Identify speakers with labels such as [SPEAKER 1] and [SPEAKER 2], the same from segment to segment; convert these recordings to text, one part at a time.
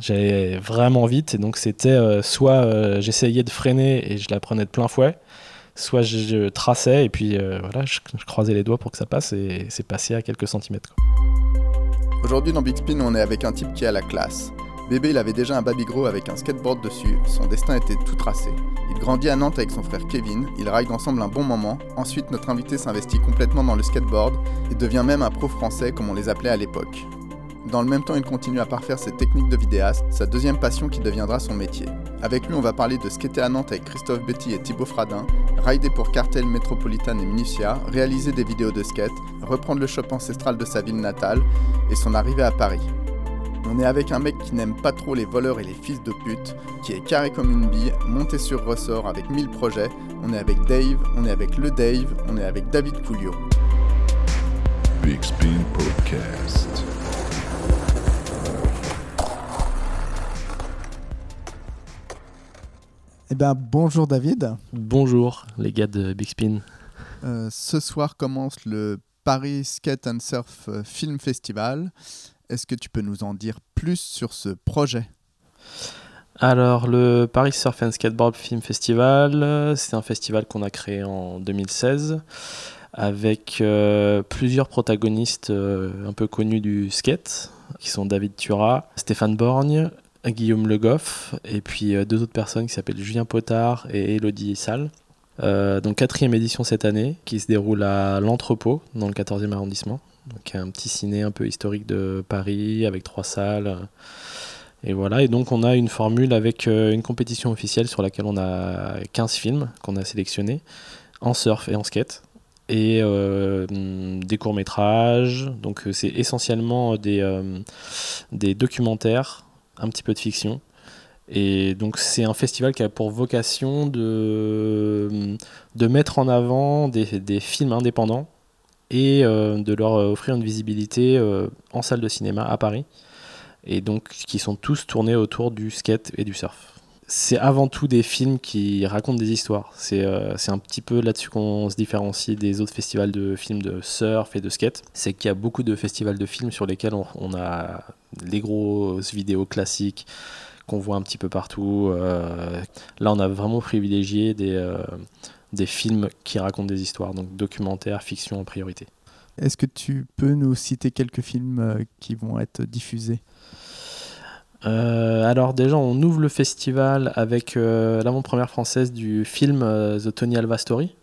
[SPEAKER 1] J'allais vraiment vite et donc c'était soit j'essayais de freiner et je la prenais de plein fouet, soit je, traçais et puis voilà, je, croisais les doigts pour que ça passe et c'est passé à quelques centimètres.
[SPEAKER 2] Aujourd'hui dans Big Spin, on est avec un type qui a la classe. Bébé, il avait déjà un babygro avec un skateboard dessus, son destin était tout tracé. Il grandit à Nantes avec son frère Kevin, ils ride ensemble un bon moment, ensuite notre invité s'investit complètement dans le skateboard et devient même un pro français comme on les appelait à l'époque. Dans le même temps, il continue à parfaire ses techniques de vidéaste, sa deuxième passion qui deviendra son métier. Avec lui, on va parler de skater à Nantes avec Christophe Betty et Thibaut Fradin, rider pour Cartel Metropolitan et Minutia, réaliser des vidéos de skate, reprendre le shop ancestral de sa ville natale et son arrivée à Paris. On est avec un mec qui n'aime pas trop les voleurs et les fils de pute, qui est carré comme une bille, monté sur ressort avec 1000 projets. On est avec Dave, on est avec le Dave, on est avec David Coulio. Big Podcast.
[SPEAKER 3] Eh bien, bonjour David.
[SPEAKER 1] Bonjour les gars de Big Spin.
[SPEAKER 2] Euh, ce soir commence le Paris Skate and Surf Film Festival. Est-ce que tu peux nous en dire plus sur ce projet?
[SPEAKER 1] Alors, le Paris Surf and Skateboard Film Festival, c'est un festival qu'on a créé en 2016 avec euh, plusieurs protagonistes euh, un peu connus du skate, qui sont David Turat, Stéphane Borgne, Guillaume Le Goff, et puis euh, deux autres personnes qui s'appellent Julien Potard et Elodie Salle. donc quatrième édition cette année, qui se déroule à l'Entrepôt, dans le 14e arrondissement. Donc un petit ciné un peu historique de Paris avec trois salles. Et voilà, et donc on a une formule avec euh, une compétition officielle sur laquelle on a 15 films qu'on a sélectionnés en surf et en skate. Et euh, des courts-métrages, donc euh, c'est essentiellement des documentaires, un petit peu de fiction. Et donc c'est un festival qui a pour vocation de, mettre en avant des, des films indépendants et euh, de leur euh, offrir une visibilité euh, en salle de cinéma à Paris. Et donc, qui sont tous tournés autour du skate et du surf. C'est avant tout des films qui racontent des histoires. C'est un petit peu là-dessus qu'on se différencie des autres festivals de films de surf et de skate. C'est qu'il y a beaucoup de festivals de films sur lesquels on, a les grosses vidéos classiques qu'on voit un petit peu partout. là, on a vraiment privilégié des, des films qui racontent des histoires, donc documentaires, fiction en priorité.
[SPEAKER 3] Est-ce que tu peux nous citer quelques films euh, qui vont être diffusés?
[SPEAKER 1] Euh, alors déjà, on ouvre le festival avec euh, l'avant-première française du film The Tony Alva Story,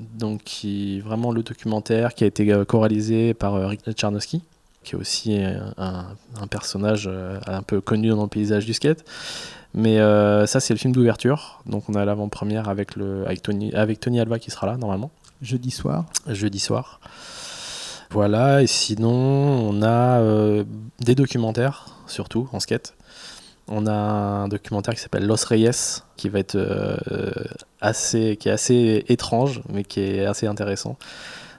[SPEAKER 1] donc qui vraiment le documentaire qui a été co-réalisé par Rick Charnowski, qui est aussi un, un personnage un peu connu dans le paysage du skate. Mais euh, ça, c'est le film d'ouverture. Donc, on a l'avant-première avec, le, avec, Tony, avec Tony Alva qui sera là, normalement.
[SPEAKER 3] Jeudi soir.
[SPEAKER 1] Jeudi soir. Voilà, et sinon, on a euh, des documentaires, surtout en skate. On a un documentaire qui s'appelle Los Reyes, qui va être euh, assez, qui est assez étrange, mais qui est assez intéressant.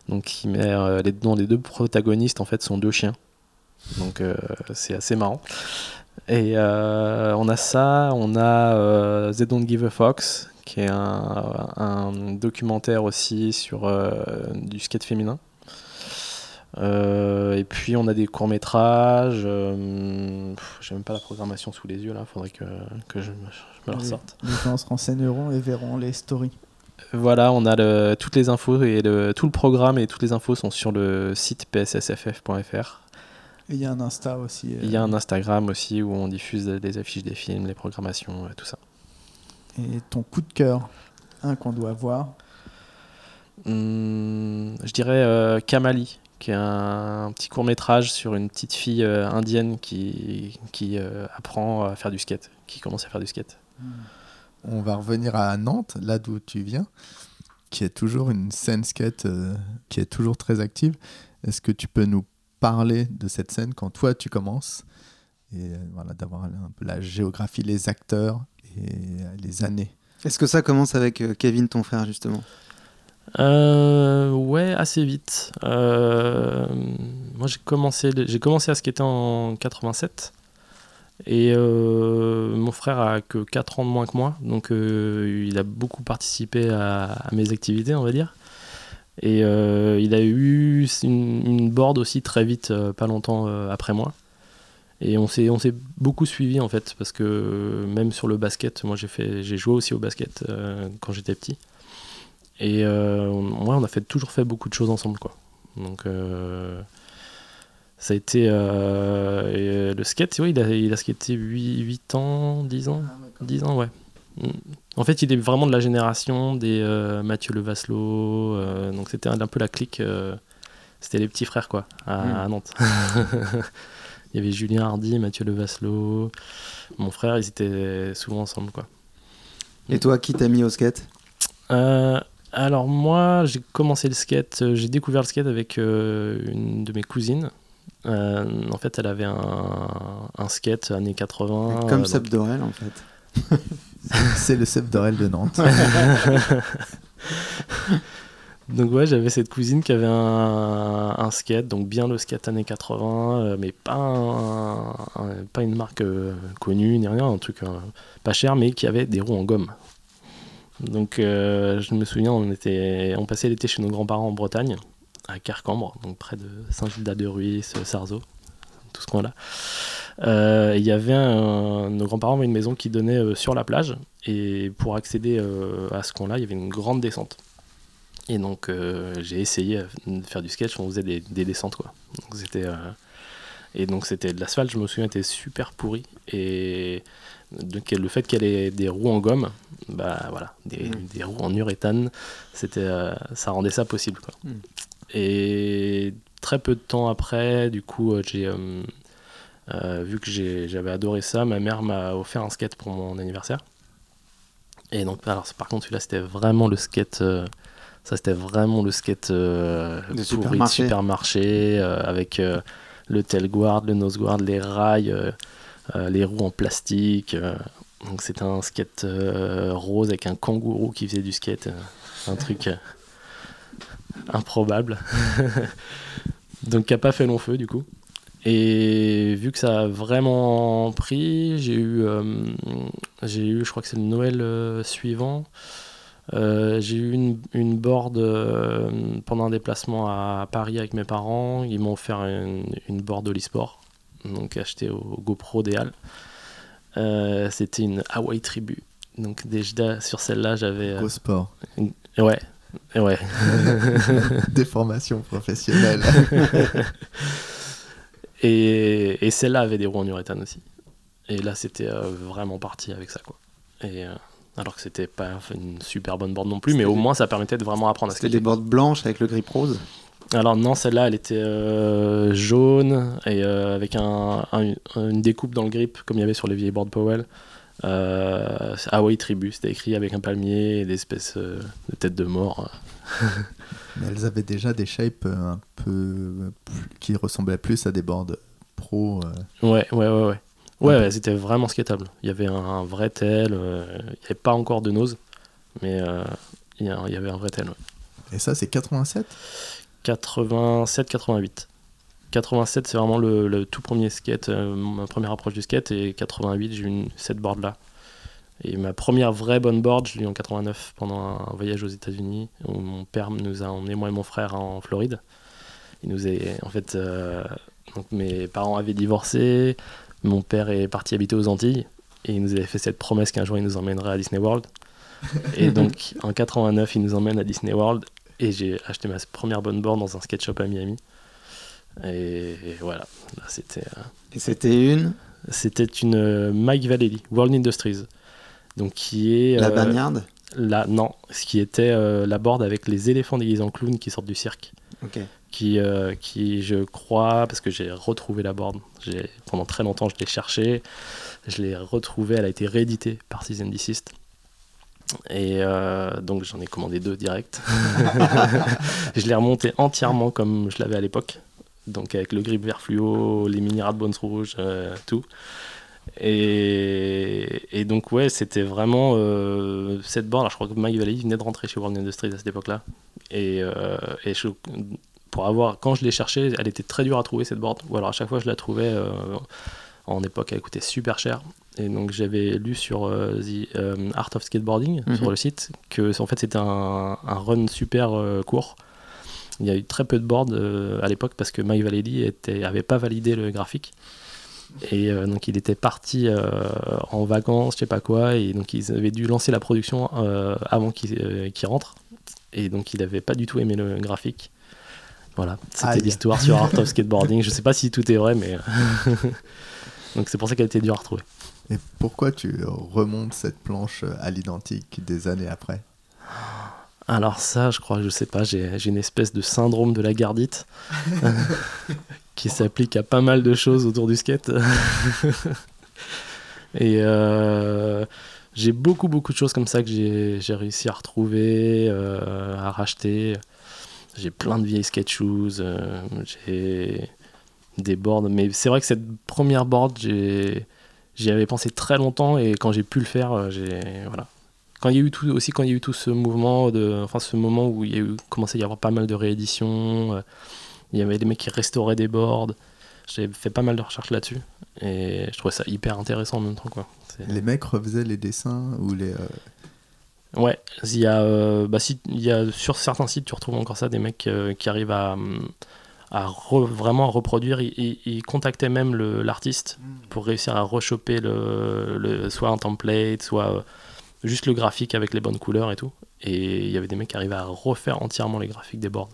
[SPEAKER 1] Donc, qui met les, dont les deux protagonistes en fait sont deux chiens. Donc, c'est assez marrant. Et euh, on a ça, on a euh, They Don't Give a Fox, qui est un, documentaire aussi sur euh, du skate féminin. Et puis on a des courts métrages. J'ai même pas la programmation sous les yeux là, faudrait que, que je, me la ressorte.
[SPEAKER 3] Les gens se renseigneront et verront les stories.
[SPEAKER 1] Voilà, on a le, toutes les infos et le, tout le programme et toutes les infos sont sur le site pssff.fr
[SPEAKER 3] il y a un Insta aussi.
[SPEAKER 1] Il y a un Instagram aussi où on diffuse des affiches des films, les programmations, tout ça.
[SPEAKER 3] Et ton coup de cœur, un qu'on doit voir
[SPEAKER 1] hmm, Je dirais euh, Kamali, qui est un, petit court métrage sur une petite fille euh, indienne qui, qui euh, apprend à faire du skate, qui commence à faire du skate.
[SPEAKER 2] On va revenir à Nantes, là d'où tu viens, qui est toujours une scène skate qui est toujours très active. Est-ce que tu peux nous parler de cette scène quand toi tu commences et euh, voilà d'avoir un peu la géographie, les acteurs et euh, les années?
[SPEAKER 4] Est-ce que ça commence avec euh, Kevin, ton frère, justement?
[SPEAKER 1] Ouais, assez vite. moi, j'ai commencé, j'ai commencé à skater en 87. Et mon frère a que 4 ans de moins que moi, donc il a beaucoup participé à, mes activités, on va dire. Et euh, il a eu une, board aussi très vite, euh, pas longtemps euh, après moi. Et on s'est, on s'est beaucoup suivi en fait, parce que même sur le basket, moi j'ai, fait, j'ai joué aussi au basket euh, quand j'étais petit. Et euh, moi, on a fait, toujours fait beaucoup de choses ensemble. Quoi. Donc euh, ça a été. euh, et le skate, oui, il a, il a skaté 8, 8 ans, 10 ans? 10 ans, ouais. Mm. En fait, il est vraiment de la génération des euh, Mathieu Levaslo. euh, donc, c'était un, un peu la clique. euh, c'était les petits frères, quoi, à,
[SPEAKER 4] Mm.
[SPEAKER 1] à Nantes. il y avait Julien Hardy, Mathieu Levaslo. Mon frère, ils étaient souvent ensemble, quoi.
[SPEAKER 4] Et toi, qui t'a mis au skate?
[SPEAKER 1] Euh, alors, moi, j'ai commencé le skate. euh, J'ai découvert le skate avec euh, une de mes cousines. Euh, en fait, elle avait un, un skate années 80.
[SPEAKER 4] Comme
[SPEAKER 1] euh,
[SPEAKER 4] Seb Dorel, en fait.
[SPEAKER 2] C'est le Seb Dorel de Nantes.
[SPEAKER 1] Donc ouais, j'avais cette cousine qui avait un, un skate, donc bien le skate années 80, euh, mais pas, un- un- pas une marque euh, connue ni rien, un truc euh, pas cher, mais qui avait des roues en gomme. Donc euh, je me souviens, on, passait l'été chez nos grands-parents en Bretagne, à Carcambre, donc près de Saint-Gildas-de-Ruisse, Sarzeau, tout ce coin-là. Euh, y avait nos grands-parents avaient une maison qui donnait euh, sur la plage, et pour accéder à ce coin-là, il y avait une grande descente. Et donc j'ai essayé de faire du sketch, on faisait des, des descentes quoi. Donc c'était et donc c'était de l'asphalte, je me souviens, était super pourri et donc le fait qu'elle ait des roues en gomme, bah voilà, des,
[SPEAKER 4] Mm.
[SPEAKER 1] des roues en uréthane, c'était euh, ça rendait ça possible quoi.
[SPEAKER 4] Mm.
[SPEAKER 1] Et très peu de temps après, du coup, euh, j'ai euh, vu que j'avais adoré ça, ma mère m'a offert un skate pour mon anniversaire. Et donc, alors, par contre, celui-là, c'était vraiment le skate. euh, ça, c'était vraiment le skate euh,
[SPEAKER 4] De supermarché.
[SPEAKER 1] supermarché, avec le tail guard, le nose guard, les rails, les roues en plastique. euh. donc, c'était un skate euh, rose avec un kangourou qui faisait du skate. euh, un truc euh, improbable. donc, qui n'a pas fait long feu, du coup. Et vu que ça a vraiment pris, j'ai eu, euh, j'ai eu, je crois que c'est le Noël euh, suivant, euh, j'ai eu une, board euh, pendant un déplacement à Paris avec mes parents. Ils m'ont offert une, board Olisport, donc achetée au GoPro des Halles. Euh, C'était une Hawaii Tribu. Donc déjà sur celle-là, j'avais... euh,
[SPEAKER 2] Au sport.
[SPEAKER 1] ouais, ouais.
[SPEAKER 2] Déformation professionnelle.
[SPEAKER 1] Et, et celle-là avait des roues en uréthane aussi. Et là, c'était euh, vraiment parti avec ça, quoi. Et, euh, alors que c'était pas une super bonne board non plus, mais au
[SPEAKER 4] des-
[SPEAKER 1] moins ça permettait de vraiment apprendre à
[SPEAKER 4] C'était des bords blanches avec le grip rose.
[SPEAKER 1] Alors non, celle-là, elle était euh, jaune et euh, avec un, un- une découpe dans le grip, comme il y avait sur les vieilles boards Powell. Euh, Hawaii Tribu, c'était écrit avec un palmier et des espèces euh, de têtes de mort.
[SPEAKER 2] Mais elles avaient déjà des shapes un peu qui ressemblaient plus à des boards pro.
[SPEAKER 1] Ouais, ouais, ouais, ouais. Ouais, ouais, c'était vraiment skatable. Il y avait un, un vrai tel, il n'y avait pas encore de nose, mais il y, avait un vrai tel. ouais.
[SPEAKER 2] Et ça, c'est 87
[SPEAKER 1] 87, 88. 87, c'est vraiment le, le tout premier skate, euh, ma première approche du skate, et 88, j'ai eu cette board là. Et ma première vraie bonne board, je l'ai eu en 89 pendant un voyage aux États-Unis où mon père nous a emmené, moi et mon frère, en Floride. Il nous est, en fait, euh, donc mes parents avaient divorcé, mon père est parti habiter aux Antilles et il nous avait fait cette promesse qu'un jour il nous emmènerait à Disney World. Et donc en 89, il nous emmène à Disney World et j'ai acheté ma première bonne board dans un skate shop à Miami. Et, et voilà, là c'était euh,
[SPEAKER 4] Et c'était une,
[SPEAKER 1] c'était une euh, Mike Vallely, World Industries. Donc qui est
[SPEAKER 4] la
[SPEAKER 1] euh,
[SPEAKER 4] bagnarde.
[SPEAKER 1] la non, ce qui était la board avec les éléphants déguisés en clown qui sortent du cirque
[SPEAKER 4] Ok.
[SPEAKER 1] qui, euh, qui je crois, parce que j'ai retrouvé la board, j'ai, pendant très longtemps je l'ai cherchée, je l'ai retrouvée, elle a été rééditée par Season Desist. Et euh, donc j'en ai commandé deux direct. je l'ai remonté entièrement comme je l'avais à l'époque, donc avec le grip vert fluo, les mini bones rouges, euh, tout. Et, donc ouais, c'était vraiment euh, cette. Alors, je crois que Mike Valley venait de rentrer chez World Industries à cette époque-là. Et, pour avoir, quand je l'ai cherchée, elle était très dure à trouver cette board. Ou alors à chaque fois je la trouvais en époque, elle coûtait super cher. Et donc j'avais lu sur euh, The euh, Art of Skateboarding
[SPEAKER 4] Mhm.
[SPEAKER 1] sur le site que en fait c'était un, un run super euh, court. Il y a eu très peu de boards euh, à l'époque parce que Mike Vallely était, avait pas validé le graphique. Et donc il était parti en vacances, je sais pas quoi, et donc ils avaient dû lancer la production avant qu'il rentre. Et donc il avait pas du tout aimé le graphique. Voilà, c'était l'histoire sur Art of Skateboarding. Je sais pas si tout est vrai, mais. donc c'est pour ça qu'elle était dure à retrouver.
[SPEAKER 2] Et pourquoi tu remontes cette planche à l'identique des années après?
[SPEAKER 1] Alors ça, je crois, je sais pas, j'ai une espèce de syndrome de la gardite qui s'applique à pas mal de choses autour du skate. Et euh, j'ai beaucoup, beaucoup de choses comme ça que j'ai j'ai réussi à retrouver, euh, à racheter. J'ai plein de vieilles skate shoes, euh, j'ai des boards. Mais c'est vrai que cette première board, j'ai- j'y avais pensé très longtemps et quand j'ai pu le faire, euh, j'ai voilà. Quand il y a eu tout aussi quand il y a eu tout ce mouvement de, enfin ce moment où il y a eu commencé à y avoir pas mal de rééditions, euh, il y avait des mecs qui restauraient des boards. J'ai fait pas mal de recherches là-dessus et je trouvais ça hyper intéressant en même temps quoi.
[SPEAKER 2] Les mecs refaisaient les dessins ou les. euh,
[SPEAKER 1] Ouais, il y a, euh, bah, si, il y a sur certains sites, tu retrouves encore ça, des mecs qui arrivent à, hum, à re- vraiment à reproduire. Ils, contactaient même l'artiste pour réussir à rechoper le, le- soit un template, soit euh, juste le graphique avec les bonnes couleurs et tout. Et il y avait des mecs qui arrivaient à refaire entièrement les graphiques des boards.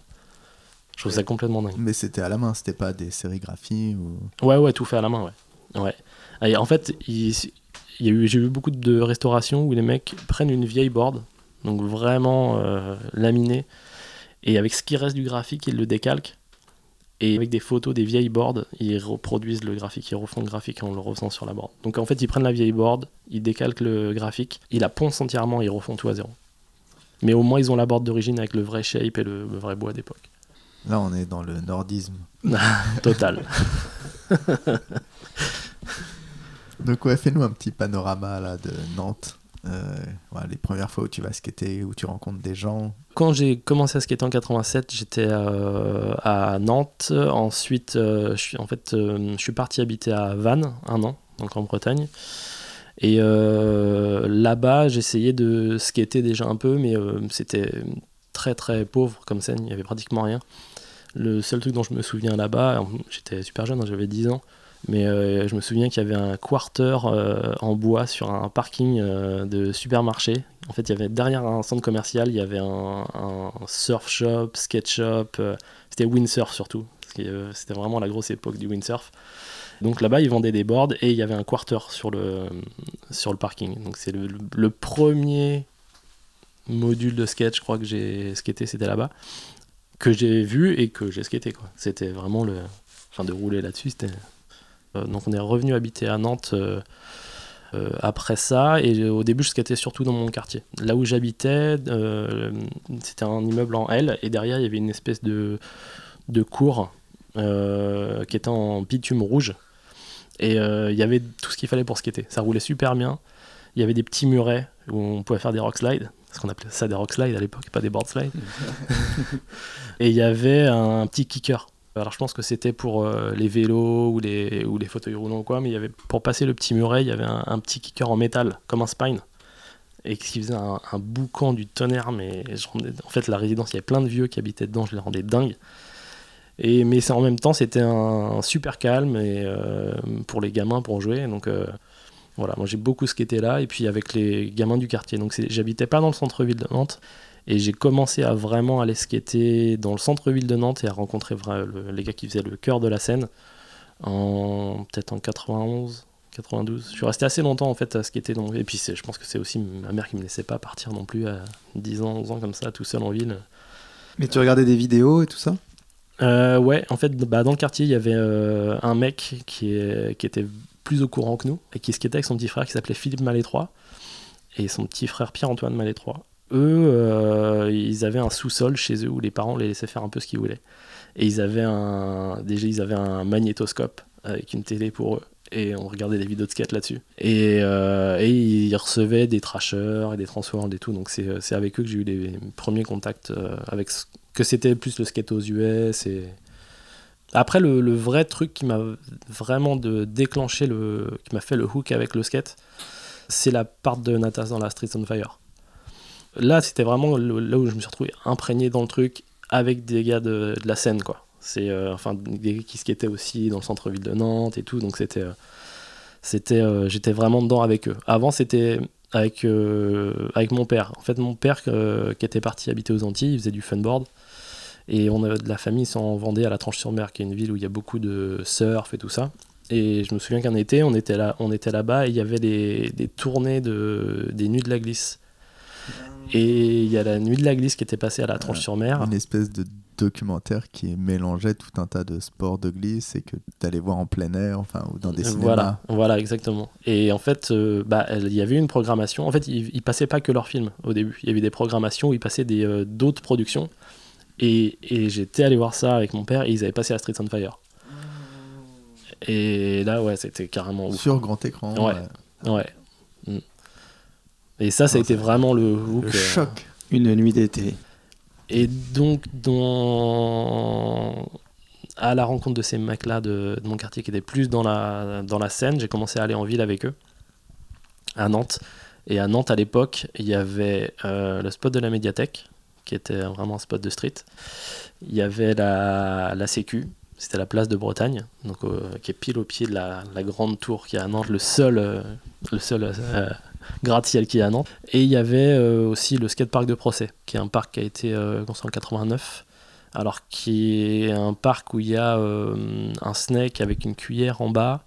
[SPEAKER 1] Je trouve ça complètement dingue.
[SPEAKER 2] Mais c'était à la main, c'était pas des sérigraphies ou.
[SPEAKER 1] Ouais, ouais, tout fait à la main, ouais. ouais. Et en fait, il, il y a eu, j'ai eu beaucoup de restaurations où les mecs prennent une vieille board, donc vraiment euh, laminée, et avec ce qui reste du graphique, ils le décalquent. Et avec des photos des vieilles boards, ils reproduisent le graphique, ils refont le graphique en le refaisant sur la board. Donc en fait, ils prennent la vieille board, ils décalquent le graphique, ils la poncent entièrement et ils refont tout à zéro. Mais au moins, ils ont la board d'origine avec le vrai shape et le, le vrai bois d'époque.
[SPEAKER 2] Là, on est dans le nordisme.
[SPEAKER 1] Total.
[SPEAKER 2] Donc, ouais, fais-nous un petit panorama là, de Nantes. Euh, les premières fois où tu vas skater, où tu rencontres des gens.
[SPEAKER 1] Quand j'ai commencé à skater en 87, j'étais euh, à Nantes. Ensuite, euh, je suis, en fait, je parti habiter à Vannes un an, donc en Bretagne. Et là-bas, j'essayais de skater déjà un peu, mais c'était très très pauvre comme scène, il n'y avait pratiquement rien. Le seul truc dont je me souviens là-bas, j'étais super jeune, hein, j'avais 10 ans, mais euh, je me souviens qu'il y avait un quarter euh, en bois sur un parking euh, de supermarché. En fait, il y avait derrière un centre commercial, il y avait un, surf shop, skate shop, c'était windsurf surtout, c'était vraiment la grosse époque du windsurf. Donc là-bas, ils vendaient des boards et il y avait un quarter sur le, sur le parking. Donc c'est le, premier module de skate, je crois que j'ai skaté, c'était là-bas, que j'ai vu et que j'ai skaté. C'était vraiment le. Enfin, de rouler là-dessus, c'était. Euh, donc on est revenu habiter à Nantes euh, euh, après ça, et au début je skatais surtout dans mon quartier. Là où j'habitais, c'était un immeuble en L, et derrière il y avait une espèce de, de cour euh, qui était en bitume rouge. Et euh, il y avait tout ce qu'il fallait pour skater. Ça roulait super bien. Il y avait des petits murets où on pouvait faire des rock slides, parce qu'on appelait ça des rock slides à l'époque, pas des board slides. et il y avait un petit kicker. Alors je pense que c'était pour euh, les vélos ou les, ou les fauteuils roulants ou quoi, mais il y avait, pour passer le petit muret, il y avait un, petit kicker en métal, comme un spine, et qui faisait un, un boucan du tonnerre, mais rendais- en fait la résidence, il y avait plein de vieux qui habitaient dedans, je les rendais dingues. Et, mais en même temps, c'était un, super calme et, euh, pour les gamins pour jouer. Donc euh, voilà, moi j'ai beaucoup skaté là et puis avec les gamins du quartier. Donc j'habitais pas dans le centre-ville de Nantes et j'ai commencé à vraiment aller skater dans le centre-ville de Nantes et à rencontrer les gars qui faisaient le cœur de la scène en peut-être en 91. 92. Je suis resté assez longtemps en fait à skater. Donc, et puis c'est- je pense que c'est aussi ma mère qui me laissait pas partir non plus à 10 ans, 11 ans comme ça, tout seul en ville.
[SPEAKER 4] Mais tu regardais des vidéos et tout ça?
[SPEAKER 1] Euh, ouais, en fait, bah, dans le quartier, il y avait euh, un mec qui, est, qui était plus au courant que nous et qui skatait avec son petit frère qui s'appelait Philippe Malétroit et son petit frère Pierre-Antoine Malétroit. Eux, euh, ils avaient un sous-sol chez eux où les parents les laissaient faire un peu ce qu'ils voulaient. Et ils avaient un, déjà, ils avaient un magnétoscope avec une télé pour eux. Et on regardait des vidéos de skate là-dessus. Et, euh, ils recevaient des trashers et des transworld et tout. Donc c'est avec eux que j'ai eu les premiers contacts euh, avec que c'était plus le skate aux US. Et... Après, le, vrai truc qui m'a vraiment déclenché, le, qui m'a fait le hook avec le skate, c'est la part de Natas dans la Streets on Fire. Là, c'était vraiment là où je me suis retrouvé imprégné dans le truc avec des gars de, de la scène, quoi. C'est enfin des qui skataient aussi dans le centre-ville de Nantes et tout, donc c'était c'était j'étais vraiment dedans avec eux. Avant c'était avec avec mon père. En fait mon père qui était parti habiter aux Antilles, il faisait du funboard et on a de la famille s'en vendait à la Tranche-sur-Mer, qui est une ville où il y a beaucoup de surf et tout ça. Et je me souviens qu'un été, on était là, on était là-bas et il y avait des, des tournées de, des Nuits de la Glisse. Et il y a la Nuit de la Glisse qui était passée à la Tranche-sur-Mer.
[SPEAKER 2] Une espèce de documentaire qui mélangeait tout un tas de sports de glisse et que tu allais voir en plein air, enfin, ou dans des cinémas.
[SPEAKER 1] Voilà, voilà exactement. Et en fait, euh, bah, il y avait une programmation. En fait, ils, ne passaient pas que leurs films au début. Il y avait des programmations où ils passaient euh, d'autres productions. Et, et j'étais allé voir ça avec mon père et ils avaient passé à Streets on Fire. Et là, ouais, c'était carrément ouf.
[SPEAKER 2] Sur grand écran.
[SPEAKER 1] Ouais. ouais. Et ça, ça a été vraiment le,
[SPEAKER 2] le euh, choc.
[SPEAKER 4] Une nuit d'été.
[SPEAKER 1] Et donc, dans... à la rencontre de ces mecs-là de, de, mon quartier qui étaient plus dans la, dans la scène, j'ai commencé à aller en ville avec eux, à Nantes. Et à Nantes, à l'époque, il y avait euh, le spot de la médiathèque, qui était vraiment un spot de street. Il y avait la, la Sécu, c'était la place de Bretagne, donc, euh, qui est pile au pied de la, grande tour qui est à Nantes, le seul, euh, le seul euh, gratte-ciel qui est à Nantes. Et il y avait aussi le skatepark de Procès, qui est un parc qui a été construit en 89, alors qui est un parc où il y a un snake avec une cuillère en bas,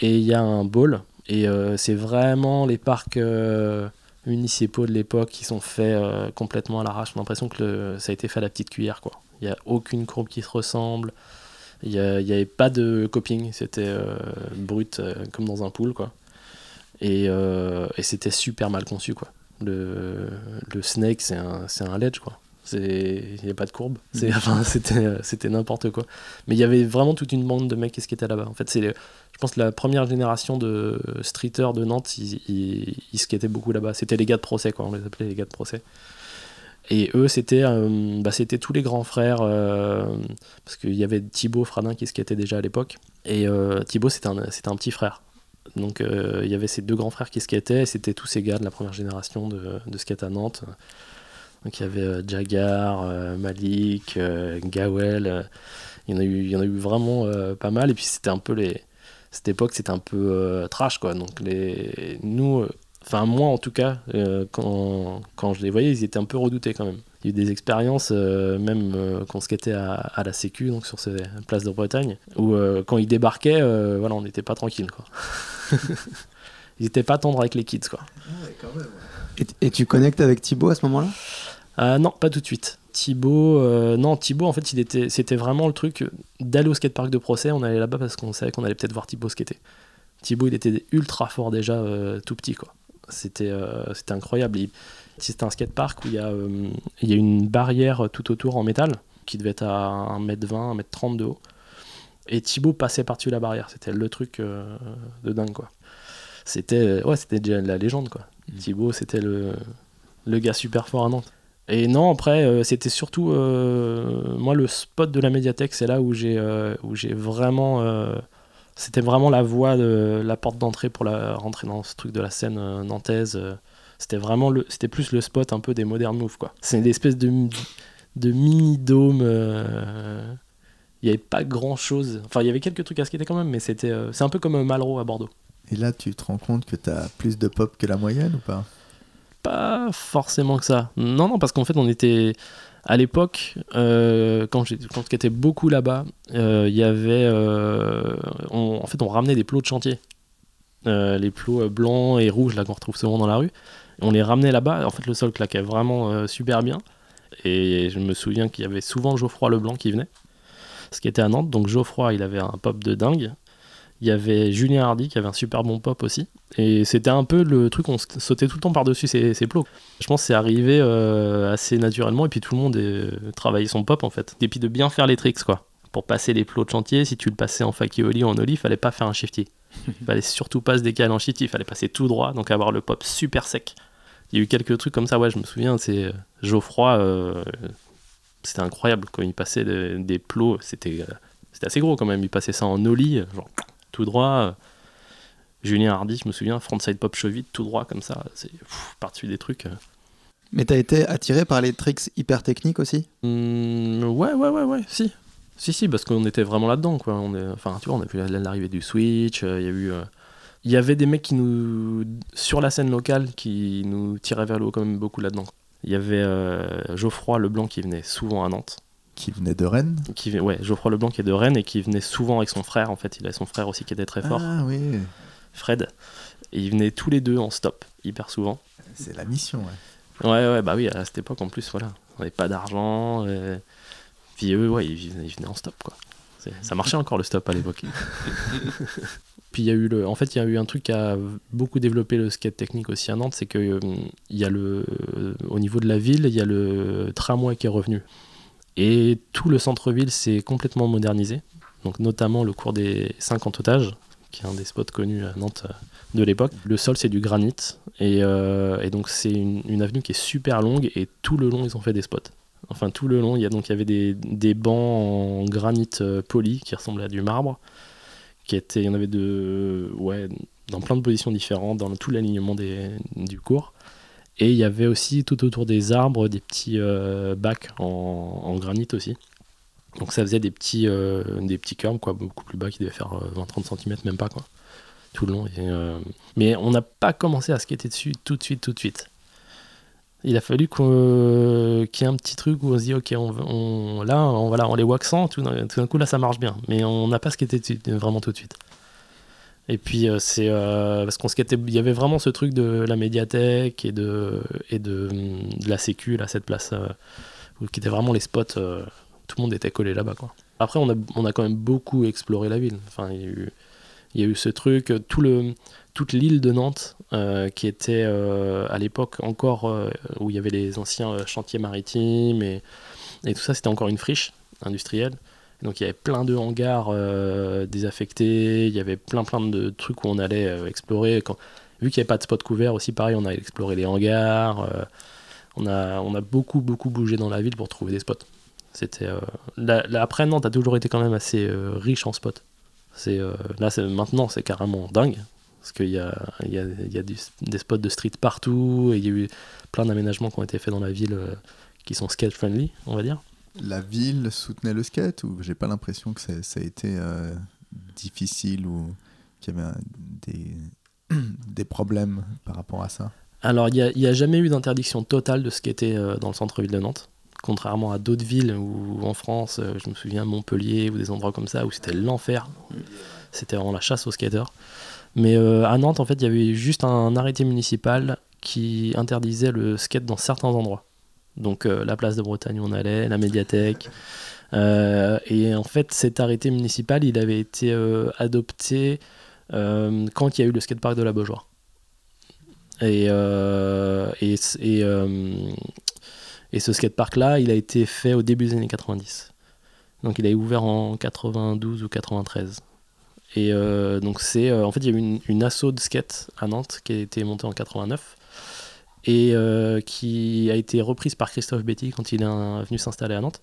[SPEAKER 1] et il y a un bowl. Et c'est vraiment les parcs municipaux de l'époque qui sont faits complètement à l'arrache. J'ai l'impression que ça a été fait à la petite cuillère, quoi. Il n'y a aucune courbe qui se ressemble. Il n'y avait pas de coping. C'était euh, brut euh, comme dans un pool. Quoi. Et, euh, et c'était super mal conçu. Quoi. Le, le snake, c'est un, un ledge. Quoi. Il n'y a pas de courbe. Mm. Enfin, c'était n'importe quoi. Mais il y avait vraiment toute une bande de mecs qui étaient là-bas. En fait, c'est je pense que la première génération de streeters de Nantes, ils, ils, ils skataient beaucoup là-bas. C'était les gars de procès, quoi. On les appelait les gars de procès. Et eux, c'était euh, bah, c'était tous les grands frères, euh, parce qu'il y avait Thibaut Fradin qui skatait déjà à l'époque. Et euh, Thibaut, c'était un, un petit frère. Donc il y avait ces deux grands frères qui skataient, et c'était tous ces gars de la première génération de, de skate à Nantes. Donc il y avait Jagar, Malik, Gawel, il y, en a eu, y en a eu vraiment pas mal. Et puis c'était un peu les. Cette époque, c'était un peu trash, quoi. Donc les, nous Enfin, moi en tout cas, euh, quand, quand, je les voyais, ils étaient un peu redoutés quand même. Il y a eu des expériences, euh, même euh, quand on skatait à, à, la Sécu, donc sur ces places de Bretagne, où quand ils débarquaient, voilà, on n'était pas tranquille. Quoi. ils n'étaient pas tendres avec les kids. Quoi.
[SPEAKER 4] et, tu connectes avec Thibaut à ce moment-là?
[SPEAKER 1] Non, pas tout de suite. Thibaut, non, Thibaut, en fait, il était, c'était vraiment le truc d'aller au skatepark de procès. On allait là-bas parce qu'on savait qu'on allait peut-être voir Thibaut skater. Thibaut, il était ultra fort déjà, tout petit, quoi. C'était euh, c'était incroyable. C'était un skatepark où il y, a, euh, il y a une barrière tout autour en métal qui devait être à 1m20, 1m30 de haut. Et Thibaut passait par-dessus la barrière. C'était le truc euh, de dingue, quoi. C'était ouais, c'était déjà la légende, quoi. Mm. Thibaut, c'était le, le gars super fort à Nantes. Et non, après, c'était surtout moi le spot de la médiathèque, c'est là où j'ai où j'ai vraiment c'était vraiment la voie, de, la porte d'entrée pour la, rentrer dans ce truc de la scène euh, nantaise. Euh. C'était vraiment le, c'était plus le spot un peu des modern moves quoi. C'est une espèce de, de mini dôme. Euh. Il n'y avait pas grand chose. Enfin, il y avait quelques trucs à skater quand même, mais c'était, c'est un peu comme Malraux à Bordeaux.
[SPEAKER 2] Et là, tu te rends compte que tu as plus de pop que la moyenne ou pas?
[SPEAKER 1] Pas forcément que ça. Non, non, parce qu'en fait, on était à l'époque, euh, quand j'étais beaucoup là-bas, euh, il y avait. Euh, en fait, on ramenait des plots de chantier. les plots blancs et rouges là qu'on retrouve souvent dans la rue. On les ramenait là-bas. En fait, le sol claquait vraiment super bien. Et je me souviens qu'il y avait souvent Geoffroy Leblanc qui venait. Ce qui était à Nantes. Donc Geoffroy, il avait un pop de dingue. Il y avait Julien Hardy qui avait un super bon pop aussi. Et c'était un peu le truc, on sautait tout le temps par-dessus ces, plots. Je pense que c'est arrivé euh, assez naturellement et puis tout le monde est, travaillait son pop en fait. Et puis de bien faire les tricks quoi. Pour passer les plots de chantier, si tu le passais en fakioli ou en oli, fallait pas faire un shifty. Il fallait surtout pas se décaler en shifty, il fallait passer tout droit, donc avoir le pop super sec. Il y a eu quelques trucs comme ça, ouais, je me souviens, c'est euh, Geoffroy, euh, c'était incroyable quand il passait des, plots, c'était c'était assez gros quand même, il passait ça en oli, genre tout droit. Julien Hardy, je me souviens, frontside pop cheville, tout droit comme ça, c'est par-dessus des trucs. Euh.
[SPEAKER 4] Mais t'as été attiré par les tricks hyper techniques aussi?
[SPEAKER 1] Mmh, Ouais, ouais, ouais, ouais, si. Si, si, parce qu'on était vraiment là-dedans, quoi. On est, enfin, tu vois, on a vu l'arrivée du Switch, il y a eu. Il y avait des mecs qui nous. sur la scène locale qui nous tiraient vers le haut quand même beaucoup là-dedans. Il y avait Geoffroy Leblanc qui venait souvent à Nantes.
[SPEAKER 2] Qui venait de Rennes
[SPEAKER 1] qui, Ouais, Geoffroy Leblanc qui est de Rennes et qui venait souvent avec son frère, en fait. Il avait son frère aussi qui était très fort.
[SPEAKER 2] Ah oui.
[SPEAKER 1] Fred. Et ils venaient tous les deux en stop, hyper souvent.
[SPEAKER 2] C'est la mission,
[SPEAKER 1] ouais. Ouais, ouais, bah oui, à cette époque en plus, voilà. On n'avait pas d'argent. Et... Puis eux, ouais, ils venaient, en stop, quoi. Ça marchait encore le stop à l'époque. Puis il y a eu le, en fait, il y a eu un truc qui a beaucoup développé le skate technique aussi à Nantes, c'est que euh, y a le, au niveau de la ville, il y a le tramway qui est revenu. Et tout le centre-ville s'est complètement modernisé, donc notamment le cours des 50 otages, qui est un des spots connus à Nantes euh, de l'époque. Le sol, c'est du granit, et, euh, donc c'est une, avenue qui est super longue, et tout le long, ils ont fait des spots. Enfin, tout le long, il y, a, donc, il avait des, bancs en granit euh, poli qui ressemblaient à du marbre. Qui était, il y en avait dans plein de positions différentes, dans tout l'alignement du cours. Et il y avait aussi tout autour des arbres des petits euh, bacs en, granit aussi. Donc ça faisait des petits, euh, des petits beaucoup plus bas, qui devaient faire 20-30 euh, cm, même pas, quoi, tout le long. mais on n'a pas commencé à skater dessus tout de suite, tout de suite. Il a fallu qu'il y ait un petit truc où on se dit, ok, on, là, on, voilà, on les waxant, tout, tout d'un coup, là, ça marche bien. Mais on n'a pas skaté vraiment tout de suite. Et puis euh, c'est euh, parce qu'on il y avait vraiment ce truc de la médiathèque et de et de, la sécu là cette place euh, qui était vraiment les spots. tout le monde était collé là-bas quoi. Après on a on a quand même beaucoup exploré la ville. Enfin il y a eu il y a eu ce truc tout le toute l'île de Nantes qui était à l'époque encore où il y avait les anciens chantiers maritimes et, tout ça c'était encore une friche industrielle donc il y avait plein de hangars euh, désaffectés, il y avait plein plein de trucs où on allait euh, explorer. Quand, vu qu'il n'y avait pas de spot couvert aussi, pareil, on a exploré les hangars. Euh, on, a, on a beaucoup beaucoup bougé dans la ville pour trouver des spots. C'était après Nantes a toujours été quand même assez riche en spots. C'est là maintenant c'est carrément dingue parce qu'il y a, il y a, il y a des spots de street partout et il y a eu plein d'aménagements qui ont été faits dans la ville qui sont skate friendly, on va dire
[SPEAKER 2] la ville soutenait le skate ou j'ai pas l'impression que ça, a été euh, difficile ou qu'il y avait des, des problèmes par rapport à ça?
[SPEAKER 1] Alors, il n'y a, jamais eu d'interdiction totale de skater euh, dans le centre-ville de Nantes. Contrairement à d'autres villes où en France, euh, je me souviens Montpellier ou des endroits comme ça où c'était l'enfer. C'était vraiment la chasse aux skateurs. Mais à Nantes, en fait, il y avait juste un arrêté municipal qui interdisait le skate dans certains endroits. Donc euh, la place de Bretagne où on allait, la médiathèque. Euh, et en fait, cet arrêté municipal, il avait été euh, adopté quand il y a eu le skatepark de la Beaujoire. Et, et, et, et, ce skatepark-là, il a été fait au début des années 90. Donc il a ouvert en 92 ou 93. Et donc c'est en fait il y a eu une, une asso de skate à Nantes qui a été montée en 89 et euh, qui a été reprise par Christophe Betty quand il est venu s'installer à Nantes.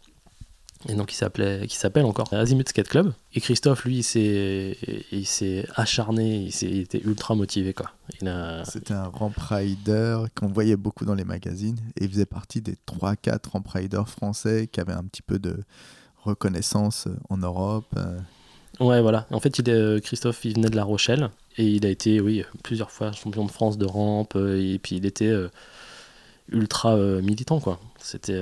[SPEAKER 1] Et donc, il qui s'appelle encore Azimut Skate Club. Et Christophe, lui, il s'est, il acharné, il, s'est, était ultra motivé, quoi.
[SPEAKER 2] C'était un ramp rider qu'on voyait beaucoup dans les magazines. Et il faisait partie des 3-4 ramp riders français qui avaient un petit peu de reconnaissance en Europe.
[SPEAKER 1] Ouais, voilà. En fait, il est, euh, Christophe, il venait de La Rochelle. Et il a été, oui, plusieurs fois champion de France de rampe. Euh, et puis il était euh, ultra militant, quoi. C'était,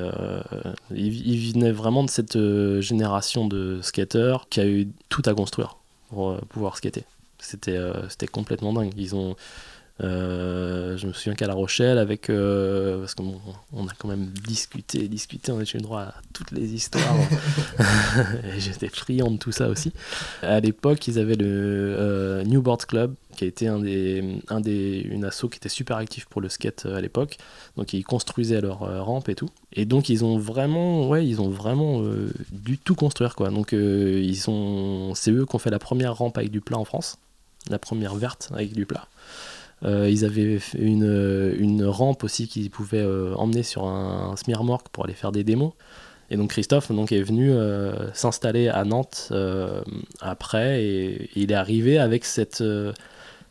[SPEAKER 1] il, venait vraiment de cette génération de skateurs qui a eu tout à construire pour pouvoir skater. C'était, c'était complètement dingue. Ils ont je me souviens qu'à La Rochelle, avec euh, parce qu'on on a quand même discuté, discuté, on a eu le droit à toutes les histoires. et j'étais friand de tout ça aussi. À l'époque, ils avaient le euh, New Board Club, qui a été un des, un des, une asso qui était super actif pour le skate à l'époque. Donc ils construisaient leur rampe et tout. Et donc ils ont vraiment, ouais, ils ont vraiment du tout construire quoi. Donc ils sont, c'est eux qui ont fait la première rampe avec du plat en France, la première verte avec du plat. Euh, ils avaient une, une rampe aussi qu'ils pouvaient euh, emmener sur un, un pour aller faire des démos. Et donc Christophe donc, est venu euh, s'installer à Nantes après et, il est arrivé avec cette,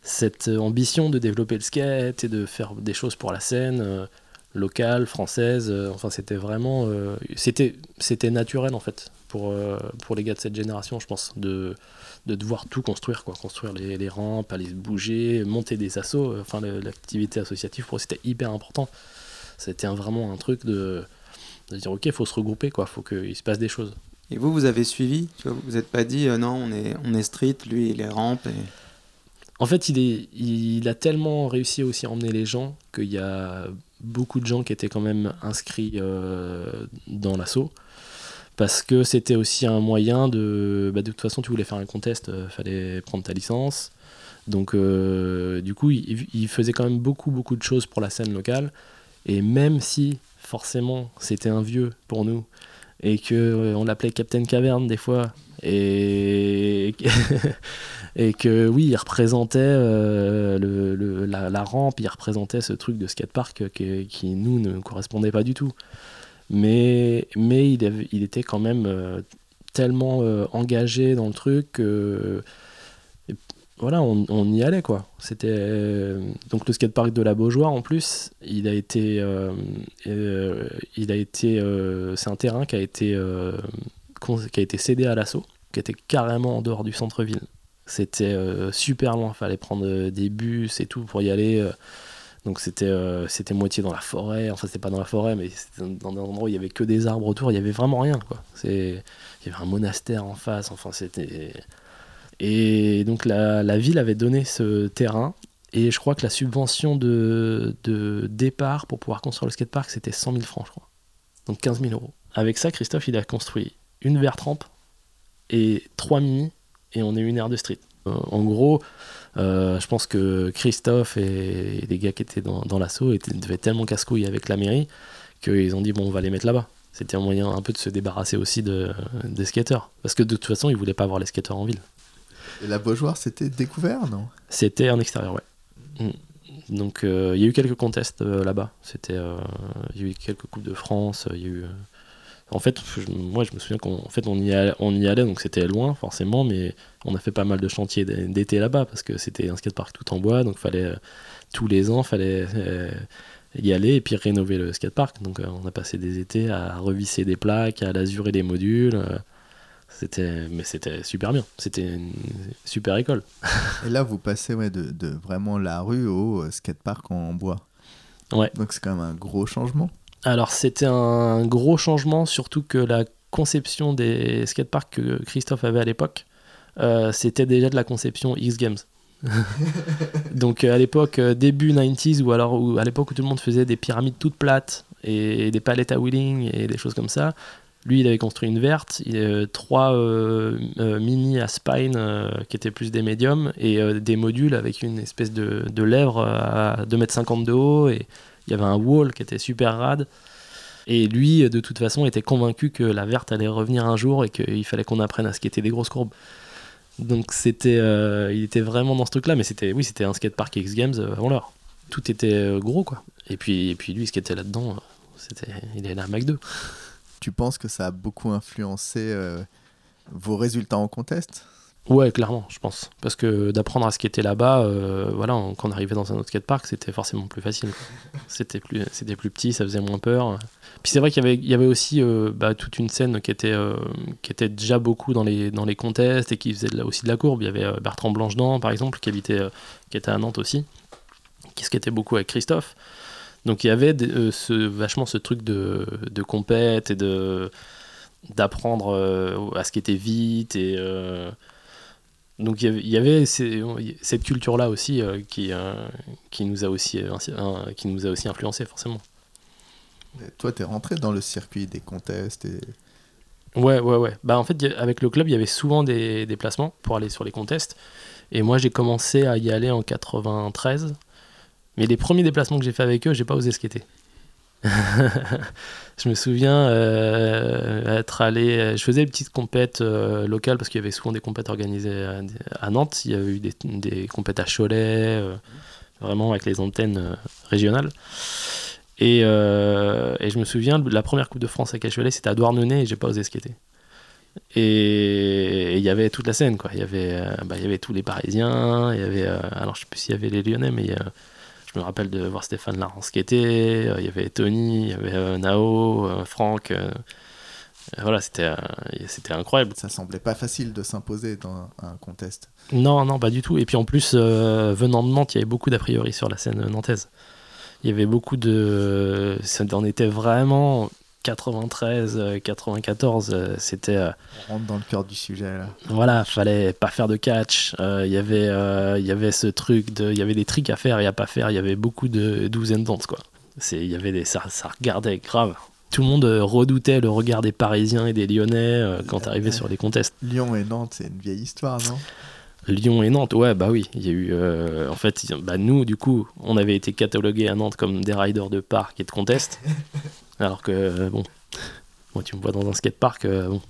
[SPEAKER 1] cette ambition de développer le skate et de faire des choses pour la scène locale, française. enfin, c'était vraiment. c'était, c'était naturel en fait pour, pour les gars de cette génération, je pense, de, de devoir tout construire, quoi. Construire les, les rampes, aller se bouger, monter des assos. Enfin, le- l'activité associative, pour eux, c'était hyper important. C'était vraiment un truc de, de dire, ok, il faut se regrouper, quoi. faut qu'il se passe des choses.
[SPEAKER 4] Et vous, vous avez suivi? Tu vois, Vous n'êtes pas dit euh, non, on est, on est street, lui il est rampe. Et...
[SPEAKER 1] En fait, il, est, il a tellement réussi à aussi emmener les gens qu'il y a beaucoup de gens qui étaient quand même inscrits euh, dans l'assaut. Parce que c'était aussi un moyen de. bah, de toute façon, tu voulais faire un contest, il fallait prendre ta licence. Donc, euh, du coup, il, faisait quand même beaucoup, beaucoup de choses pour la scène locale. Et même si, forcément, c'était un vieux pour nous, et que euh, on l'appelait Captain Caverne des fois, et, et que oui, il représentait euh, le, le- la, la rampe, il représentait ce truc de skatepark qui, qui nous ne correspondait pas du tout. Mais, mais il, était quand même euh, tellement euh, engagé dans le truc que voilà, on, on y allait quoi. C'était euh, donc le skatepark de la Beaujoire en plus, il a été, il a été, c'est un terrain qui a été, qui a été cédé à l'assaut, qui était carrément en dehors du centre-ville. C'était super loin, fallait prendre des bus et tout pour y aller. Donc c'était euh, c'était moitié dans la forêt, enfin c'était pas dans la forêt, mais c'était dans un endroit où il y avait que des arbres autour, il y avait vraiment rien quoi. Il y avait un monastère en face, enfin c'était et donc la, la ville avait donné ce terrain et je crois que la subvention de, de départ pour pouvoir construire le skatepark c'était 100 000 francs je crois. Donc 15 000 euros. Avec ça Christophe il a construit une vert rampe et trois mini et on est une aire de street. Euh, en gros, euh, je pense que Christophe et les gars qui étaient dans, dans l'assaut devaient tellement casse-couilles avec la mairie qu'ils ont dit bon on va les mettre là-bas. C'était un moyen un peu de se débarrasser aussi de, des skateurs. Parce que de toute façon ils voulaient pas voir les skateurs en ville.
[SPEAKER 2] Et la Beaujoire, c'était découvert, non?
[SPEAKER 1] C'était en extérieur, ouais. Mm. Donc euh, il y a eu quelques contests euh, là-bas. C'était, il y a eu quelques coupes de France. Il y a eu. En fait, je- moi je me souviens qu'on en fait, on, y allait, on y allait, donc c'était loin forcément, mais on a fait pas mal de chantiers d'été là-bas parce que c'était un skatepark tout en bois, donc fallait euh, tous les ans fallait euh, y aller et puis rénover le skatepark. Donc euh, on a passé des étés à revisser des plaques, à lazurer des modules. euh, c'était, mais c'était super bien. C'était une super école.
[SPEAKER 2] Et là, vous passez ouais, de, de vraiment la rue au skatepark en bois.
[SPEAKER 1] Ouais.
[SPEAKER 2] Donc c'est quand même un gros changement.
[SPEAKER 1] Alors c'était un gros changement, surtout que la conception des skateparks que Christophe avait à l'époque, euh, c'était déjà de la conception X Games. Donc euh, à l'époque, euh, début 90s, ou alors où- à l'époque où tout le monde faisait des pyramides toutes plates et des palettes à wheeling et des choses comme ça, lui il avait construit une verte, il, trois euh, euh, mini à spine qui étaient plus des médiums et des modules avec une espèce de, de lèvre à 2m50 de haut et il y avait un wall qui était super rad. Et lui, de toute façon, était convaincu que la verte allait revenir un jour et qu'il fallait qu'on apprenne à skater des grosses courbes. Donc c'était, euh, il était vraiment dans ce truc-là, mais c'était, oui, c'était un skatepark X Games euh, avant l'heure. Tout était euh, gros, quoi. Et puis, et puis lui, ce qui était là-dedans, c'était, il est là à Mac 2.
[SPEAKER 2] Tu penses que ça a beaucoup influencé vos résultats en contest?
[SPEAKER 1] Ouais, clairement, je pense. Parce que d'apprendre à skater là-bas, euh, voilà, quand on arrivait dans un autre skatepark, c'était forcément plus facile. C'était plus, c'était plus petit, ça faisait moins peur. Puis c'est vrai qu'il y avait, il y avait aussi euh, bah, toute une scène qui était, euh, qui était déjà beaucoup dans les, dans les contests et qui faisait aussi de la courbe. Il y avait Bertrand Blanchedent, par exemple, qui, habitait, qui était à Nantes aussi, qui skatait beaucoup avec Christophe. Donc il y avait ce, vachement ce truc de, de compète et de d'apprendre à skater vite et donc il y avait, ces- cette culture là aussi euh, qui, euh, qui nous a aussi euh, qui nous a aussi influencé forcément.
[SPEAKER 2] Et Toi, tu es rentré dans le circuit des contests et
[SPEAKER 1] ouais ouais ouais. Bah en fait avec le club il y avait souvent des déplacements pour aller sur les contests. Et moi j'ai commencé à y aller en 93 mais les premiers déplacements que j'ai fait avec eux j'ai pas osé skater je me souviens euh, être allé je faisais des petites compètes euh, locales parce qu'il y avait souvent des compètes organisées à, Nantes. Il y avait eu des, des compètes à Cholet euh, vraiment avec les antennes régionales. Et, je me souviens la première coupe de France à Cholet c'était à Douarnenez et j'ai pas osé skater. Et il y avait toute la scène quoi. Il y avait bah, il y avait tous les parisiens il y avait alors je sais plus s'il y avait les lyonnais mais euh, je me rappelle de voir Stéphane Larence skater, euh, il y avait Tony, il y avait euh, Nao, euh, Franck. voilà, c'était c'était incroyable.
[SPEAKER 2] Ça semblait pas facile de s'imposer dans un contest.
[SPEAKER 1] Non, non, pas du tout. Et puis en plus, venant de Nantes, il y avait beaucoup d'a priori sur la scène nantaise. Il y avait beaucoup de. Ça en était vraiment 93, 94. euh, C'était. euh,
[SPEAKER 2] On rentre dans le cœur du sujet là.
[SPEAKER 1] voilà, fallait pas faire de catch. euh, Il y avait, euh, il y avait ce truc de, il y avait des tricks à faire et à pas faire. Il y avait beaucoup de douzaines danse quoi. C'est, il y avait des, ça, ça regardait grave. Tout le monde euh, redoutait le regard des Parisiens et des Lyonnais euh, quand arrivait sur les contests.
[SPEAKER 2] Lyon et Nantes, c'est une vieille histoire, non?
[SPEAKER 1] Lyon et Nantes, ouais, bah oui. Il y a eu, euh, en fait, bah nous, du coup, on avait été catalogués à Nantes comme des riders de parc et de contest. alors que, bon, moi, tu me vois dans un skatepark, euh, bon,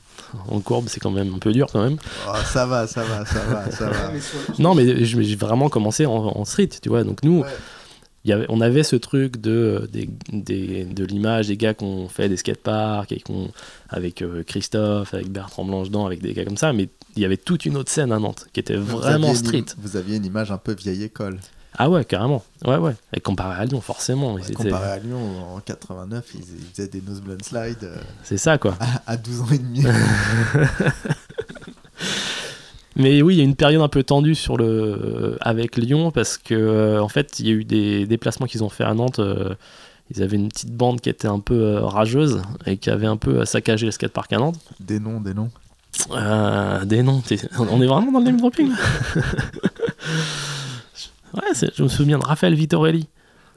[SPEAKER 1] en courbe, c'est quand même un peu dur quand même.
[SPEAKER 2] Oh, Ça va, ça va, ça va, ça va.
[SPEAKER 1] Non, mais je- j'ai vraiment commencé en, en street, tu vois. Donc nous,
[SPEAKER 2] Ouais.
[SPEAKER 1] y avait, on avait ce truc de, des, des- de l'image des gars qu'on fait des skateparks et qu'on, avec euh, Christophe, avec Bertrand Blanche-Dent, avec des gars comme ça, mais il y avait toute une autre scène à Nantes qui était
[SPEAKER 2] Vous
[SPEAKER 1] vraiment
[SPEAKER 2] aviez
[SPEAKER 1] street.
[SPEAKER 2] Vous aviez une image un peu vieille école.
[SPEAKER 1] Ah ouais, carrément. Ouais, ouais. Et comparé à Lyon, forcément. ils étaient-
[SPEAKER 2] Comparé à Lyon, en 89, ils, ils faisaient des nose slides euh,
[SPEAKER 1] C'est ça, quoi.
[SPEAKER 2] à, à 12 ans et demi.
[SPEAKER 1] Mais oui, il y a une période un peu tendue sur le... avec Lyon parce que, euh, en fait, il y a eu des déplacements qu'ils ont fait à Nantes. euh, ils avaient une petite bande qui était un peu euh, rageuse et qui avait un peu euh, saccagé le skatepark à Nantes.
[SPEAKER 2] des noms, des noms.
[SPEAKER 1] Euh, des noms, on est vraiment dans le name dropping Ouais, je me souviens de Raphaël Vittorelli,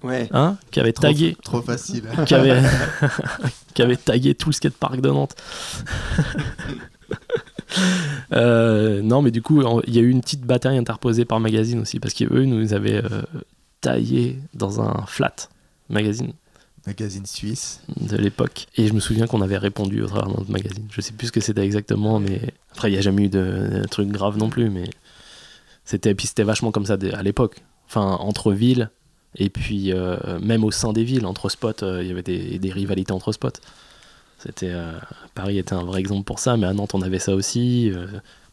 [SPEAKER 4] Ouais.
[SPEAKER 1] hein, qui avait
[SPEAKER 2] Trop,
[SPEAKER 1] tagué,
[SPEAKER 2] trop facile.
[SPEAKER 1] qui avait, qui avait tagué tout le skatepark de Nantes. Euh, non, mais du coup, il y a eu une petite bataille interposée par magazine aussi, parce qu'eux nous avaient euh, taillé dans un flat magazine
[SPEAKER 2] Magazine suisse.
[SPEAKER 1] de l'époque. Et je me souviens qu'on avait répondu au travers de notre magazine. Je sais plus ce que c'était exactement, mais après, il n'y a jamais eu de, de trucs graves non plus, mais c'était, puis c'était vachement comme ça à l'époque. Enfin, entre villes, et puis euh, même au sein des villes, entre spots, euh, il y avait des, des rivalités entre spots. C'était, euh, Paris était un vrai exemple pour ça, mais à Nantes, on avait ça aussi.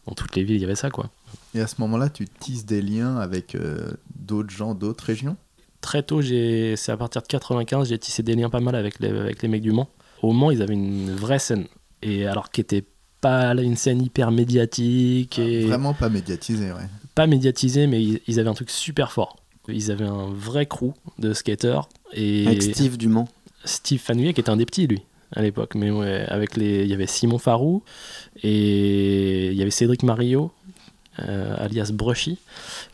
[SPEAKER 1] dans toutes les villes, il y avait ça, quoi.
[SPEAKER 2] Et à ce moment-là, tu tisses des liens avec d'autres gens, d'autres régions?
[SPEAKER 1] Très tôt, j'ai, c'est à partir de 95, j'ai tissé des liens pas mal avec les, avec les mecs du Mans. Au Mans, ils avaient une vraie scène. Et alors qui était pas une scène hyper médiatique et
[SPEAKER 2] Vraiment pas médiatisé, ouais.
[SPEAKER 1] Pas médiatisée, mais ils, ils avaient un truc super fort. Ils avaient un vrai crew de skateurs et
[SPEAKER 4] Avec Steve Dumont.
[SPEAKER 1] Steve Fanouillet qui était un des petits lui à l'époque. Mais ouais, avec les, il y avait Simon Farou et il y avait Cédric Mario, euh, alias Brushy,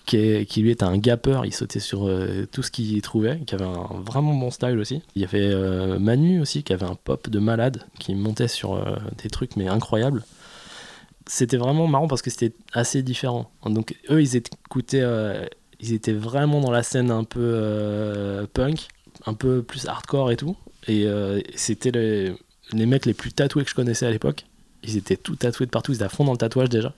[SPEAKER 1] qui, est- qui lui était un gapper. Il sautait sur euh, tout ce qu'il trouvait, qui avait un vraiment bon style aussi. Il y avait euh, Manu aussi qui avait un pop de malade, qui montait sur des trucs mais incroyables. C'était vraiment marrant parce que c'était assez différent. Donc eux ils écoutaient, euh, ils étaient vraiment dans la scène un peu euh, punk, un peu plus hardcore et tout. Et euh, c'était les, les mecs les plus tatoués que je connaissais à l'époque. Ils étaient tout tatoués de partout, ils étaient à fond dans le tatouage déjà.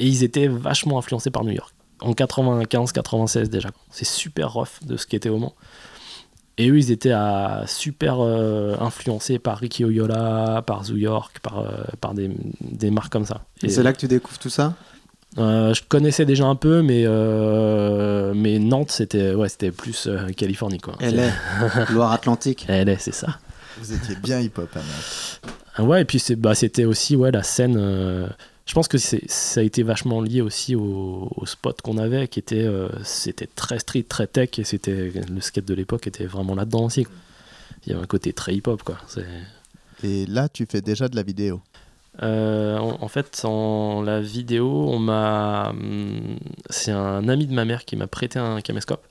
[SPEAKER 1] Et ils étaient vachement influencés par New York. En 95-96 déjà. C'est super rough de ce qui était au Mans. Et eux, ils étaient à super euh, influencés par Ricky Oyola, par Zoo York, par, euh, par des, des marques comme ça.
[SPEAKER 4] Et c'est là que tu découvres tout ça?
[SPEAKER 1] Euh, je connaissais déjà un peu, mais, euh, mais Nantes, c'était ouais, plus euh, Californie. Quoi.
[SPEAKER 4] Elle est Loire-Atlantique.
[SPEAKER 1] Elle est, c'est ça.
[SPEAKER 2] Vous étiez bien hip-hop à Nantes.
[SPEAKER 1] Ouais, et puis bah, c'était aussi ouais, la scène. Je pense que ça a été vachement lié aussi au, au spot qu'on avait, qui était, euh, c'était très street, très tech, et c'était, le skate de l'époque était vraiment là-dedans aussi. Il y avait un côté très hip-hop, quoi.
[SPEAKER 2] Et là, tu fais déjà de la vidéo.
[SPEAKER 1] Euh, en, en fait, en la vidéo, on m'a, hum, c'est un ami de ma mère qui m'a prêté un caméscope.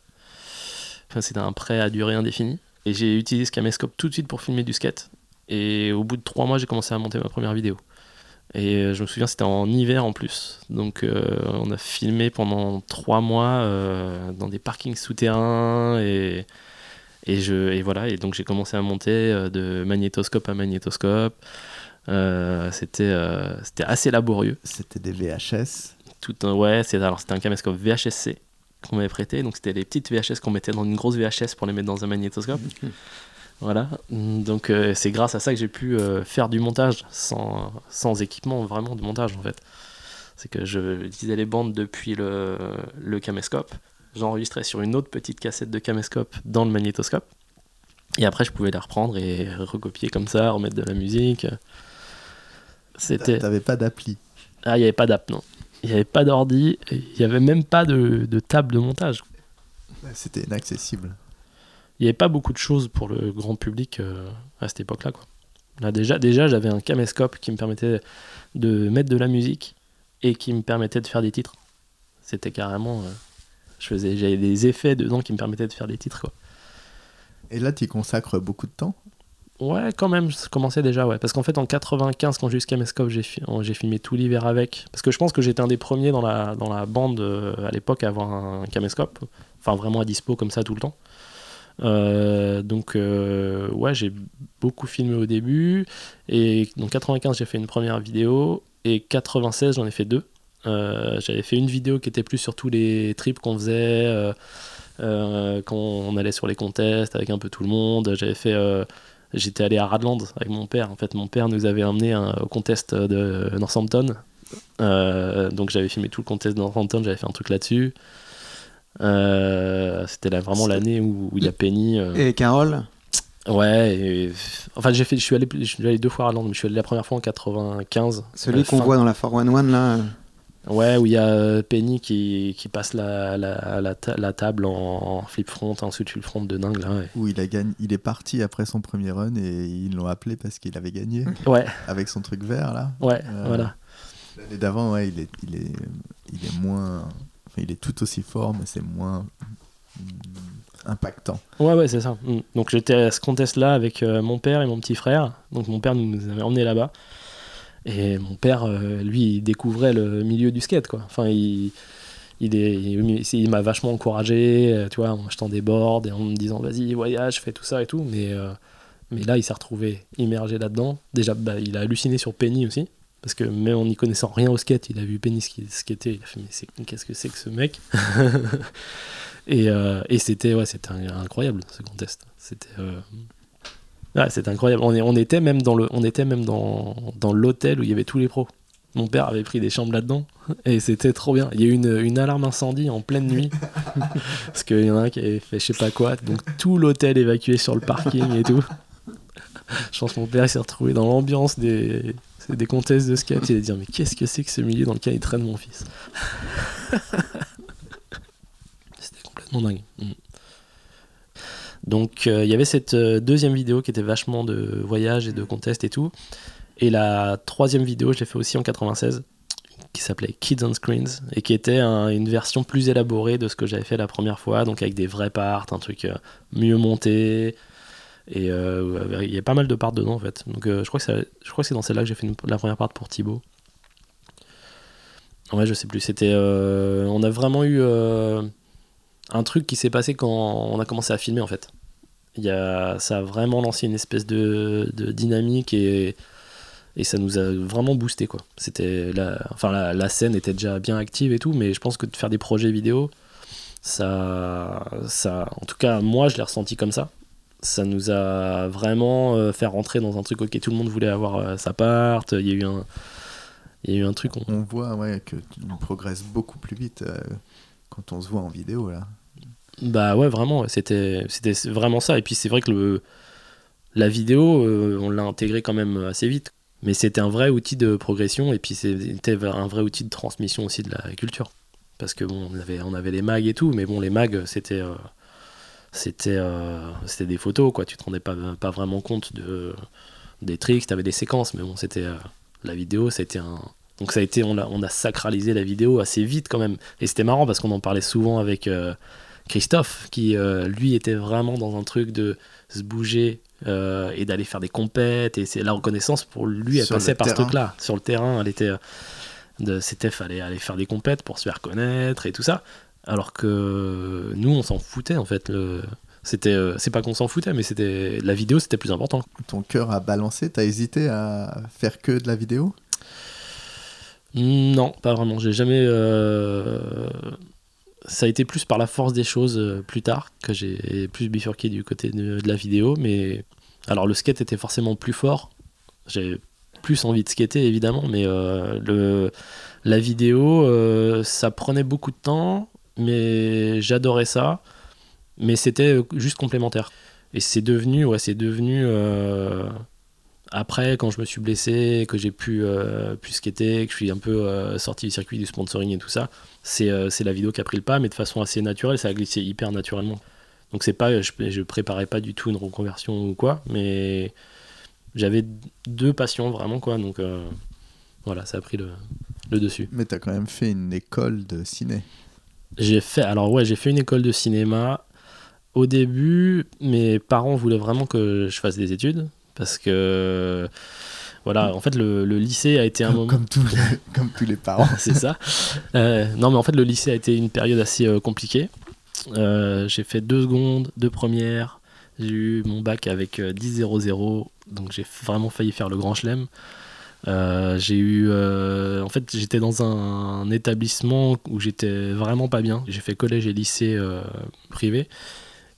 [SPEAKER 1] Enfin, c'était un prêt à durée indéfinie. Et j'ai utilisé ce caméscope tout de suite pour filmer du skate. Et au bout de trois mois, j'ai commencé à monter ma première vidéo. Et euh, je me souviens, c'était en hiver en plus. Donc, euh, on a filmé pendant trois mois euh, dans des parkings souterrains. Et, et, je, et voilà. Et donc, j'ai commencé à monter de magnétoscope à magnétoscope. Euh, c'était c'était assez laborieux.
[SPEAKER 2] C'était des VHS.
[SPEAKER 1] Tout un, ouais, c'est alors c'était un caméscope VHS-C qu'on m'avait prêté, donc c'était les petites VHS qu'on mettait dans une grosse VHS pour les mettre dans un magnétoscope. Voilà, donc euh, c'est grâce à ça que j'ai pu euh, faire du montage sans, sans équipement vraiment de montage en fait. C'est que je utilisais les bandes depuis le, le caméscope, j'enregistrais sur une autre petite cassette de caméscope dans le magnétoscope, et après je pouvais les reprendre et recopier comme ça, remettre de la musique. C'était.
[SPEAKER 2] T'avais pas d'appli.
[SPEAKER 1] Ah, il n'y avait pas d'app, non. Il n'y avait pas d'ordi, il n'y avait même pas de, de table de montage.
[SPEAKER 2] C'était inaccessible.
[SPEAKER 1] Il n'y avait pas beaucoup de choses pour le grand public euh, à cette époque-là. Quoi. Là, déjà, déjà j'avais un caméscope qui me permettait de mettre de la musique et qui me permettait de faire des titres. C'était carrément. euh, je faisais, j'avais des effets dedans qui me permettaient de faire des titres. Quoi.
[SPEAKER 2] Et là, tu y consacres beaucoup de temps?
[SPEAKER 1] Ouais, quand même, ça commençait déjà, ouais. Parce qu'en fait, en 95, quand j'ai eu ce caméscope, j'ai, fi- j'ai filmé tout l'hiver avec. Parce que je pense que j'étais un des premiers dans la, dans la bande euh, à l'époque à avoir un caméscope. Enfin, vraiment à dispo comme ça tout le temps. Euh, donc, euh, ouais, j'ai beaucoup filmé au début. Et donc, 95, j'ai fait une première vidéo. Et 96, j'en ai fait deux. Euh, j'avais fait une vidéo qui était plus sur tous les trips qu'on faisait. quand on allait sur les contests avec un peu tout le monde. J'avais fait. J'étais allé à Radland avec mon père. En fait, mon père nous avait emmené un- au contest de Northampton. Donc j'avais filmé tout le contest de Northampton, j'avais fait un truc là-dessus. Euh, C'était là, vraiment l'année où, où il y a Penny. euh,
[SPEAKER 4] Et Carole?
[SPEAKER 1] Ouais, et- enfin j'ai fait, je suis allé, je suis allé deux fois à Radland, mais je suis allé la première fois en 95.
[SPEAKER 4] Celui
[SPEAKER 1] euh,
[SPEAKER 4] qu'on voit dans la 411 là.
[SPEAKER 1] Ouais, où il y a Penny qui, qui passe la, la, la, ta- la table en, en flip front, ensuite flip front de dingue là.
[SPEAKER 2] Où il, a gagné, il est parti après son premier run et ils l'ont appelé parce qu'il avait gagné
[SPEAKER 1] Ouais,
[SPEAKER 2] avec son truc vert là.
[SPEAKER 1] ouais,
[SPEAKER 2] Euh,
[SPEAKER 1] voilà.
[SPEAKER 2] L'année d'avant, ouais, il est, il est, il est moins, il est tout aussi fort, mais c'est moins mm, impactant.
[SPEAKER 1] Ouais, ouais, c'est ça. Mm. Donc j'étais à ce contest-là avec euh, mon père et mon petit frère. Donc mon père nous avait emmenés là-bas. Et mon père, euh, lui, il découvrait le milieu du skate, quoi. Enfin, il, il, il, m'a vachement encouragé, euh, tu vois, en m'achetant des boards et en me disant, vas-y, voyage, fais tout ça et tout. Mais, mais là, il s'est retrouvé immergé là-dedans. Déjà, bah, il a halluciné sur Penny aussi. Parce que même en n'y connaissant rien au skate, il a vu Penny sk- skater, il a fait mais qu'est-ce que c'est que ce mec Et, euh, et c'était ouais, incroyable ce contest. C'était euh, c'était incroyable. On, est- on était même dans le on était même dans, dans l'hôtel où il y avait tous les pros. Mon père avait pris des chambres là-dedans et c'était trop bien. Il y a eu une, une alarme incendie en pleine nuit parce qu'il y en a un qui avait fait je sais pas quoi. Donc tout l'hôtel évacué sur le parking et tout. Je pense que mon père s'est retrouvé dans l'ambiance des, des contests de skate. Il a dit mais qu'est-ce que c'est que ce milieu dans lequel il traîne mon fils C'était complètement dingue. Mm. Donc euh, il y avait cette euh, deuxième vidéo qui était vachement de voyage et de contest et tout. Et la troisième vidéo, je l'ai fait aussi en 96, qui s'appelait Kids on Screens, et qui était un- une version plus élaborée de ce que j'avais fait la première fois, donc avec des vrais parts, un truc euh, mieux monté. Et euh, il y a pas mal de parts dedans en fait. Donc euh, je crois que je crois que c'est dans celle-là que j'ai fait la première part pour Thibaut. Ouais, je sais plus. C'était, euh, on a vraiment eu un truc qui s'est passé quand on a commencé à filmer en fait. Il y a, ça a vraiment lancé une espèce de, de dynamique et, et ça nous a vraiment boosté quoi. C'était la, enfin la, la scène était déjà bien active et tout, mais je pense que de faire des projets vidéo, ça, ça, en tout cas moi je l'ai ressenti comme ça. Ça nous a vraiment euh, fait rentrer dans un truc. Ok, tout le monde voulait avoir euh, sa part. Il y a eu un, il y a eu un truc. on-
[SPEAKER 2] On voit ouais, que tu progresses beaucoup plus vite euh, quand on se voit en vidéo là.
[SPEAKER 1] Bah ouais, vraiment, c'était c'était vraiment ça. Et puis c'est vrai que le, la vidéo, euh, on l'a intégré quand même assez vite. Mais c'était un vrai outil de progression et puis c'était un vrai outil de transmission aussi de la culture. Parce que bon, on avait, on avait les mags et tout, mais bon, les mags, c'était euh, c'était euh, c'était des photos, quoi. Tu te rendais pas, pas vraiment compte de, des tricks, t'avais des séquences, mais bon, c'était euh, la vidéo, c'était un. Donc ça a été, on a, on a sacralisé la vidéo assez vite quand même. Et c'était marrant parce qu'on en parlait souvent avec. euh, Christophe, qui euh, lui était vraiment dans un truc de se bouger euh, et d'aller faire des compètes. Et c'est la reconnaissance pour lui, elle
[SPEAKER 2] Sur
[SPEAKER 1] passait par ce truc-là. Sur le terrain, elle était. euh, De, c'était fallait aller faire des compètes pour se faire connaître et tout ça. Alors que nous, on s'en foutait en fait. Le, c'était, euh, c'est pas qu'on s'en foutait, mais c'était la vidéo, c'était plus important.
[SPEAKER 2] Ton cœur a balancé, t'as hésité à faire que de la vidéo?
[SPEAKER 1] Non, pas vraiment. J'ai jamais. euh, Ça a été plus par la force des choses euh, plus tard que j'ai plus bifurqué du côté de, de la vidéo. Mais alors le skate était forcément plus fort. J'ai plus envie de skater évidemment, mais euh, le, la vidéo, euh, ça prenait beaucoup de temps, mais j'adorais ça. Mais c'était euh, juste complémentaire. Et c'est devenu, ouais, c'est devenu. euh, Après, quand je me suis blessé, que j'ai pu, euh, skater, que je suis un peu euh, sorti du circuit du sponsoring et tout ça, c'est la vidéo qui a pris le pas, mais de façon assez naturelle, ça a glissé hyper naturellement. Donc c'est pas, je, je préparais pas du tout une reconversion ou quoi, mais j'avais deux passions vraiment quoi, donc voilà, ça a pris le dessus.
[SPEAKER 2] Mais t'as quand même fait une école de ciné.
[SPEAKER 1] J'ai fait, alors ouais, j'ai fait une école de cinéma. Au début, mes parents voulaient vraiment que je fasse des études parce que voilà, en fait, le, le lycée a été un
[SPEAKER 2] Comme,
[SPEAKER 1] moment.
[SPEAKER 2] comme tous les, comme tous les parents.
[SPEAKER 1] c'est ça. Euh, non, mais en fait, le lycée a été une période assez euh, compliquée. Euh, j'ai fait deux secondes, deux premières. J'ai eu mon bac avec euh, 10-0-0, donc j'ai vraiment failli faire le grand chelem. Euh, j'ai eu, euh, en fait, j'étais dans un, un établissement où j'étais vraiment pas bien. J'ai fait collège et lycée euh, privé.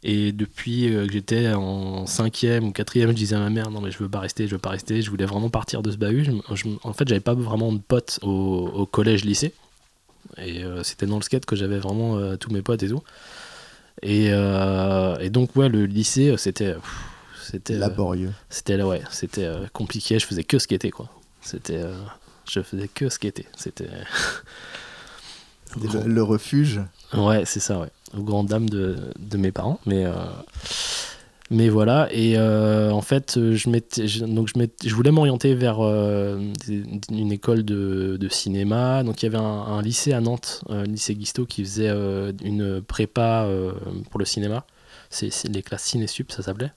[SPEAKER 1] Et depuis que j'étais en cinquième ou quatrième, je disais à ma mère non mais je veux pas rester, je veux pas rester. Je voulais vraiment partir de ce bahut. Je- je- en fait, j'avais pas vraiment de potes au, au collège lycée. Et c'était dans le skate que j'avais vraiment tous mes potes et tout. Et, et donc ouais, le lycée, c'était, c'était, euh,
[SPEAKER 2] Laborieux.
[SPEAKER 1] c'était ouais, c'était euh, compliqué. Je faisais que skater quoi. C'était, euh, je faisais que skater. C'était.
[SPEAKER 2] Le, le refuge.
[SPEAKER 1] Ouais, c'est ça, ouais. Aux grandes dames de, de mes parents. Mais, euh, mais voilà. Et euh, en fait, euh, je, m'étais- je- donc je, je voulais m'orienter vers euh, une école de, de cinéma. Donc il y avait un, un lycée à Nantes, un lycée Guisto, qui faisait euh, une prépa euh, pour le cinéma. C'est c'est les classes ciné-sup, ça s'appelait.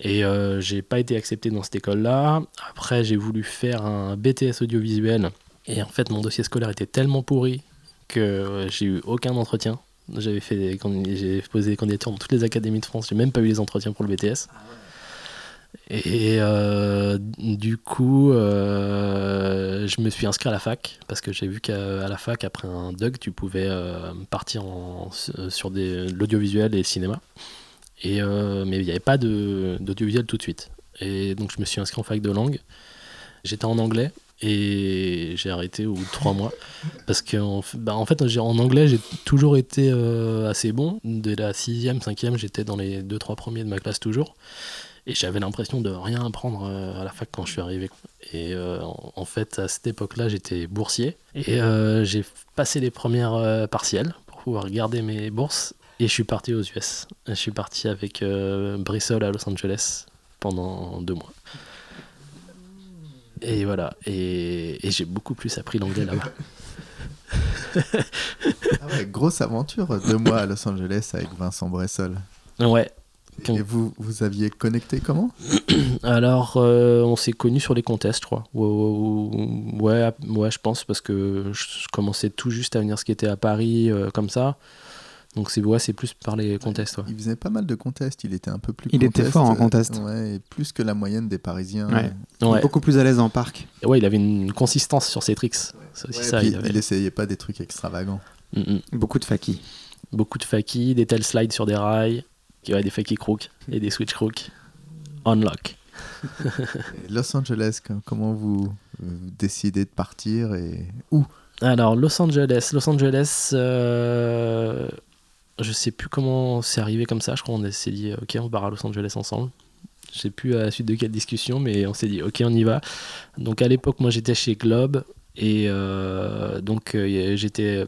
[SPEAKER 1] Et euh, j'ai pas été accepté dans cette école-là. Après, j'ai voulu faire un BTS audiovisuel. Et en fait, mon dossier scolaire était tellement pourri que euh, j'ai eu aucun entretien. J'avais fait j'ai posé des candidatures dans toutes les académies de France, j'ai même pas eu les entretiens pour le BTS. Et euh, du coup, euh, je me suis inscrit à la fac parce que j'ai vu qu'à la fac, après un DUG, tu pouvais partir en- sur de l'audiovisuel et le cinéma. Et, euh, mais il n'y avait pas d'audiovisuel tout de suite. Et donc, je me suis inscrit en fac de langue. J'étais en anglais et j'ai arrêté au bout de trois mois. Parce que bah, en fait, en anglais, j'ai toujours été euh, assez bon. Dès la sixième, cinquième, j'étais dans les deux, trois premiers de ma classe toujours. Et j'avais l'impression de rien apprendre euh, à la fac quand je suis arrivé. Et en, fait, à cette époque-là, j'étais boursier. Et j'ai passé les premières partielles pour pouvoir garder mes bourses. Et je suis parti aux US. Je suis parti avec euh, Bristol à Los Angeles pendant deux mois. Et voilà. Et, et j'ai beaucoup plus appris l'anglais là-bas.
[SPEAKER 2] Ah ouais, grosse aventure, deux mois à Los Angeles avec Vincent Bressol.
[SPEAKER 1] Ouais.
[SPEAKER 2] Et vous, vous aviez connecté comment?
[SPEAKER 1] Alors, euh, on s'est connus sur les contests, je crois. Ouais, ouais, je pense, parce que je je commençais tout juste à venir skater à Paris, euh, comme ça. Donc, c'est ouais, c'est plus par les contests, ouais.
[SPEAKER 2] Il faisait pas mal de contests, il était un peu plus
[SPEAKER 4] Il était fort en
[SPEAKER 2] euh,
[SPEAKER 4] contest.
[SPEAKER 2] Ouais, et plus que la moyenne des Parisiens.
[SPEAKER 4] Ouais.
[SPEAKER 1] Ouais.
[SPEAKER 4] Beaucoup plus à l'aise en parc.
[SPEAKER 1] Et ouais, il avait une consistance sur ses tricks. C'est aussi
[SPEAKER 2] Ouais,
[SPEAKER 1] ça, il avait.
[SPEAKER 2] il essayait pas des trucs extravagants.
[SPEAKER 1] Mm, mm.
[SPEAKER 4] Beaucoup de faki.
[SPEAKER 1] Beaucoup de fakie, des tail slides sur des rails, ouais, des fakie crooks et des switch crooks. Unlock.
[SPEAKER 2] Los Angeles, com- comment vous, vous décidez de partir et où?
[SPEAKER 1] Alors, Los Angeles. Los Angeles, euh, je sais plus comment c'est arrivé comme ça. Je crois qu'on s'est dit, ok, on part à Los Angeles ensemble. Je sais plus à la suite de quelle discussion, mais on s'est dit, ok, on y va. Donc, à l'époque, moi, j'étais chez Globe. Et euh, donc, euh, j'étais,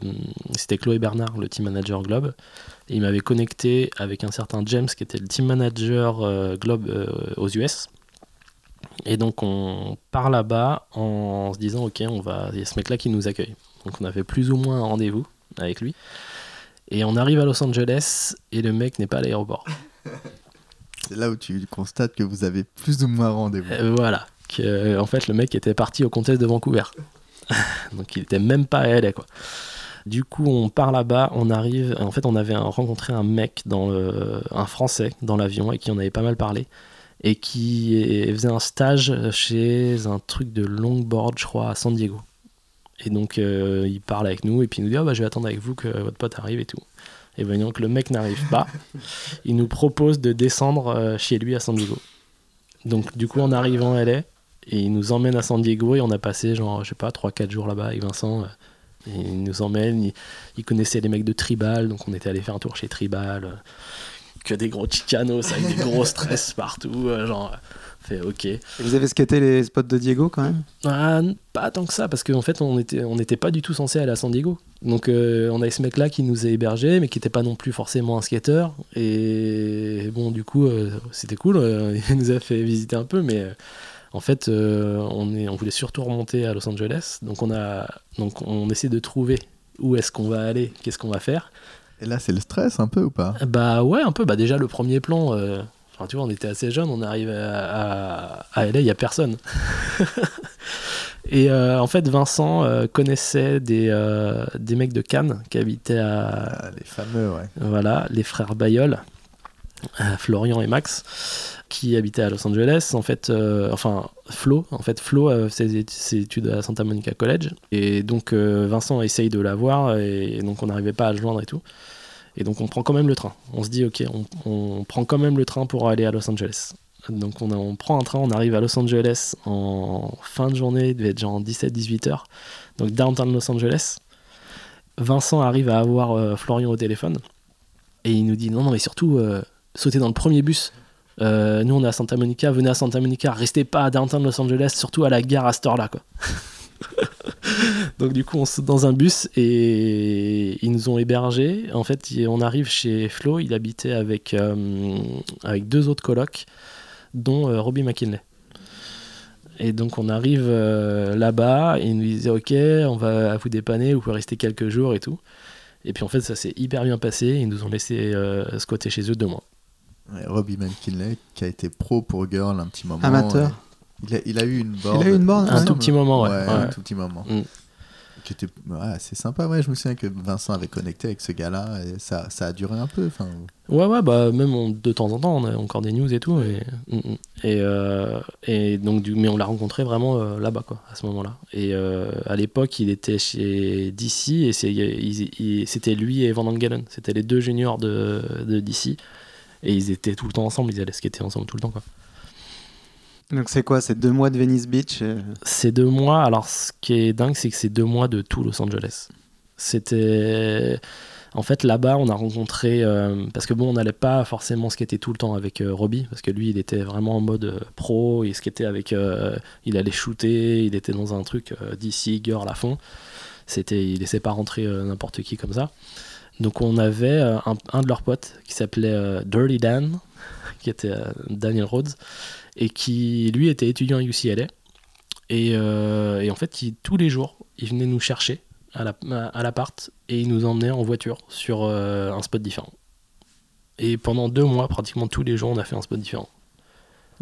[SPEAKER 1] c'était Chloé Bernard, le team manager Globe. Il m'avait connecté avec un certain James, qui était le team manager euh, Globe euh, aux US. Et donc, on part là-bas en se disant, ok, on va, il y a ce mec-là qui nous accueille. Donc on avait plus ou moins un rendez-vous avec lui. Et on arrive à Los Angeles et le mec n'est pas à l'aéroport.
[SPEAKER 2] C'est là où tu constates que vous avez plus ou moins rendez-vous.
[SPEAKER 1] Euh, voilà. Que, en fait, le mec était parti au contest de Vancouver. Donc il était même pas à LA, quoi. Du coup, on part là-bas, on arrive. En fait, on avait un- rencontré un mec, dans le- un Français, dans l'avion, et qui en avait pas mal parlé. Et qui faisait un stage chez un truc de longboard, je crois, à San Diego. Et donc, euh, il parle avec nous, et puis il nous dit Ah, bah, Je vais attendre avec vous que votre pote arrive et tout. Et voyant que le mec n'arrive pas, il nous propose de descendre euh, chez lui à San Diego. Donc, du coup, en arrivant à LA, et il nous emmène à San Diego, et on a passé, genre, je sais pas, 3-4 jours là-bas avec Vincent. euh, et il nous emmène, il, il connaissait les mecs de Tribal, donc on était allé faire un tour chez Tribal. que des gros chicanos avec des gros stress partout. genre, fait ok.
[SPEAKER 4] Et vous avez skaté les spots de Diego quand même?
[SPEAKER 1] Ah, pas tant que ça, parce qu'en fait, on était, on n'était pas du tout censé aller à San Diego. Donc, euh, on avait ce mec-là qui nous a hébergés, mais qui n'était pas non plus forcément un skater. Et bon, du coup, euh, c'était cool. euh, il nous a fait visiter un peu, mais euh, en fait, euh, on, est, on voulait surtout remonter à Los Angeles. Donc, on, a, donc, on essaie de trouver où est-ce qu'on va aller, qu'est-ce qu'on va faire.
[SPEAKER 2] Et là, c'est le stress un peu ou pas?
[SPEAKER 1] Bah ouais, un peu. Bah déjà, le premier plan, euh, enfin, tu vois, on était assez jeunes, on arrive à, à, à LA, il n'y a personne. Et euh, en fait, Vincent euh, connaissait des, euh, des mecs de Cannes qui habitaient à
[SPEAKER 2] Ah, Les fameux, ouais.
[SPEAKER 1] voilà, les frères Bayol, euh, Florian et Max, qui habitaient à Los Angeles. En fait, enfin, Flo, en fait, Flo a fait ses, études à Santa Monica College. Et donc, Vincent essaye de la voir, et, donc on n'arrivait pas à le joindre et tout. Et donc, on prend quand même le train. On se dit, ok, on, prend quand même le train pour aller à Los Angeles. Donc, on prend un train, on arrive à Los Angeles en fin de journée, il devait être genre 17-18 heures. Donc, downtown Los Angeles. Vincent arrive à avoir euh, Florian au téléphone. Et il nous dit non, non, mais surtout, euh, sautez dans le premier bus. Euh, nous, on est à Santa Monica, venez à Santa Monica, restez pas à downtown Los Angeles, surtout à la gare à cette heure-là, quoi. Donc, du coup, on saute dans un bus et ils nous ont hébergés. En fait, il- on arrive chez Flo, il habitait avec, euh, avec deux autres colocs, dont euh, Robbie McKinley. Et donc, on arrive euh, là-bas et ils nous disaient Ok, on va vous dépanner, vous pouvez rester quelques jours et tout. Et puis en fait, ça s'est hyper bien passé. Ils nous ont laissé euh, squatter chez eux deux mois.
[SPEAKER 2] Ouais, Robbie McKinley, qui a été pro pour Girl un petit moment.
[SPEAKER 4] Amateur.
[SPEAKER 2] et Il a, il a eu une board.
[SPEAKER 4] a eu une board,
[SPEAKER 1] Un tout petit moment, ouais.
[SPEAKER 2] un
[SPEAKER 1] Ouais.
[SPEAKER 2] tout petit moment.
[SPEAKER 1] Mm.
[SPEAKER 2] Qui était ouais, assez sympa. Ouais, je me souviens que Vincent avait connecté avec ce gars-là et ça, ça a duré un peu. Enfin,
[SPEAKER 1] Ouais, ouais, bah même on- de temps en temps, on a encore des news et tout. Et, Mm, mm. et, euh, et donc, du, mais on l'a rencontré vraiment euh, là-bas, quoi, à ce moment-là. Et euh, à l'époque, il était chez DC et il- il- c'était lui et Van Angelen. C'était les deux juniors de, de DC. Et ils étaient tout le temps ensemble, ils allaient skater ensemble tout le temps, quoi.
[SPEAKER 4] Donc c'est quoi C'est deux mois de Venice Beach et-
[SPEAKER 1] C'est deux mois. Alors, ce qui est dingue, c'est que c'est deux mois de tout Los Angeles. C'était. En fait, là-bas, on a rencontré. euh, parce que bon, on n'allait pas forcément skater tout le temps avec euh, Robbie, parce que lui, il était vraiment en mode euh, pro. Il skatait avec. euh, il allait shooter, il était dans un truc euh, DC, girl à fond. C'était, il laissait pas rentrer euh, n'importe qui comme ça. Donc, on avait euh, un, un de leurs potes qui s'appelait euh, Dirty Dan, qui était euh, Daniel Rhodes, et qui, lui, était étudiant à UCLA. Et, euh, et en fait, il- tous les jours, il venait nous chercher à la- à l'appart et il nous emmenait en voiture sur euh, un spot différent. Et pendant deux mois, pratiquement tous les jours, on a fait un spot différent.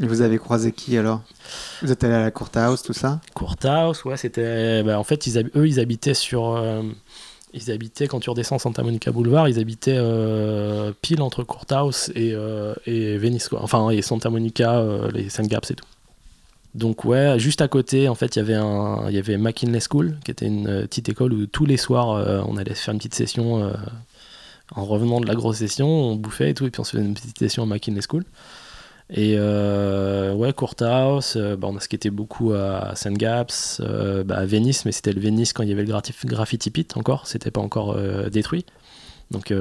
[SPEAKER 4] et vous avez croisé qui alors? Vous êtes allé à la Courthouse, tout ça?
[SPEAKER 1] Courthouse, ouais, c'était. bah, en fait, ils eux, ils habitaient sur. euh, ils habitaient, quand tu redescends Santa Monica Boulevard, ils habitaient euh, pile entre Courthouse et, euh, et Venice, quoi. Enfin, et Santa Monica, euh, les Saint Gaps et tout. Donc, ouais, juste à côté, en fait, il y avait un, il y avait McKinley School, qui était une petite école où tous les soirs, on allait faire une petite session. en revenant de la grosse session, on bouffait et tout, et puis on se faisait une petite session à McKinley School. Et euh, ouais, Courthouse, euh, bah, on a skaté beaucoup à St. Gaps, euh, bah, à Venice, mais c'était le Venice quand il y avait le gratif- graffiti pit encore, c'était pas encore euh, détruit. Donc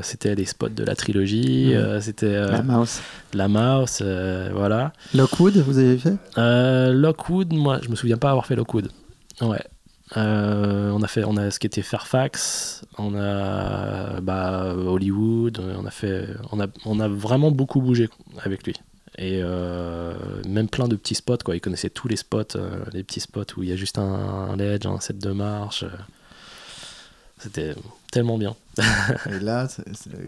[SPEAKER 1] c'était les spots de la trilogie, euh, c'était
[SPEAKER 4] La Mouse.
[SPEAKER 1] la mouse, voilà.
[SPEAKER 4] Lockwood, vous avez fait?
[SPEAKER 1] Lockwood, moi je me souviens pas avoir fait Lockwood. Ouais. On a fait, on a skaté Fairfax, on a bah, Hollywood, on a fait, on a, on a vraiment beaucoup bougé avec lui. Et euh, même plein de petits spots, quoi. Il connaissait tous les spots, euh, les petits spots où il y a juste un, un ledge, un set de marche. euh. C'était tellement bien.
[SPEAKER 2] et là,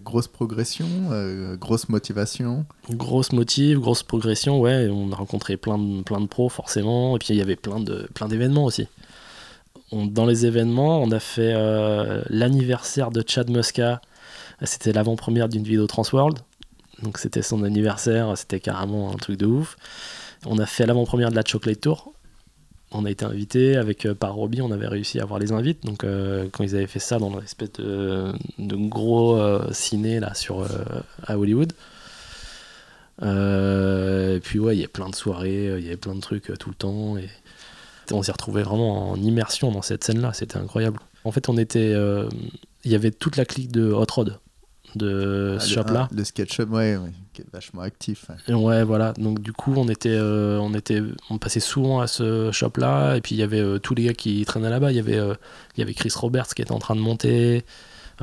[SPEAKER 2] grosse progression, euh, grosse motivation.
[SPEAKER 1] Grosse motive, grosse progression, ouais. On a rencontré plein de, plein de pros, forcément. Et puis il y avait plein de plein d'événements aussi. On- dans les événements, on a fait euh, l'anniversaire de Chad Muska. C'était l'avant-première d'une vidéo Transworld. Donc c'était son anniversaire, c'était carrément un truc de ouf. On a fait l'avant-première de la Chocolate Tour. On a été invité avec euh, par Robbie, on avait réussi à avoir les invites. Donc euh, quand ils avaient fait ça dans l'espèce de, de gros euh, ciné là sur à Hollywood. Et puis ouais, il y a plein de soirées, il y avait plein de trucs tout le temps. Et on s'est retrouvé vraiment en immersion dans cette scène-là, c'était incroyable. En fait, on était, il y avait toute la clique de Hot Rod. De
[SPEAKER 2] Ah,
[SPEAKER 1] ce
[SPEAKER 2] le-
[SPEAKER 1] shop-là.
[SPEAKER 2] ah, Le SketchUp, ouais, ouais, qui est vachement actif. ouais.
[SPEAKER 1] Voilà. Donc du coup, on était, euh, on était, on passait souvent à ce shop-là. Et puis il y avait euh, tous les gars qui traînaient là-bas. Il y avait, euh, il y avait Chris Roberts qui était en train de monter.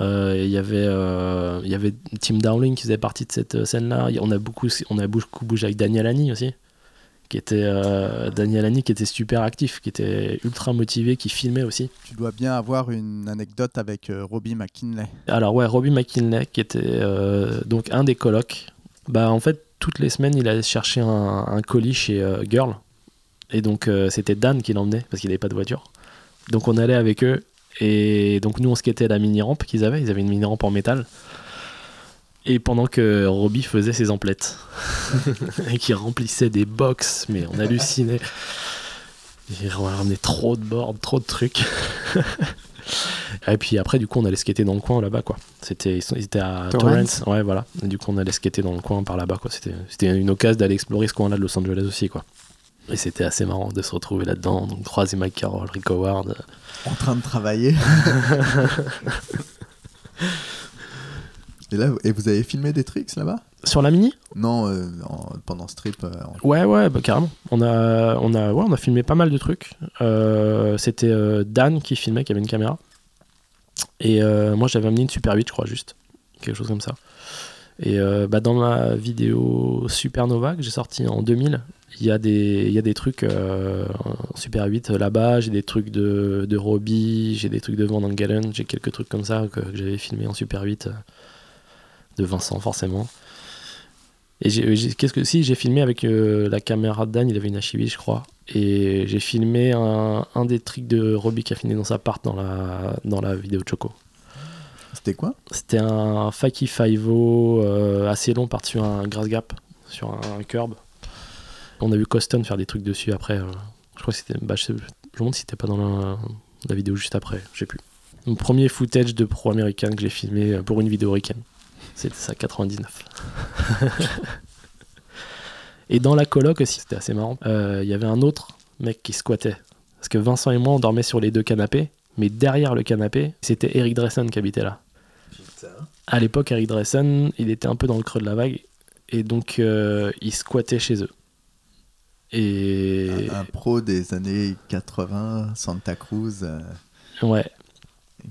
[SPEAKER 1] Il y avait, il y avait Tim Dowling qui faisait partie de cette scène-là. On a beaucoup, on a beaucoup bougé avec Daniel Annie aussi, qui était euh, Daniel Annie qui était super actif, qui était ultra motivé, qui filmait aussi.
[SPEAKER 3] Tu dois bien avoir une anecdote avec euh, Robbie McKinley.
[SPEAKER 1] Alors ouais, Robbie McKinley, qui était euh, donc un des colocs. Bah en fait, toutes les semaines, il allait chercher un, un colis chez Girl. Et donc c'était Dan qui l'emmenait, parce qu'il n'avait pas de voiture. Donc on allait avec eux. Et donc nous, on skatait à la mini-rampe qu'ils avaient. Ils avaient une mini-rampe en métal. Et pendant que Robbie faisait ses emplettes. et qui remplissait des box, mais on hallucinait. Il ramenait trop de boards, trop de trucs. Et puis après, du coup, on allait skater dans le coin là-bas, quoi. C'était, ils, étaient à
[SPEAKER 4] Torrance.
[SPEAKER 1] Torrance, ouais, voilà. Et du coup, on allait skater dans le coin par là-bas, quoi. C'était, c'était une occasion d'aller explorer ce coin-là de Los Angeles aussi, quoi. Et c'était assez marrant de se retrouver là-dedans, donc croiser Mike Carroll, Rick Howard.
[SPEAKER 2] En train de travailler. et là, et vous avez filmé des tricks là-bas?
[SPEAKER 1] Sur la mini?
[SPEAKER 2] Non, euh, en- pendant Strip. euh, en-
[SPEAKER 1] Ouais, ouais, bah, carrément. On a, on, a, ouais, on a filmé pas mal de trucs. Euh, c'était euh, Dan qui filmait, qui avait une caméra. Et euh, moi, j'avais amené une Super 8, je crois, juste. Quelque chose comme ça. Et euh, bah, dans ma vidéo Supernova que j'ai sortie en 2000, il y, a des- il y a des trucs euh, en Super 8 là-bas. J'ai des trucs de, de Robbie, j'ai des trucs de Van Engelen, j'ai quelques trucs comme ça que, que j'avais filmé en Super 8 euh, de Vincent, forcément. Et qu'est-ce que si j'ai filmé avec euh, la caméra de Dan, il avait une HIV je crois, et j'ai filmé un, un des tricks de Robbie qui a filmé dans sa part dans la dans la vidéo de Choco.
[SPEAKER 2] C'était quoi?
[SPEAKER 1] C'était un Faki 5 euh, assez long par-dessus un grass gap sur un, curb. On a vu Coston faire des trucs dessus après. euh, je crois que c'était. Bah, je, sais- je me demande si c'était pas dans la, la vidéo juste après, je sais plus. Mon premier footage de pro américain que j'ai filmé euh, pour une vidéo ricaine. C'était ça, 99. et dans la coloc aussi, c'était assez marrant. euh, Il y avait un autre mec qui squattait. Parce que Vincent et moi, on dormait sur les deux canapés. Mais derrière le canapé, c'était Eric Dressen qui habitait là. À l'époque, Eric Dressen, il était un peu dans le creux de la vague. Et donc, euh, il squattait chez eux. Et.
[SPEAKER 2] un, un pro des années 80, Santa Cruz, euh,
[SPEAKER 1] Ouais.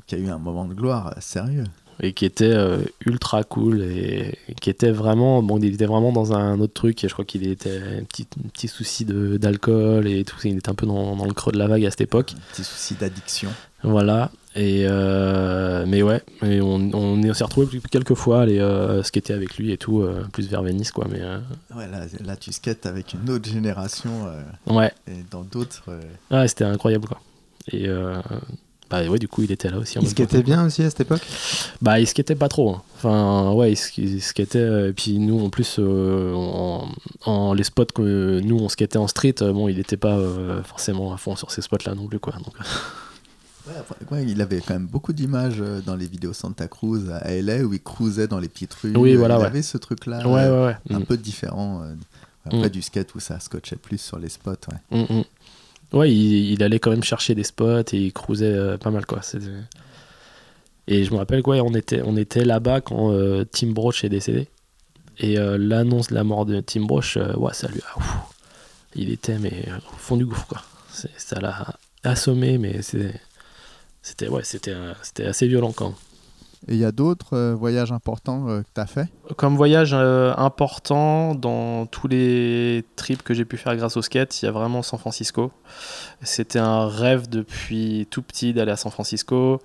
[SPEAKER 2] qui a eu un moment de gloire sérieux.
[SPEAKER 1] Et qui était euh, ultra cool et qui était vraiment bon il était vraiment dans un autre truc et je crois qu'il était un petit, un petit souci de- d'alcool et tout il était un peu dans, dans le creux de la vague à cette époque.
[SPEAKER 2] Un petit souci d'addiction.
[SPEAKER 1] voilà. Et euh, mais ouais et on, on est- on s'est retrouvé quelques fois aller euh, skater avec lui et tout euh, plus vers Venise quoi mais
[SPEAKER 2] Ouais, là, là, tu skates avec une autre génération
[SPEAKER 1] ouais.
[SPEAKER 2] et dans d'autres.
[SPEAKER 1] ouais c'était incroyable quoi. Et bah ouais du coup il était là aussi en
[SPEAKER 4] Il skatait bien aussi à cette époque
[SPEAKER 1] Bah, il skatait pas trop. hein. Enfin, ouais, il, il skatait. euh, Et puis nous, en plus, euh, en, en- les spots que nous on skatait en street, euh, bon, il était pas euh, forcément à fond sur ces spots-là non plus, quoi. Donc,
[SPEAKER 2] Ouais, après, ouais, il avait quand même beaucoup d'images dans les vidéos Santa Cruz à LA où il cruisait dans les petites rues.
[SPEAKER 1] Oui, voilà,
[SPEAKER 2] il
[SPEAKER 1] ouais.
[SPEAKER 2] avait ce truc-là
[SPEAKER 1] ouais, ouais, ouais.
[SPEAKER 2] un
[SPEAKER 1] Mm.
[SPEAKER 2] peu différent. euh, après
[SPEAKER 1] Mm.
[SPEAKER 2] du skate où ça scotchait plus sur les spots. Ouais.
[SPEAKER 1] Ouais, il, allait quand même chercher des spots et il cruisait euh, pas mal, quoi. Et je me rappelle quoi, on était, on était là-bas quand euh, Tim Broch est décédé. Et euh, l'annonce de la mort de Tim Broch, ouais, ça lui a. ouf. il était, mais au fond du gouffre, quoi. Ça l'a assommé, mais c'était ouais, c'était assez violent quand même.
[SPEAKER 3] Et il y a d'autres euh, voyages importants euh, que tu as fait?
[SPEAKER 1] Comme voyage euh, important dans tous les trips que j'ai pu faire grâce au skate, il y a vraiment San Francisco. C'était un rêve depuis tout petit d'aller à San Francisco.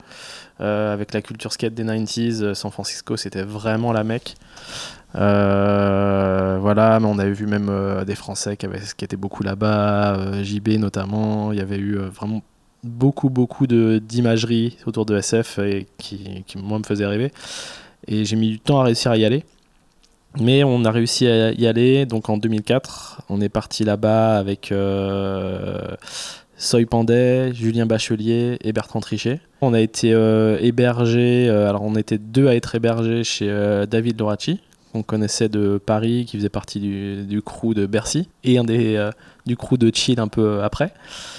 [SPEAKER 1] Avec la culture skate des 90s, euh, San Francisco c'était vraiment la mecque. Voilà, mais on avait vu même des Français qui, avaient, qui étaient beaucoup là-bas, JB notamment. Il y avait eu vraiment beaucoup, beaucoup d'imagerie autour de SF et qui, qui, moi, me faisait rêver. Et j'ai mis du temps à réussir à y aller. Mais on a réussi à y aller. Donc en 2004, on est parti là-bas avec euh, Soy Pandet, Julien Bachelier et Bertrand Trichet. On a été euh, hébergés, euh, alors on était deux à être hébergés chez David Loracci, qu'on connaissait de Paris, qui faisait partie du, du crew de Bercy, et un des, euh, du crew de Chill un peu après,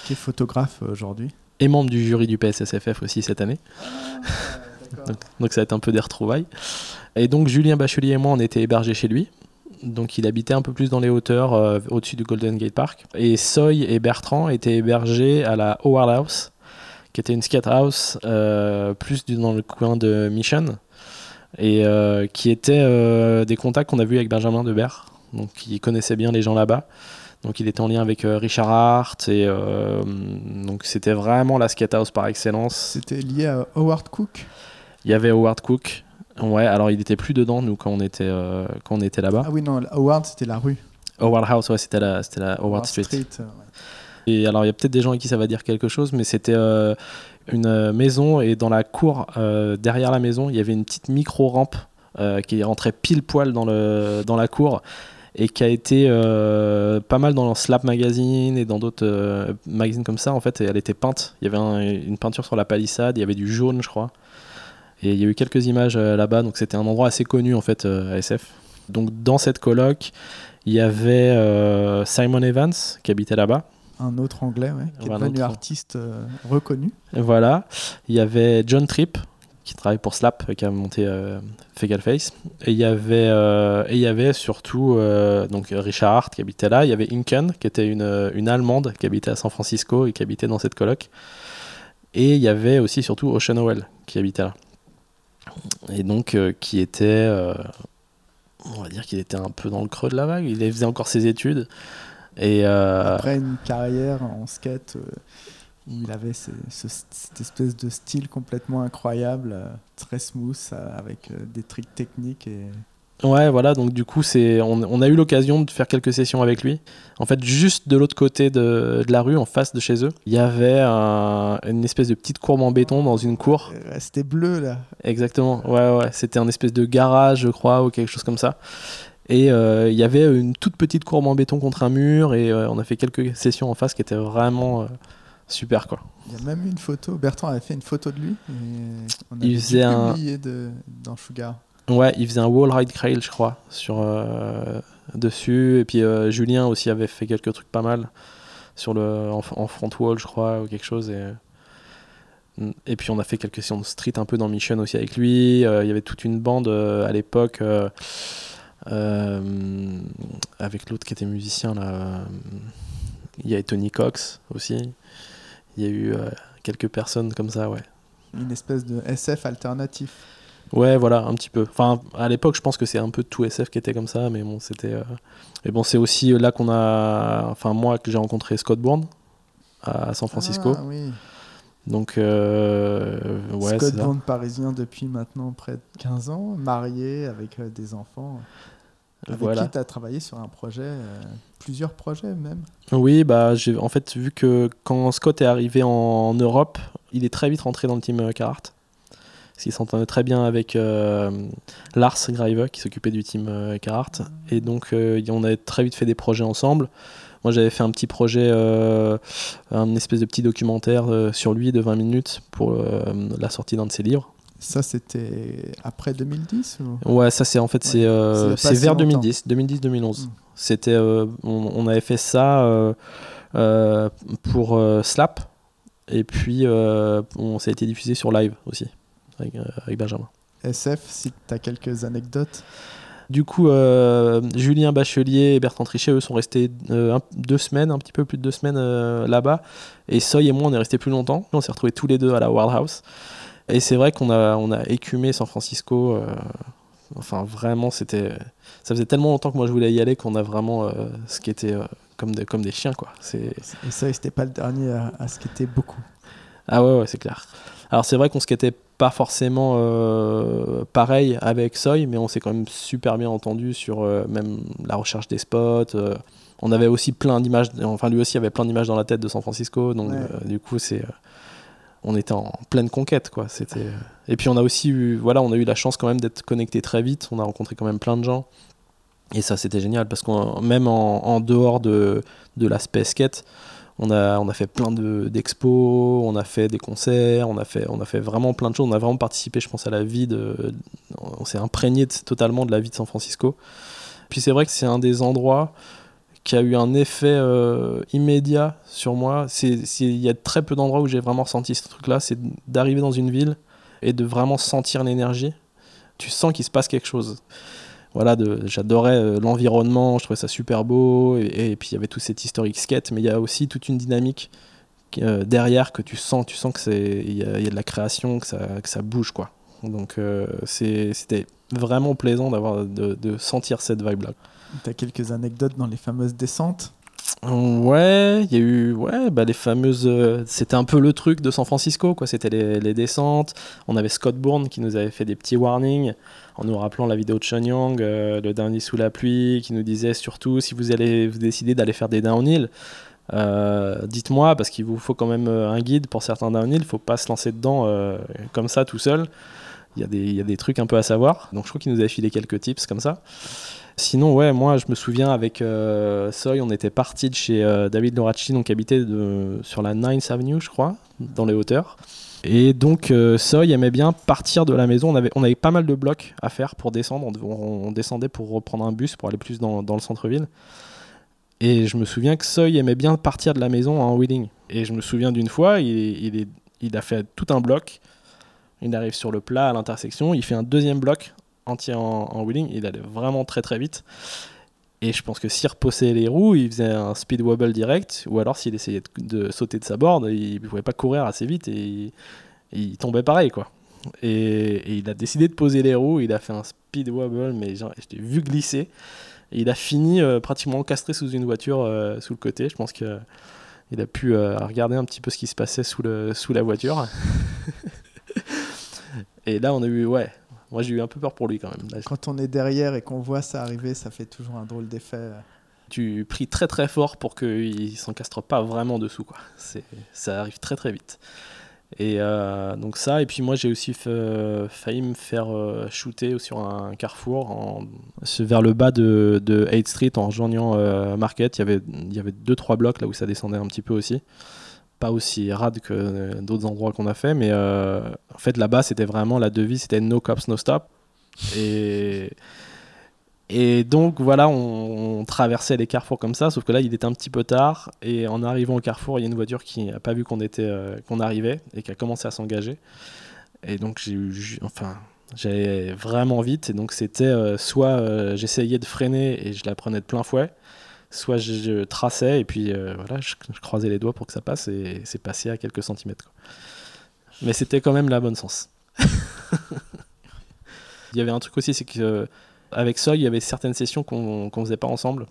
[SPEAKER 3] Qui est photographe aujourd'hui
[SPEAKER 1] et membre du jury du PSSFF aussi cette année. Donc, donc ça va être un peu des retrouvailles. Et donc Julien Bachelier et moi, on était hébergés chez lui. Donc il habitait un peu plus dans les hauteurs, euh, au-dessus du Golden Gate Park. Et Soy et Bertrand étaient hébergés à la Howard House, qui était une skate house euh, plus dans le coin de Mission, et euh, qui était euh, des contacts qu'on a vus avec Benjamin Debert. Donc il connaissait bien les gens là-bas. Donc il était en lien avec euh, Richard Hart, et donc c'était vraiment la skate house par excellence.
[SPEAKER 2] C'était lié à Howard Cook?
[SPEAKER 1] Il y avait Howard Cook. Ouais, alors il était plus dedans nous quand on était quand on était là-bas.
[SPEAKER 2] Ah oui, non, Howard, c'était la rue.
[SPEAKER 1] Howard House, ouais, c'était la c'était la Howard Street.
[SPEAKER 2] ouais.
[SPEAKER 1] Et alors il y a peut-être des gens à qui ça va dire quelque chose, mais c'était une euh, maison et dans la cour euh, derrière la maison, il y avait une petite micro rampe qui rentrait pile poil dans le dans la cour et qui a été euh, pas mal dans Slap Magazine et dans d'autres euh, magazines comme ça en fait elle était peinte. Il y avait un- une peinture sur la palissade il y avait du jaune je crois. Et il y a eu quelques images euh, là-bas donc c'était un endroit assez connu en fait euh, à SF donc dans cette coloc il y avait euh, Simon Evans qui habitait là-bas
[SPEAKER 2] Un autre anglais, ouais, qui est
[SPEAKER 1] Un
[SPEAKER 2] devenu
[SPEAKER 1] autre.
[SPEAKER 2] artiste euh, reconnu.
[SPEAKER 1] Et Voilà. Il y avait John Tripp qui travaille pour Slap, qui a monté euh, Fecal Face. Et il y avait, euh, et il y avait surtout euh, donc Richard Hart qui habitait là. Il y avait Inken qui était une, euh, une Allemande qui habitait à San Francisco et qui habitait dans cette coloc. Et il y avait aussi surtout Ocean Howell qui habitait là. Et donc euh, qui était, euh, on va dire qu'il était un peu dans le creux de la vague. Il faisait encore ses études. Et euh,
[SPEAKER 2] Après une carrière en skate euh, où il avait ce- ce- cette espèce de style complètement incroyable, euh, très smooth, avec des tricks techniques. Et...
[SPEAKER 1] Ouais, voilà, donc du coup, c'est, on, on a eu l'occasion de faire quelques sessions avec lui. En fait, juste de l'autre côté de, de la rue, en face de chez eux, il y avait un- une espèce de petite courbe en béton dans une cour.
[SPEAKER 2] C'était bleu là.
[SPEAKER 1] Exactement, ouais, ouais, c'était un espèce de garage, je crois, ou quelque chose comme ça. Et euh, il y avait une toute petite courbe en béton contre un mur, et euh, on a fait quelques sessions en face qui étaient vraiment euh, super, quoi.
[SPEAKER 2] Il y a même une photo. Bertrand avait fait une photo de lui. Et on
[SPEAKER 1] Il faisait un-
[SPEAKER 2] de, dans Sugar.
[SPEAKER 1] Ouais, il faisait un wall ride crail, je crois, sur, dessus. Et puis Julien aussi avait fait quelques trucs pas mal sur le, en, en front wall, je crois, ou quelque chose. Et, et puis on a fait quelques sessions de street un peu dans Mission aussi avec lui. Il y avait toute une bande à l'époque avec l'autre qui était musicien là. euh, Il y avait Tony Cox aussi. Il y a eu euh, quelques personnes comme ça, ouais.
[SPEAKER 2] Une espèce de SF alternatif.
[SPEAKER 1] Ouais, voilà, un petit peu. Enfin, à l'époque, je pense que c'est un peu tout SF qui était comme ça, mais bon, c'était. euh, Et bon, c'est aussi là qu'on a. Enfin, moi, que j'ai rencontré Scott Bourne à San Francisco.
[SPEAKER 2] Ah, oui.
[SPEAKER 1] Donc, euh, ouais,
[SPEAKER 2] Scott. Bourne parisien depuis maintenant près de 15 ans, marié avec euh, des enfants. Avec
[SPEAKER 1] Voilà.
[SPEAKER 2] qui tu as travaillé sur un projet, euh, plusieurs projets même.
[SPEAKER 1] Oui, bah, j'ai en fait vu que quand Scott est arrivé en Europe, il est très vite rentré dans le team euh, Carhartt. Parce qu'il s'entendait très bien avec Lars Greive qui s'occupait du team Carhartt. Et donc, on a très vite fait des projets ensemble. Moi, j'avais fait un petit projet, euh, un espèce de petit documentaire euh, sur lui de 20 minutes pour euh, la sortie d'un de ses livres.
[SPEAKER 2] Ça, c'était après 2010 ou...
[SPEAKER 1] Ouais, ça c'est en fait c'est vers
[SPEAKER 2] longtemps.
[SPEAKER 1] 2010, 2010-2011.
[SPEAKER 2] Mm.
[SPEAKER 1] C'était on, on avait fait ça pour Slap et puis euh, on ça a été diffusé sur live aussi avec, euh, avec Benjamin.
[SPEAKER 2] SF, si tu as quelques anecdotes.
[SPEAKER 1] Du coup, euh, Julien Bachelier et Bertrand Trichet, eux, sont restés euh, un- deux semaines, un petit peu plus de deux semaines euh, là-bas. Et Soy et moi, on est restés plus longtemps. On s'est retrouvés tous les deux à la World House. Et c'est vrai qu'on a, on a écumé San Francisco. enfin, vraiment, c'était. Ça faisait tellement longtemps que moi je voulais y aller qu'on a vraiment ce qui était comme, des, comme des chiens, quoi. C'est.
[SPEAKER 2] Et ça, c'était pas le dernier à, à skater beaucoup.
[SPEAKER 1] Ah ouais, ouais, c'est clair. Alors c'est vrai qu'on skatait pas forcément euh, pareil avec Soy, mais on s'est quand même super bien entendu sur euh, même la recherche des spots. euh. on avait aussi plein d'images, enfin lui aussi avait plein d'images dans la tête de San Francisco, donc
[SPEAKER 2] Ouais.
[SPEAKER 1] du coup c'est, on était en pleine conquête quoi. C'était. Et puis on a aussi eu, voilà, on a eu la chance quand même d'être connecté très vite. On a rencontré quand même plein de gens. Et ça, c'était génial parce qu'on même en, en dehors de, de l'aspect skate, on a, on a fait plein de- d'expos, on a fait des concerts, on a fait, on a fait vraiment plein de choses. On a vraiment participé, je pense, à la vie de. On s'est imprégné totalement de la vie de San Francisco. Puis c'est vrai que c'est un des endroits qui a eu un effet euh, immédiat sur moi. Il y a très peu d'endroits où j'ai vraiment ressenti ce truc-là. C'est d'arriver dans une ville et de vraiment sentir l'énergie. Tu sens qu'il se passe quelque chose. Voilà, j'adorais euh, l'environnement, je trouvais ça super beau, et, puis il y avait tout cet historique skate, mais il y a aussi toute une dynamique euh, derrière que tu sens, tu sens que c'est il y, a de la création, que ça, que ça bouge quoi. Donc euh, c'était vraiment plaisant d'avoir de, de, sentir cette vibe là.
[SPEAKER 2] Tu as quelques anecdotes dans les fameuses descentes?
[SPEAKER 1] Ouais, il y a eu ouais, bah les fameuses. Euh, c'était un peu le truc de San Francisco, quoi. C'était les, les, descentes. On avait Scott Bourne qui nous avait fait des petits warnings en nous rappelant la vidéo de Sean Young, euh, le dernier sous la pluie, qui nous disait surtout si vous allez vous décider d'aller faire des downhill, euh, dites-moi parce qu'il vous faut quand même un guide pour certains downhill. Il faut pas se lancer dedans comme ça tout seul. Il y, a des, a trucs un peu à savoir. Donc je crois qu'il nous avait filé quelques tips comme ça. Sinon, ouais, moi, je me souviens avec euh, Soy, on était parti de chez euh, David Loracci, donc habitait de, sur la 9th Avenue, je crois, dans les hauteurs. Et donc, euh, Soy aimait bien partir de la maison. On avait, on avait pas mal de blocs à faire pour descendre. On, descendait pour reprendre un bus pour aller plus dans, dans le centre-ville. Et je me souviens que Soy aimait bien partir de la maison en wheeling. Et je me souviens d'une fois, il, il, il a fait tout un bloc. Il arrive sur le plat à l'intersection. Il fait un deuxième bloc entier en, wheeling, il allait vraiment très très vite. Et je pense que s'il repoussait les roues, il faisait un speed wobble direct, ou alors s'il essayait de, sauter de sa board, il ne pouvait pas courir assez vite et il, tombait pareil quoi. Et, il a décidé de poser les roues, il a fait un speed wobble, mais je l'ai vu glisser. Et il a fini euh, pratiquement encastré sous une voiture euh, sous le côté. Je pense qu'il il a pu euh, regarder un petit peu ce qui se passait sous, le, sous la voiture. et là, on a eu, ouais, moi, j'ai eu un peu peur pour lui quand même.
[SPEAKER 2] Quand on est derrière et qu'on voit ça arriver, ça fait toujours un drôle d'effet.
[SPEAKER 1] Tu pries très très fort pour qu'il s'encastre pas vraiment dessous. Quoi. Ça arrive très très vite. Et euh, donc ça, et puis moi j'ai aussi failli me faire euh, shooter sur un carrefour en, vers le bas de, de 8th Street en rejoignant euh, Market. Il y avait, il y avait deux trois blocs là où ça descendait un petit peu aussi pas aussi rade que d'autres endroits qu'on a fait, mais euh, en fait là-bas c'était vraiment la devise, c'était no cops, no stop. Et, et donc voilà, on, traversait les carrefours comme ça, sauf que là il était un petit peu tard, et en arrivant au carrefour, il y a une voiture qui n'a pas vu qu'on était, euh, qu'on arrivait et qui a commencé à s'engager. Et donc j'ai eu, enfin, j'allais vraiment vite, et donc c'était euh, soit j'essayais de freiner et je la prenais de plein fouet, soit je, traçais et puis euh, voilà, je, croisais les doigts pour que ça passe et c'est passé à quelques centimètres. Mais c'était quand même la bonne sens. il y avait un truc aussi, c'est que avec Soy, il y avait certaines sessions qu'on ne faisait pas ensemble.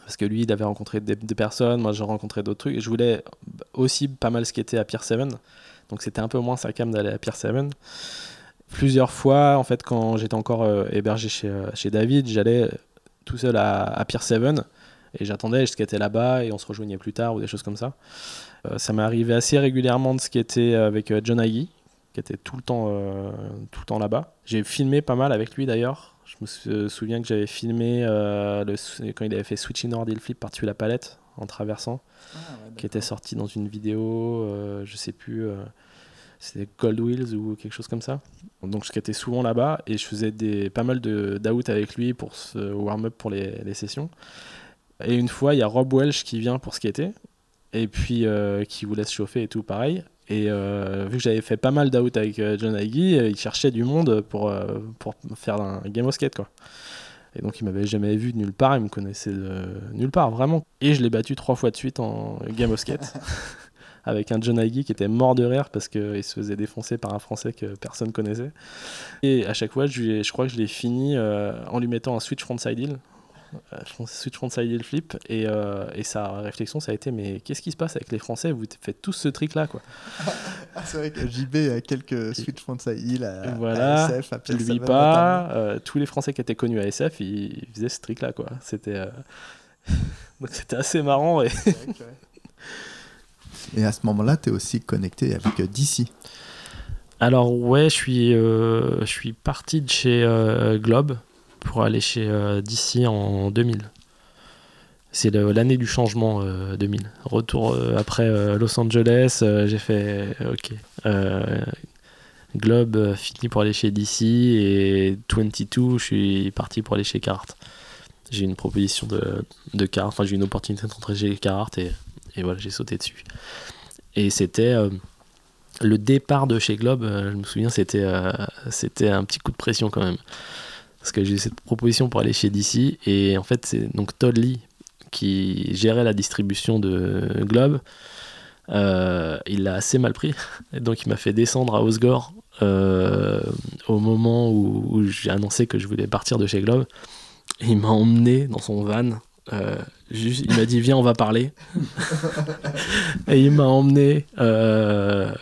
[SPEAKER 1] Parce que lui, il avait rencontré des, personnes, moi j'ai rencontré d'autres trucs. Et je voulais aussi pas mal skater à Pier 7. Donc c'était un peu moins sa cam d'aller à Pier 7. Plusieurs fois, en fait, quand j'étais encore euh, hébergé chez, euh, chez David, j'allais tout seul à, à Pier 7 et j'attendais, je skatais là-bas et on se rejoignait plus tard ou des choses comme ça. Euh, ça m'est arrivé assez régulièrement de skater avec euh, John Agee, qui était tout le temps, euh, tout le temps là-bas. J'ai filmé pas mal avec lui d'ailleurs. Je me souviens que j'avais filmé le, quand il avait fait Switching Nord Flip par-dessus la palette en traversant, ah, qui était sorti dans une vidéo, je sais plus c'était Cold Wheels ou quelque chose comme ça. Donc je skatais souvent là-bas et je faisais des, pas mal d'out avec lui pour se warm-up pour les, les, sessions. Et une fois, il y a Rob Welsh qui vient pour skater, et puis euh, qui vous laisse chauffer et tout pareil. Et euh, vu que j'avais fait pas mal d'out avec euh, John Hagee, il cherchait du monde pour, pour faire un game of skate quoi. Et donc il m'avait jamais vu de nulle part, il me connaissait de nulle part vraiment. Et je l'ai battu trois fois de suite en game of skate. avec un John Hagee qui était mort de rire parce qu'il se faisait défoncer par un Français que personne connaissait. Et à chaque fois, je, je crois que je l'ai fini en lui mettant un switch frontside heel euh, switch frontside flip. Et, euh, et, sa réflexion ça a été mais qu'est-ce qui se passe avec les Français? Vous faites tous ce trick là quoi.
[SPEAKER 2] Ah, c'est vrai que JB a quelques switch frontside heel à,
[SPEAKER 1] voilà, à SF à lui pas. euh, tous les Français qui étaient connus à SF ils, faisaient ce trick là quoi. C'était donc c'était assez marrant et
[SPEAKER 2] et à ce moment là tu es aussi connecté avec DC
[SPEAKER 1] alors ouais je suis je suis parti de chez Globe pour aller chez euh, DC en 2000. C'est l'année du changement 2000. Euh, Retour euh, après Los Angeles, j'ai fait OK. Globe fini pour aller chez DC et 22, je suis parti pour aller chez Carhartt. J'ai une proposition de, de Carhartt, enfin j'ai une opportunité de rentrer chez Carhartt et, et voilà, j'ai sauté dessus. Et c'était le départ de chez Globe, je me souviens, c'était c'était un petit coup de pression quand même. Parce que j'ai eu cette proposition pour aller chez DC. Et en fait, c'est donc Todd Lee qui gérait la distribution de Globe. Euh, il l'a assez mal pris. Et donc, il m'a fait descendre à Osgore au moment où, où j'ai annoncé que je voulais partir de chez Globe. Et il m'a emmené dans son van Juste, il m'a dit viens on va parler et il m'a emmené euh,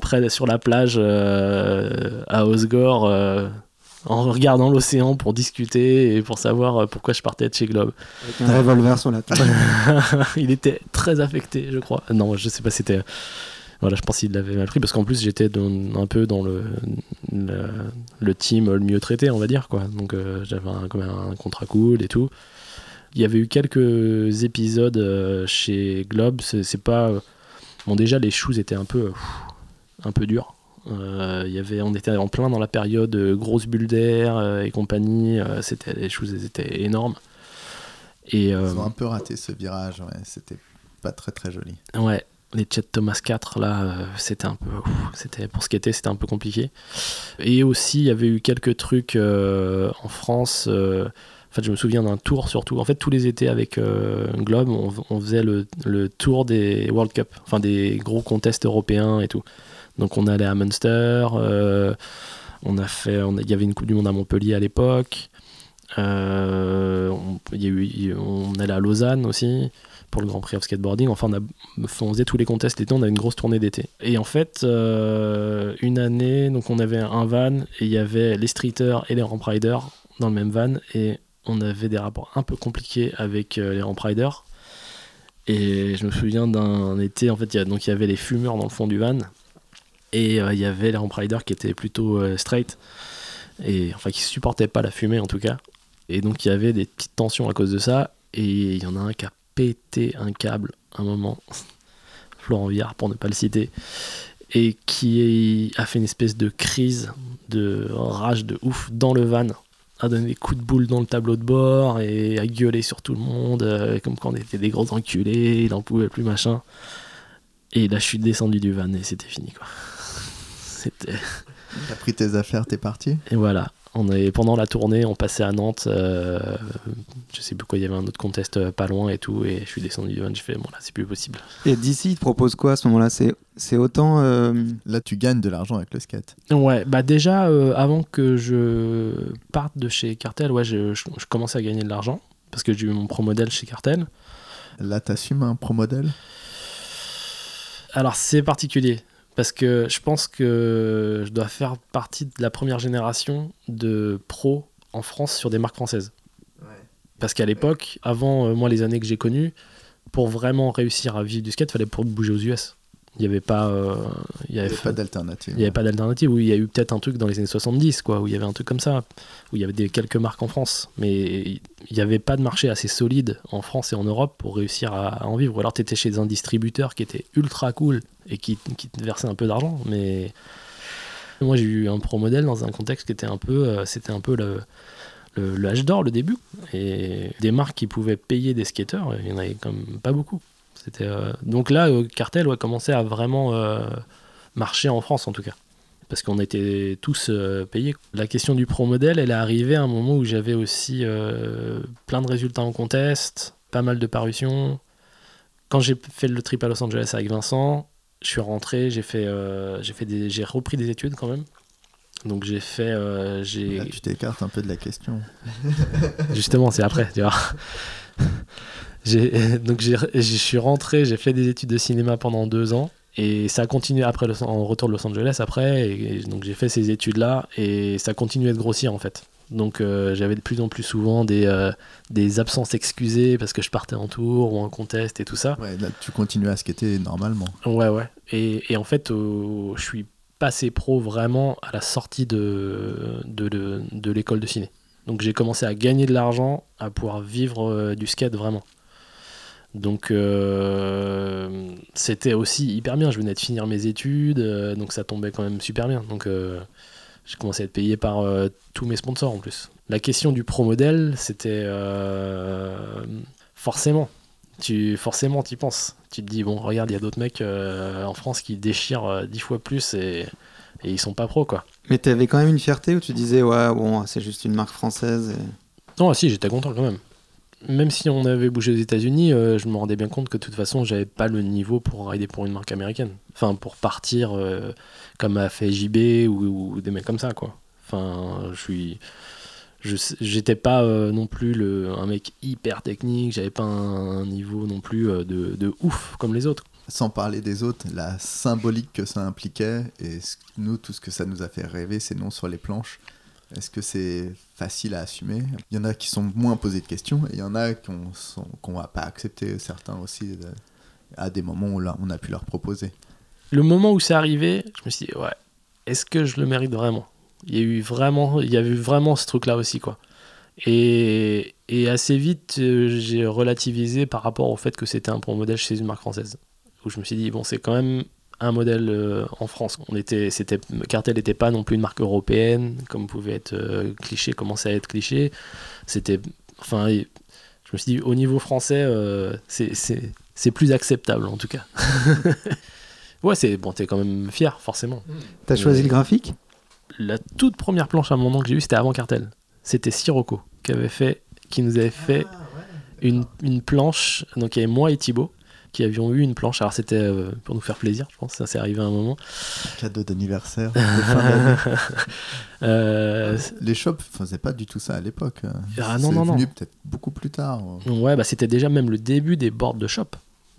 [SPEAKER 1] près sur la plage euh, à Osgore euh, en regardant l'océan pour discuter et pour savoir pourquoi je partais de chez Globe
[SPEAKER 4] avec un revolver sur la tête
[SPEAKER 1] il était très affecté je crois non je sais pas c'était voilà je pense qu'il l'avait mal pris parce qu'en plus j'étais un peu dans le, le, le team le mieux traité on va dire quoi donc j'avais un, quand même un contrat cool et tout il y avait eu quelques épisodes euh, chez Globe. C'est pas. Bon, déjà, les shoes étaient un peu, un peu durs. Euh, y avait, on était en plein dans la période grosse bulle d'air euh, et compagnie. c'était, les choses étaient énormes. Et,
[SPEAKER 2] Ils ont un peu raté ce virage. Ouais. C'était pas très très joli.
[SPEAKER 1] Ouais. Les Chet Thomas 4, là, c'était un peu. c'était, pour skater, c'était un peu compliqué. Et aussi, il y avait eu quelques trucs en France fait, je me souviens d'un tour surtout. En fait, tous les étés avec euh, Globe, on, faisait le, tour des World Cup, enfin des gros contests européens et tout. Donc on allait à Munster, euh, on a fait, il y avait une Coupe du Monde à Montpellier à l'époque. Euh, on, allait à Lausanne aussi pour le Grand Prix of Skateboarding. Enfin, on, a, on faisait tous les contests d'été, on avait une grosse tournée d'été. Et en fait, une année, donc on avait un van et il y avait les streeters et les ramp riders dans le même van et on avait des rapports un peu compliqués avec euh, les ramp riders. Et je me souviens d'un été, en fait, donc il y avait les fumeurs dans le fond du van. Et euh, il y avait les ramp riders qui étaient plutôt euh, straight. Et enfin, qui supportaient pas la fumée en tout cas. Et donc il y avait des petites tensions à cause de ça. Et il y en a un qui a pété un câble un moment. Florent Viard pour ne pas le citer. Et qui a fait une espèce de crise de rage de ouf dans le van à donner des coups de boule dans le tableau de bord et à gueuler sur tout le monde, euh, comme quand on était des gros enculés, il n'en pouvait plus, machin. Et là, je suis descendu du van et c'était fini, quoi. C'était.
[SPEAKER 2] T'as pris tes affaires, t'es parti?
[SPEAKER 1] Et voilà. On est, pendant la tournée, on passait à Nantes. Euh, je sais plus quoi, il y avait un autre contest euh, pas loin et tout. Et je suis descendu du van. Je fais, bon, là, c'est plus possible.
[SPEAKER 4] Et d'ici, il te propose quoi à ce moment-là? C'est autant. Euh,
[SPEAKER 2] là, tu gagnes de l'argent avec le skate.
[SPEAKER 1] Ouais, bah déjà, avant que je parte de chez Cartel, ouais, je, je, commençais à gagner de l'argent. Parce que j'ai eu mon pro modèle chez Cartel.
[SPEAKER 2] Là, t'assumes un pro modèle
[SPEAKER 1] Alors, c'est particulier. Parce que je pense que je dois faire partie de la première génération de pros en France sur des marques françaises. Parce qu'à l'époque, avant euh, moi les années que j'ai connues, pour vraiment réussir à vivre du skate, il fallait pour bouger aux US. Il n'y avait pas, euh,
[SPEAKER 2] il y avait, pas d'alternative.
[SPEAKER 1] Il n'y avait pas d'alternative. Où il y a eu peut-être un truc dans les années 70, quoi, où il y avait un truc comme ça, où il y avait des, quelques marques en France, mais il n'y avait pas de marché assez solide en France et en Europe pour réussir à, en vivre. Ou alors tu étais chez un distributeur qui était ultra cool et qui, qui te versait un peu d'argent, mais moi j'ai eu un pro modèle dans un contexte qui était un peu, euh, c'était un peu le le, d'or, le début, et des marques qui pouvaient payer des skateurs, il n'y en avait comme pas beaucoup. Euh, donc là, euh, Cartel ouais, commençait à vraiment marcher en France en tout cas. Parce qu'on était tous payés. La question du pro modèle, elle est arrivée à un moment où j'avais aussi plein de résultats en contest, pas mal de parutions. Quand j'ai fait le trip à Los Angeles avec Vincent, je suis rentré, j'ai fait, j'ai fait j'ai repris des études quand même. Donc j'ai fait, j'ai.
[SPEAKER 2] tu t'écartes un peu de la question.
[SPEAKER 1] Justement, c'est après, tu vois. donc je suis rentré, j'ai fait des études de cinéma pendant deux ans. Et ça a continué après le, en retour de Los Angeles après. Et, donc j'ai fait ces études-là et ça a continué de grossir en fait. Donc euh, j'avais de plus en plus souvent des, euh, des absences excusées parce que je partais en tour ou en contest et tout ça.
[SPEAKER 2] Ouais, là, tu continues à skater normalement.
[SPEAKER 1] Ouais, ouais. Et, et en fait, je suis passé pro vraiment à la sortie de, de, de, de l'école de ciné. Donc j'ai commencé à gagner de l'argent, à pouvoir vivre euh, du skate vraiment. Donc c'était aussi hyper bien. Je venais de finir mes études, donc ça tombait quand même super bien. Donc j'ai commencé à être payé par tous mes sponsors en plus. La question du pro modèle, c'était forcément. Tu, forcément, tu y penses. Tu te dis, bon, regarde, il y a d'autres mecs euh, en France qui déchirent euh, dix fois plus et, et ils sont pas pros, quoi.
[SPEAKER 4] Mais tu avais quand même une fierté où tu disais, ouais, bon, c'est juste une marque française. et-
[SPEAKER 1] Non, si, j'étais content quand même. Même si on avait bougé aux États-Unis, euh, je me rendais bien compte que de toute façon, j'avais pas le niveau pour rider pour une marque américaine. Enfin, pour partir euh, comme a fait JB ou, des mecs comme ça, quoi. Enfin, je suis. J'étais pas euh, non plus le, un mec hyper technique, j'avais pas un, niveau non plus de, de ouf comme les autres.
[SPEAKER 2] Sans parler des autres, la symbolique que ça impliquait, et nous, tout ce que ça nous a fait rêver, ces noms sur les planches, est-ce que c'est facile à assumer? Il y en a qui sont moins posés de questions, et il y en a qu'on qu'on va pas accepter, certains aussi, à des moments où on a pu leur proposer.
[SPEAKER 1] Le moment où c'est arrivé, je me suis dit, ouais, est-ce que je le mérite vraiment? Il y a eu vraiment, il y a eu vraiment ce truc-là aussi, quoi. Et, et assez vite, euh, j'ai relativisé par rapport au fait que c'était un bon modèle chez une marque française. Où je me suis dit, bon, c'est quand même un modèle euh, en France. On était, c'était, Cartel n'était pas non plus une marque européenne, comme pouvait être euh, cliché, commençait à être cliché. C'était, enfin, et je me suis dit, au niveau français, euh, c'est, plus acceptable en tout cas. ouais, c'est bon, t'es quand même fier, forcément.
[SPEAKER 4] T'as choisi le graphique?
[SPEAKER 1] La toute première planche à un moment que j'ai eue, c'était avant Cartel. C'était Sirocco qui avait fait, qui nous avait fait une, une planche. Donc il y avait moi et Thibaut qui avions eu une planche. Alors c'était euh, pour nous faire plaisir, je pense. Ça s'est arrivé à un moment.
[SPEAKER 2] Cadeau d'anniversaire.
[SPEAKER 1] Euh,
[SPEAKER 2] les shops faisaient pas du tout ça à l'époque.
[SPEAKER 1] Ah, non,
[SPEAKER 2] C'est
[SPEAKER 1] non, non.
[SPEAKER 2] venu peut-être beaucoup plus tard.
[SPEAKER 1] ouais, bah c'était déjà même le début des boards de shop.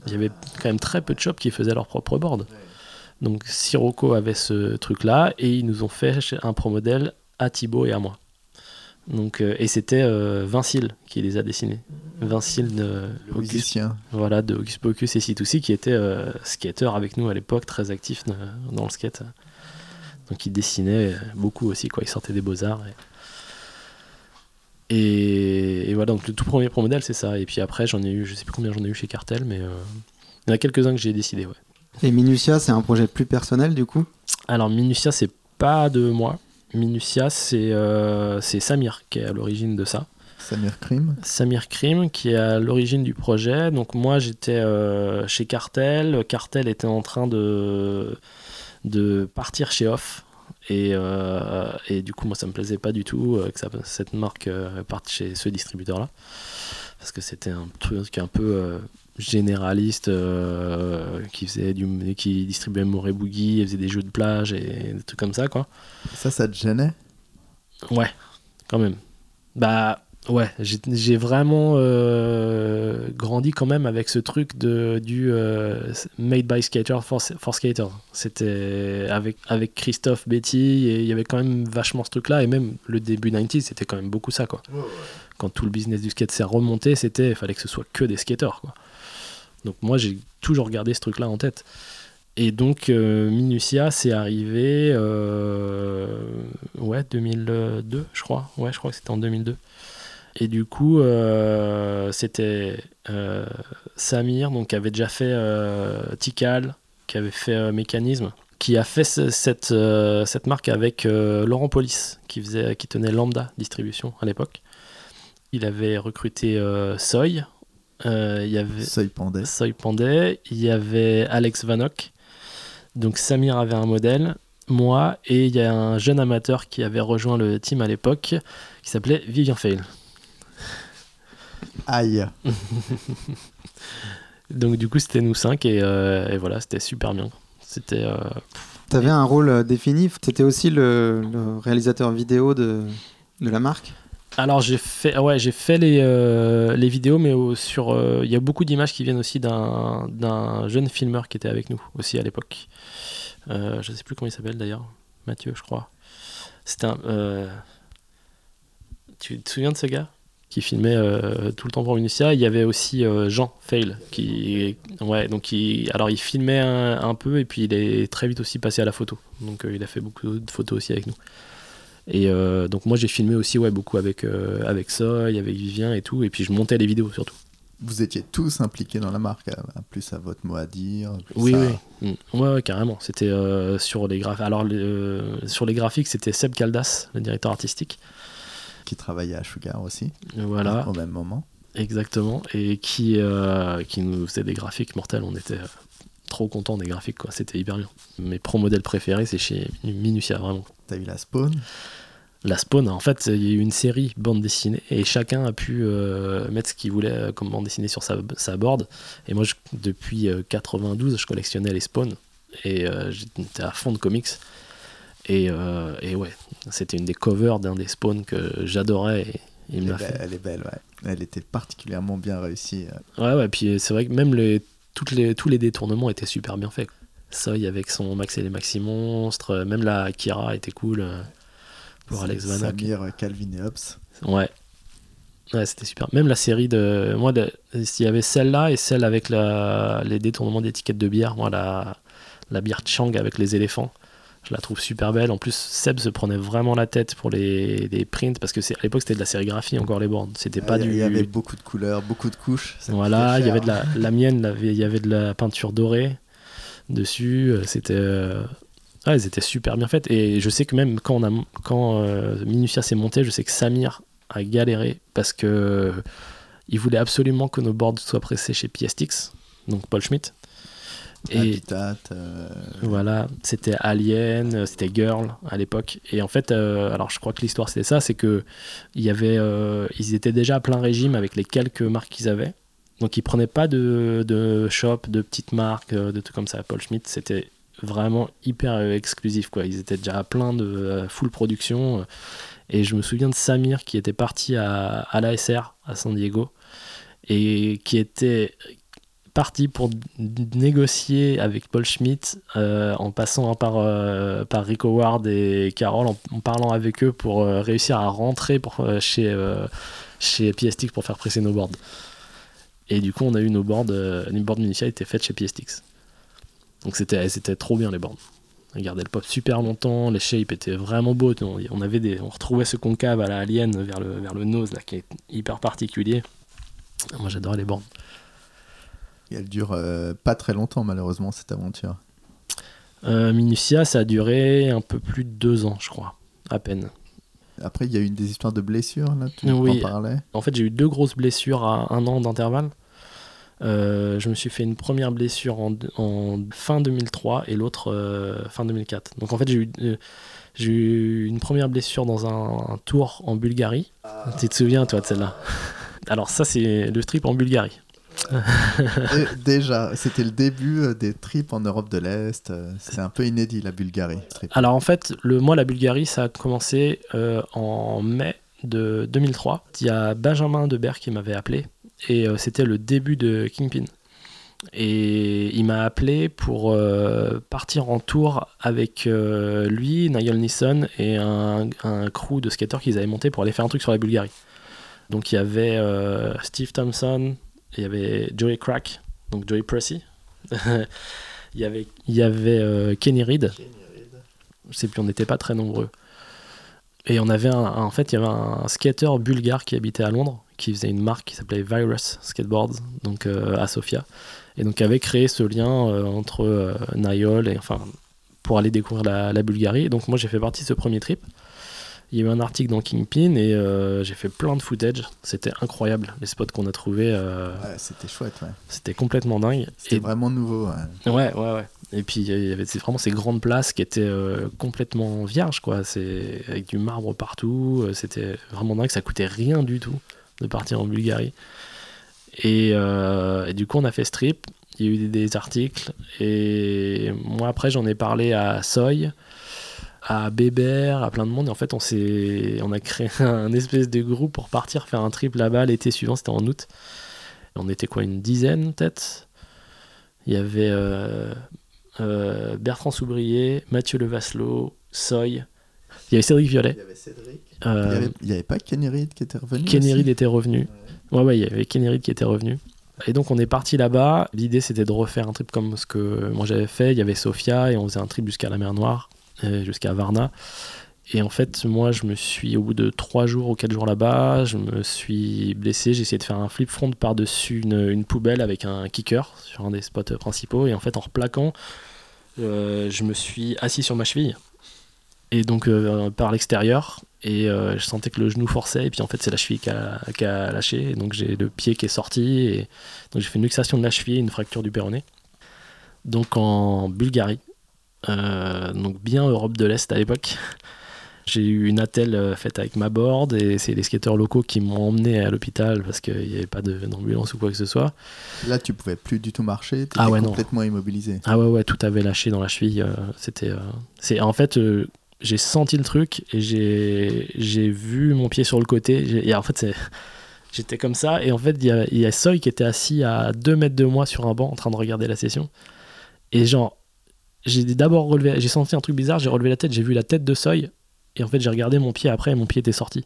[SPEAKER 1] Il y avait quand même très peu de shops qui faisaient leur propre board. Donc Sirocco avait ce truc-là et ils nous ont fait un pro modèle à Thibaut et à moi. Donc, euh, et c'était euh, Vincile qui les a dessinés. Vincile de
[SPEAKER 2] musicien.
[SPEAKER 1] voilà, de Hocus Pocus et C2C qui était euh, skater avec nous à l'époque, très actif euh, dans le skate. Donc il dessinait beaucoup aussi, quoi. il sortait des beaux-arts. Et... Et, et voilà, donc le tout premier pro modèle c'est ça. Et puis après j'en ai eu, je sais plus combien j'en ai eu chez Cartel, mais euh, il y en a quelques-uns que j'ai décidé, ouais.
[SPEAKER 4] Et Minutia, c'est un projet plus personnel du coup?
[SPEAKER 1] Alors Minutia, c'est pas de moi. Minutia, c'est euh, c'est Samir qui est à l'origine de ça.
[SPEAKER 2] Samir Krim.
[SPEAKER 1] Samir Krim qui est à l'origine du projet. Donc moi j'étais euh, chez Cartel. Cartel était en train de, de partir chez Off. Et, euh, et du coup moi ça me plaisait pas du tout euh, que ça- cette marque euh, parte chez ce distributeur là. Parce que c'était un truc un peu généraliste euh, qui faisait du qui distribuait Moré Boogie, et faisait des jeux de plage et des trucs comme ça quoi.
[SPEAKER 2] Ça, ça te gênait?
[SPEAKER 1] Ouais, quand même. Bah ouais, j'ai vraiment euh, grandi quand même avec ce truc de du euh, made by skater for, for skater. C'était avec avec Christophe Betty et il y avait quand même vachement ce truc là et même le début 90 c'était quand même beaucoup ça quoi. Quand tout le business du skate s'est remonté, c'était il fallait que ce soit que des skaters quoi. Donc moi j'ai toujours gardé ce truc là en tête. Et donc euh, Minutia c'est arrivé euh, ouais 2002 je crois. Ouais je crois que c'était en 2002 et du coup euh, c'était euh, Samir donc qui avait déjà fait Tikal qui avait fait Mécanisme qui a fait ce- cette, cette marque avec Laurent Polis qui faisait qui tenait Lambda distribution à l'époque. Il avait recruté Soy euh, il y avait. Soy Pandey, il y avait Alex Vanok. Donc Samir avait un modèle, moi, et il y a un jeune amateur qui avait rejoint le team à l'époque, qui s'appelait Vivien Fail.
[SPEAKER 2] Aïe.
[SPEAKER 1] Donc du coup c'était nous cinq et, euh, et voilà, c'était super bien. C'était euh,
[SPEAKER 4] T'avais un rôle euh, défini? T'étais aussi le, le réalisateur vidéo de, de la marque?
[SPEAKER 1] Alors j'ai fait, ouais, j'ai fait les, euh, les vidéos, mais sur, euh, il y a beaucoup d'images qui viennent aussi d'un d'un jeune filmeur qui était avec nous aussi à l'époque. Euh, je sais plus comment il s'appelle d'ailleurs, Mathieu, je crois. C'était un. euh, Tu te souviens de ce gars qui filmait tout le temps pour Minutia? Il y avait aussi Jean Fail qui, ouais, donc il, alors il filmait un, un peu et puis il est très vite aussi passé à la photo. Donc il a fait beaucoup de photos aussi avec nous. Et euh, donc moi j'ai filmé aussi ouais, beaucoup avec, euh, avec Soy, avec Vivien et tout, et puis je montais les vidéos surtout.
[SPEAKER 2] Vous étiez tous impliqués dans la marque, plus à votre mot à dire. plus
[SPEAKER 1] Oui,
[SPEAKER 2] à-
[SPEAKER 1] oui. Mm. Ouais, ouais, carrément. C'était euh, sur les graphiques. Alors euh, sur les graphiques, c'était Seb Caldas, le directeur artistique.
[SPEAKER 2] Qui travaillait à Sugar aussi,
[SPEAKER 1] Voilà.
[SPEAKER 2] au même moment.
[SPEAKER 1] Exactement. Et qui, qui nous faisait des graphiques mortels. On était trop contents des graphiques, quoi. C'était hyper bien. Mes pro modèles préférés, c'est chez Minutia, vraiment.
[SPEAKER 2] T'as eu la Spawn?
[SPEAKER 1] La Spawn, en fait, il y a eu une série bande dessinée et chacun a pu euh, mettre ce qu'il voulait euh, comme bande dessinée sur sa, sa board. Et moi, je- depuis euh, 92, je collectionnais les Spawn et euh, j'étais à fond de comics. Et, et ouais, c'était une des covers d'un des Spawn que j'adorais et il
[SPEAKER 2] elle
[SPEAKER 1] me
[SPEAKER 2] est, belle,
[SPEAKER 1] fait.
[SPEAKER 2] elle est belle, ouais. Elle était particulièrement bien réussie.
[SPEAKER 1] Ouais, ouais, puis c'est vrai que même les, toutes les, tous les détournements étaient super bien faits. Soy avec son Max et les Maxi Monstres, euh, même la Kira était cool euh, pour Alex Vanak.
[SPEAKER 2] Samir, Calvin et Hobbes.
[SPEAKER 1] Ouais. Ouais, c'était super. Même la série de. Moi, le- il y avait celle-là et celle avec la... les détournements d'étiquettes de bière. Moi, la, la bière Chang avec les éléphants. Je la trouve super belle. En plus, Seb se prenait vraiment la tête pour les, les prints parce que c'est- à l'époque, c'était de la sérigraphie encore les bornes. C'était pas
[SPEAKER 2] il y-
[SPEAKER 1] du.
[SPEAKER 2] il y avait beaucoup de couleurs, beaucoup de couches.
[SPEAKER 1] Voilà, il y avait de la, la mienne, il y avait de la peinture dorée dessus. euh, C'était, euh, ouais, elles étaient super bien faites. Et je sais que même quand on a, quand euh, Minutia s'est monté, je sais que Samir a galéré parce que il voulait absolument que nos boards soient pressés chez PSTX, donc Paul Schmidt. Et
[SPEAKER 2] Habitat. euh,
[SPEAKER 1] voilà, c'était Alien, c'était Girl à l'époque. Et en fait, alors je crois que l'histoire c'était ça, c'est que il y avait, ils étaient déjà à plein régime avec les quelques marques qu'ils avaient. Donc ils prenaient pas de, de shop, de petites marques, euh, de trucs comme ça. Paul Schmidt, c'était vraiment hyper euh, exclusif quoi. Ils étaient déjà à plein de euh, full production. Et je me souviens de Samir qui était parti à, à l'ASR à San Diego et qui était parti pour négocier avec Paul Schmidt euh, en passant par, par Rick Howard et Carol, en, parlant avec eux pour réussir à rentrer pour, chez, chez pour faire presser nos boards. Et du coup, on a eu nos boards, euh, les boards initiales étaient faites chez PSTX. Donc c'était c'était trop bien les boards. On gardait le pop super longtemps, les shapes étaient vraiment beaux. On, on avait des, on retrouvait ce concave à la alien vers le, vers le nose là, qui est hyper particulier. Moi j'adorais les boards.
[SPEAKER 2] et elle dure euh, pas très longtemps, malheureusement, cette aventure.
[SPEAKER 1] Euh, Minutia, ça a duré un peu plus de deux ans, je crois, à peine.
[SPEAKER 2] Après, il y a eu des histoires de blessures, là, tu
[SPEAKER 1] Oui.
[SPEAKER 2] en parlais.
[SPEAKER 1] En fait, j'ai eu deux grosses blessures à un an d'intervalle. Euh, je me suis fait une première blessure en, en fin 2003 et l'autre euh, fin 2004. Donc en fait, j'ai eu, euh, j'ai eu une première blessure dans un, un tour en Bulgarie. Tu te souviens, toi, de celle-là? Alors ça, c'est le strip en Bulgarie.
[SPEAKER 2] Déjà, c'était le début euh, des trips en Europe de l'Est. euh, C'est un peu inédit, la Bulgarie.
[SPEAKER 1] Alors en fait, le, moi, la Bulgarie, ça a commencé euh, en mai de 2003. Il y a Benjamin Debert qui m'avait appelé et c'était le début de Kingpin. Et il m'a appelé pour partir en tour avec lui, Nigel Nisson et un, un crew de skateurs qu'ils avaient monté pour aller faire un truc sur la Bulgarie. Donc il y avait Steve Thompson, il y avait Joey Crack, donc Joey Pressey. il y avait, il y avait euh, Kenny Reed. Je sais plus, on n'était pas très nombreux. Et on avait un, en fait, il y avait un skater bulgare qui habitait à Londres, qui faisait une marque qui s'appelait Virus Skateboards, donc euh, à Sofia, et donc avait créé ce lien euh, entre Niall et enfin pour aller découvrir la, la Bulgarie. Et donc moi j'ai fait partie de ce premier trip. Il y a eu un article dans Kingpin et euh, j'ai fait plein de footage. C'était incroyable les spots qu'on a trouvés. euh,
[SPEAKER 2] Ouais, c'était chouette, ouais.
[SPEAKER 1] C'était complètement dingue.
[SPEAKER 2] C'était
[SPEAKER 1] Et
[SPEAKER 2] vraiment nouveau. ouais.
[SPEAKER 1] Ouais, ouais, ouais. Et puis il y avait vraiment ces grandes places qui étaient euh, complètement vierges, quoi. C'est avec du marbre partout. C'était vraiment dingue. Ça coûtait rien du tout de partir en Bulgarie. Et, et du coup, on a fait strip. Il y a eu des, des articles. Et moi, après, j'en ai parlé à Soy, à Bébert, à plein de monde. Et en fait, on, s'est, on a créé un espèce de groupe pour partir faire un trip là-bas l'été suivant. C'était en août. On était quoi, une dizaine peut-être? Il y avait euh, euh, Bertrand Soubrier, Mathieu Levasselot, Soy. Il y avait Cédric Violet.
[SPEAKER 2] Il y avait Cédric.
[SPEAKER 1] Euh,
[SPEAKER 2] Il y avait- il y avait pas Kenny Reed qui était revenu
[SPEAKER 1] Reed était revenu. Ouais, ouais, il y avait Kenny Reed qui était revenu. Et donc on est parti là-bas. L'idée c'était de refaire un trip comme ce que moi j'avais fait. Il y avait Sofia et on faisait un trip jusqu'à la mer Noire, jusqu'à Varna. Et en fait, moi je me suis, au bout de 3 jours ou 4 jours là-bas, je me suis blessé. J'ai essayé de faire un flip front par-dessus une, une poubelle avec un kicker sur un des spots principaux. Et en fait, en replaquant, euh, je me suis assis sur ma cheville. et donc euh, par l'extérieur. Et euh, je sentais que le genou forçait, et puis en fait, c'est la cheville qui a, lâché. Et donc j'ai le pied qui est sorti, et donc j'ai fait une luxation de la cheville, une fracture du péroné. Donc en Bulgarie, euh, donc bien Europe de l'Est à l'époque. J'ai eu une attelle euh, faite avec ma board et c'est les skateurs locaux qui m'ont emmené à l'hôpital parce qu'il n'y avait pas d'ambulance ou quoi que ce soit.
[SPEAKER 2] Là, tu pouvais plus du tout marcher, t'étais
[SPEAKER 1] Ah ouais, non.
[SPEAKER 2] complètement immobilisé.
[SPEAKER 1] Ah ouais, ouais, tout avait lâché dans la cheville. euh, C'était. euh, c'est En fait, euh, j'ai senti le truc et j'ai vu mon pied sur le côté. Et en fait. J'étais comme ça, et en fait, il y y a Soy qui était assis à 2 mètres de moi sur un banc en train de regarder la session. Et genre, j'ai d'abord relevé, j'ai senti un truc bizarre, j'ai relevé la tête, j'ai vu la tête de Soy, et en fait, j'ai regardé mon pied après, et mon pied était sorti.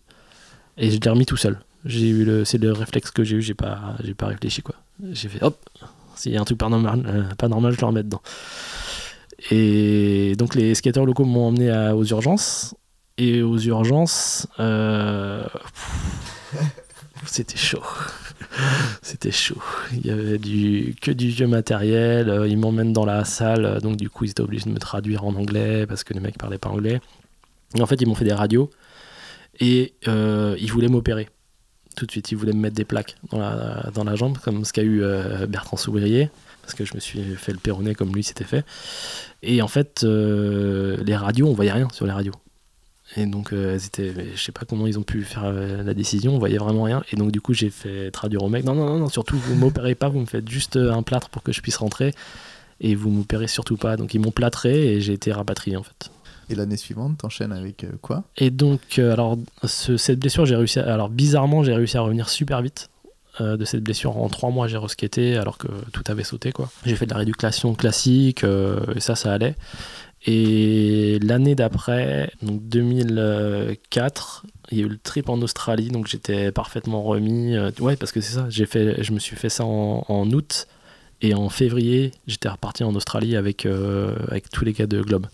[SPEAKER 1] Et je l'ai remis tout seul. J'ai eu le, c'est le réflexe que j'ai eu, j'ai pas, j'ai pas réfléchi quoi. J'ai fait hop, s'il y a un truc pas normal, euh, pas normal, je le remets dedans. Et donc les skateurs locaux m'ont emmené aux urgences. Et aux urgences, euh, c'était chaud. C'était chaud. Il y avait du, que du vieux matériel. euh, Ils m'emmènent dans la salle. euh, Donc, du coup, ils étaient obligés de me traduire en anglais parce que les mecs parlaient pas anglais. Et en fait, ils m'ont fait des radios. Et euh, ils voulaient m'opérer. Tout de suite, ils voulaient me mettre des plaques dans la, dans la jambe, comme ce qu'a eu Bertrand Souvrier. Parce que je me suis fait le péroné comme lui s'était fait. Et en fait, les radios, on voyait rien sur les radios. Et donc, euh, elles étaient, je sais pas comment ils ont pu faire euh, la décision, on voyait vraiment rien. Et donc, du coup, j'ai fait traduire au mec non, non, non, non, surtout, vous m'opérez pas, vous me faites juste euh, un plâtre pour que je puisse rentrer. Et vous m'opérez surtout pas. Donc, ils m'ont plâtré et j'ai été rapatrié en fait.
[SPEAKER 2] Et l'année suivante, t'enchaînes avec euh, quoi?
[SPEAKER 1] Et donc, euh, alors, ce- cette blessure, j'ai réussi à, alors bizarrement, j'ai réussi à revenir super vite. euh, de cette blessure en trois mois j'ai reskaté alors que tout avait sauté quoi j'ai fait de la rééducation classique euh, et ça ça allait et l'année d'après donc 2004 il y a eu le trip en Australie donc j'étais parfaitement remis euh, ouais parce que c'est ça j'ai fait je me suis fait ça en, en août et en février j'étais reparti en Australie avec euh, avec tous les gars de Globe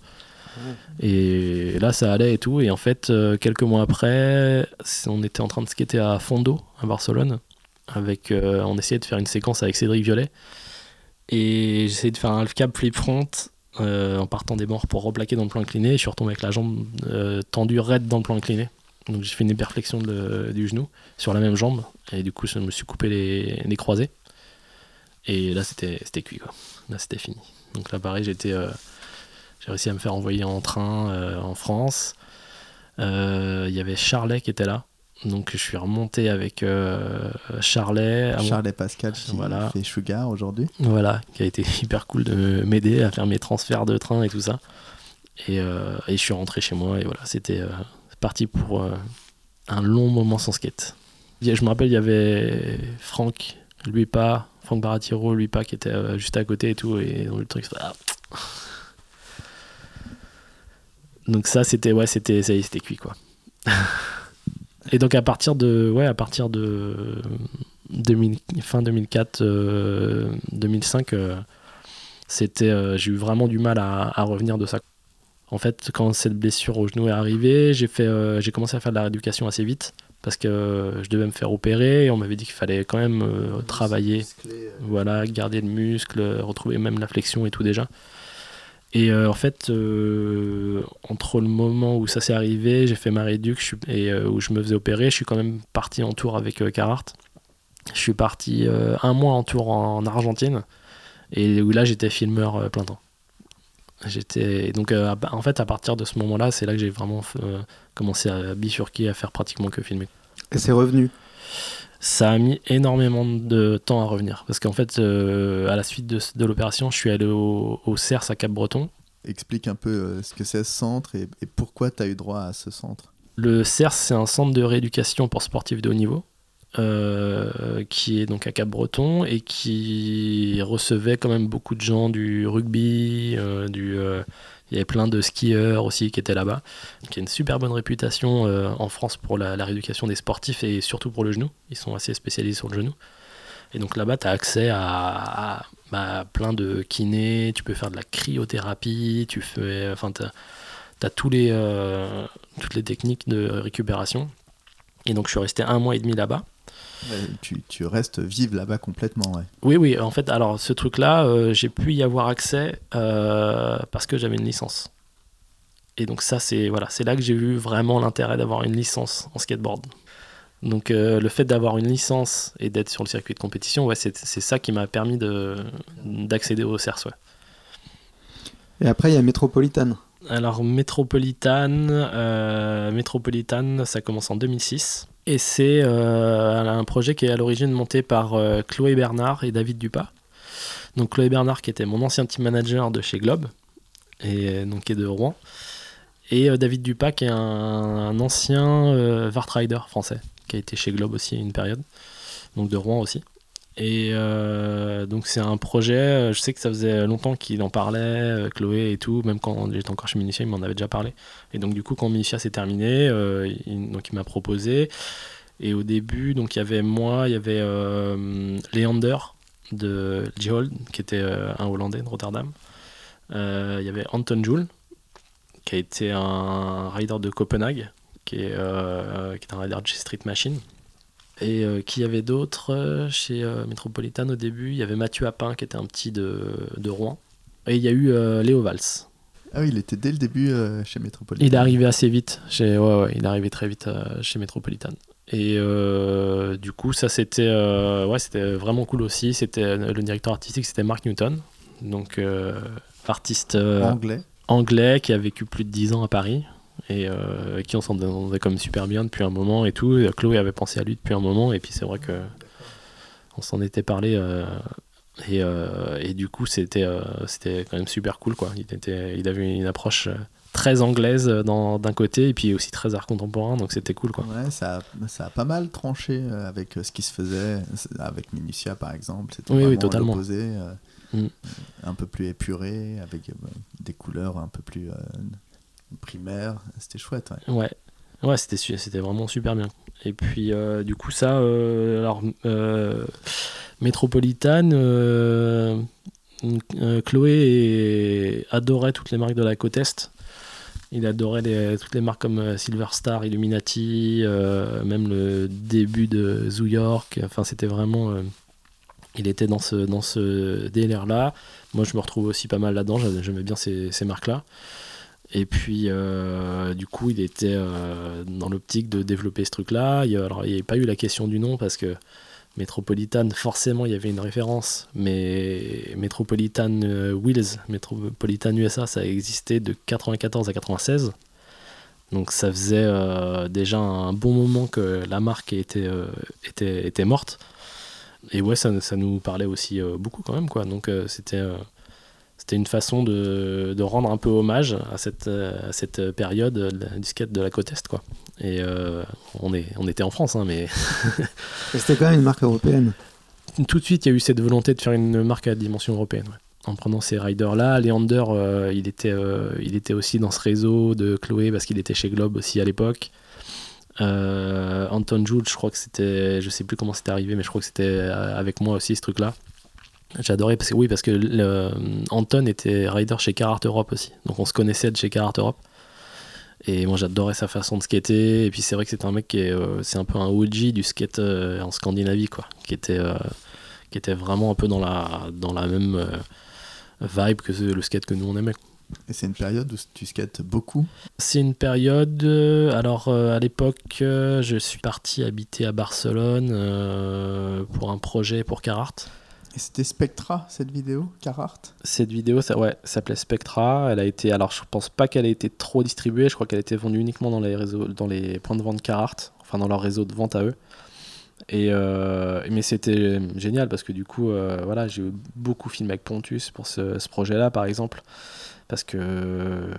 [SPEAKER 1] et là, ça allait et tout. Et en fait, euh, quelques mois après, on était en train de skater à Fondo, à Barcelone. Avec, euh, on essayait de faire une séquence avec Cédric Violet. Et j'essayais de faire un half cab flip front euh, en partant des bords pour replaquer dans le plan incliné. Et je suis retombé avec la jambe euh, tendue raide dans le plan incliné. Donc j'ai fait une hyperflexion du genou sur la même jambe. Et du coup, je me suis coupé les, croisés. Et là, c'était cuit. Quoi. Là, c'était fini. Donc là, pareil, j'étais. euh, j'ai réussi à me faire envoyer en train en France. Il y avait Charlet qui était là. Donc je suis remonté avec euh, Charlet. à mon-
[SPEAKER 2] Charles et Pascal qui
[SPEAKER 1] Voilà.
[SPEAKER 2] fait Sugar aujourd'hui.
[SPEAKER 1] Voilà, qui a été hyper cool de m'aider à faire mes transferts de train et tout ça. Et, euh, et je suis rentré chez moi et voilà, c'était euh, parti pour euh, un long moment sans skate. Je me rappelle, il y avait Franck, lui pas, Franck Baratiro, lui pas, qui était juste à côté et tout. Et donc, le truc, ah. Donc ça, c'était ouais, c'était ça y est, c'était cuit quoi. et donc à partir de ouais, à partir de 2000 fin 2004 euh, 2005 euh, c'était euh, j'ai eu vraiment du mal à, à revenir de ça en fait quand cette blessure au genou est arrivée j'ai fait euh, j'ai commencé à faire de la rééducation assez vite parce que euh, je devais me faire opérer et on m'avait dit qu'il fallait quand même euh, travailler voilà, garder le muscle, euh, retrouver même la flexion et tout déjà. Et euh, en fait, euh, entre le moment où ça s'est arrivé, j'ai fait ma réduc et euh, où je me faisais opérer, je suis quand même parti en tour avec Carhartt. Je suis parti un mois en tour en Argentine et où là j'étais filmeur plein temps. J'étais donc en fait à partir de ce moment-là, c'est là que j'ai vraiment commencé à bifurquer, à faire pratiquement que filmer
[SPEAKER 4] Et c'est revenu?
[SPEAKER 1] Ça a mis énormément de temps à revenir. Parce qu'en fait, euh, à la suite de, de l'opération, je suis allé au, au CERS à Cap-Breton.
[SPEAKER 2] Explique un peu euh, ce que c'est ce centre et, et pourquoi tu as eu droit à ce centre.
[SPEAKER 1] Le CERS, c'est un centre de rééducation pour sportifs de haut niveau. euh, qui est donc à Cap-Breton et qui recevait quand même beaucoup de gens du rugby, du, il y avait plein de skieurs aussi qui étaient là-bas, qui a une super bonne réputation euh, en France pour la, rééducation des sportifs et surtout pour le genou. Ils sont assez spécialisés sur le genou. Et donc là-bas, tu as accès à, bah, plein de kinés, tu peux faire de la cryothérapie, tu fais, enfin, as, tous les, euh, toutes les techniques de récupération. Et donc je suis resté un mois et demi là-bas.
[SPEAKER 2] Tu, tu restes vive là-bas complètement, ouais.
[SPEAKER 1] Oui, oui, en fait, alors ce truc-là, euh, j'ai pu y avoir accès euh, parce que j'avais une licence. Et donc ça, c'est voilà, c'est là que j'ai vu vraiment l'intérêt d'avoir une licence en skateboard. Donc euh, le fait d'avoir une licence et d'être sur le circuit de compétition, ouais, c'est ça qui m'a permis de d'accéder au CERS. ouais.
[SPEAKER 4] Et après, il y a Metropolitan.
[SPEAKER 1] Alors Metropolitan, euh, Metropolitan, ça commence en 2006 et c'est euh, un projet qui est à l'origine monté par euh, Chloé Bernard et David Dupas. Donc Chloé Bernard qui était mon ancien team manager de chez Globe et euh, donc qui est de Rouen et David Dupas qui est un, ancien euh, Vart Rider français qui a été chez Globe aussi une période donc de Rouen aussi. Et euh, donc c'est un projet, euh, je sais que ça faisait longtemps qu'il en parlait, euh, Chloé et tout, même quand j'étais encore chez Minicia, il m'en avait déjà parlé. Et donc du coup quand Minicia s'est terminé, il, donc il m'a proposé. Et au début, donc il y avait moi, il y avait Leander de Gehold, qui était un Hollandais de Rotterdam. Il y avait Anton Joule, qui a été un rider de Copenhague, qui est, qui est un rider de Street Machine. Et euh, qui y avait d'autres euh, chez euh, Metropolitan au début? Il y avait Mathieu Appin qui était un petit de, de Rouen. Et il y a eu Léo Valls.
[SPEAKER 2] Ah oui, il était dès le début chez Metropolitan.
[SPEAKER 1] Il est arrivé assez vite. Chez, ouais, ouais, il est arrivé très vite chez Metropolitan. Et du coup, ça c'était ouais, c'était vraiment cool aussi. C'était le directeur artistique, c'était Mark Newton, donc artiste
[SPEAKER 2] Anglais.
[SPEAKER 1] anglais qui a vécu plus de 10 ans à Paris et euh, qui on s'entendait comme super bien depuis un moment et tout. Et Chloé avait pensé à lui depuis un moment et puis c'est vrai que on s'en était parlé euh, et, euh, et du coup c'était c'était quand même super cool quoi. Il était il avait une approche très anglaise d'un côté et puis aussi très art contemporain donc c'était cool quoi.
[SPEAKER 2] Ouais, ça a, ça a pas mal tranché avec ce qui se faisait avec Minutia par exemple. C'était
[SPEAKER 1] Oui, oui, totalement.
[SPEAKER 2] l'opposé, euh,
[SPEAKER 1] Mm.
[SPEAKER 2] un peu plus épuré, avec des couleurs un peu plus primaires. C'était chouette, ouais.
[SPEAKER 1] Ouais, c'était c'était vraiment super bien. Et puis euh, du coup ça, euh, alors euh, euh, Chloé adorait toutes les marques de la côte est. Il adorait les- toutes les marques comme Silver Star, Illuminati, même le début de Zoo York. Enfin, c'était vraiment. il était dans ce, dans ce délire-là. Moi, je me retrouve aussi pas mal là-dedans. J'a- J'aimais bien ces, ces marques-là. Et puis, euh, du coup, il était euh, dans l'optique de développer ce truc-là. Il n'y avait pas eu la question du nom parce que Metropolitan, forcément, il y avait une référence, mais Metropolitan euh, Wheels, Metropolitan USA, ça existait de 94 à 96. Donc, ça faisait euh, déjà un bon moment que la marque était, était, était morte. Et ouais, ça, ça nous parlait aussi beaucoup quand même, quoi. Donc, c'était. Euh, c'était une façon de, de rendre un peu hommage à cette, euh, à cette période de la- du skate de la côte Est. Quoi. Et euh, on, est, on était en France, hein, mais
[SPEAKER 4] C'était quand même une marque européenne.
[SPEAKER 1] tout de suite, il y a eu cette volonté de faire une marque à dimension européenne. ouais. En prenant ces riders-là, Leander, euh, il, était, euh, il était aussi dans ce réseau de Chloé parce qu'il était chez Globe aussi à l'époque. Euh, Anton Jules, je crois que c'était, je sais plus comment c'était arrivé, mais je crois que c'était euh, avec moi aussi ce truc-là. J'adorais parce que oui, parce que le- Anton était rider chez Carhartt Europe aussi, donc on se connaissait de chez Carhartt Europe. Et moi j'adorais sa façon de skater. Et puis c'est vrai que c'est un mec qui est, euh, c'est un peu un OG du skate euh, en Scandinavie quoi, qui était, euh, qui était vraiment un peu dans la, dans la même vibe que le skate que nous on aimait.
[SPEAKER 2] Et c'est une période où tu skates beaucoup?
[SPEAKER 1] C'est une période. alors, à l'époque, je suis parti habiter à Barcelone pour un projet pour Carhartt.
[SPEAKER 2] C'était Spectra, cette vidéo, Carhartt?
[SPEAKER 1] Cette vidéo, ça, ouais, s'appelait Spectra. Elle a été. Alors, je pense pas qu'elle ait été trop distribuée. Je crois qu'elle a été vendue uniquement dans les réseaux, dans les points de vente Carhartt, enfin dans leur réseau de vente à eux. Et euh, mais c'était génial parce que du coup, euh, voilà, j'ai beaucoup filmé avec Pontus pour ce, projet-là, par exemple, parce que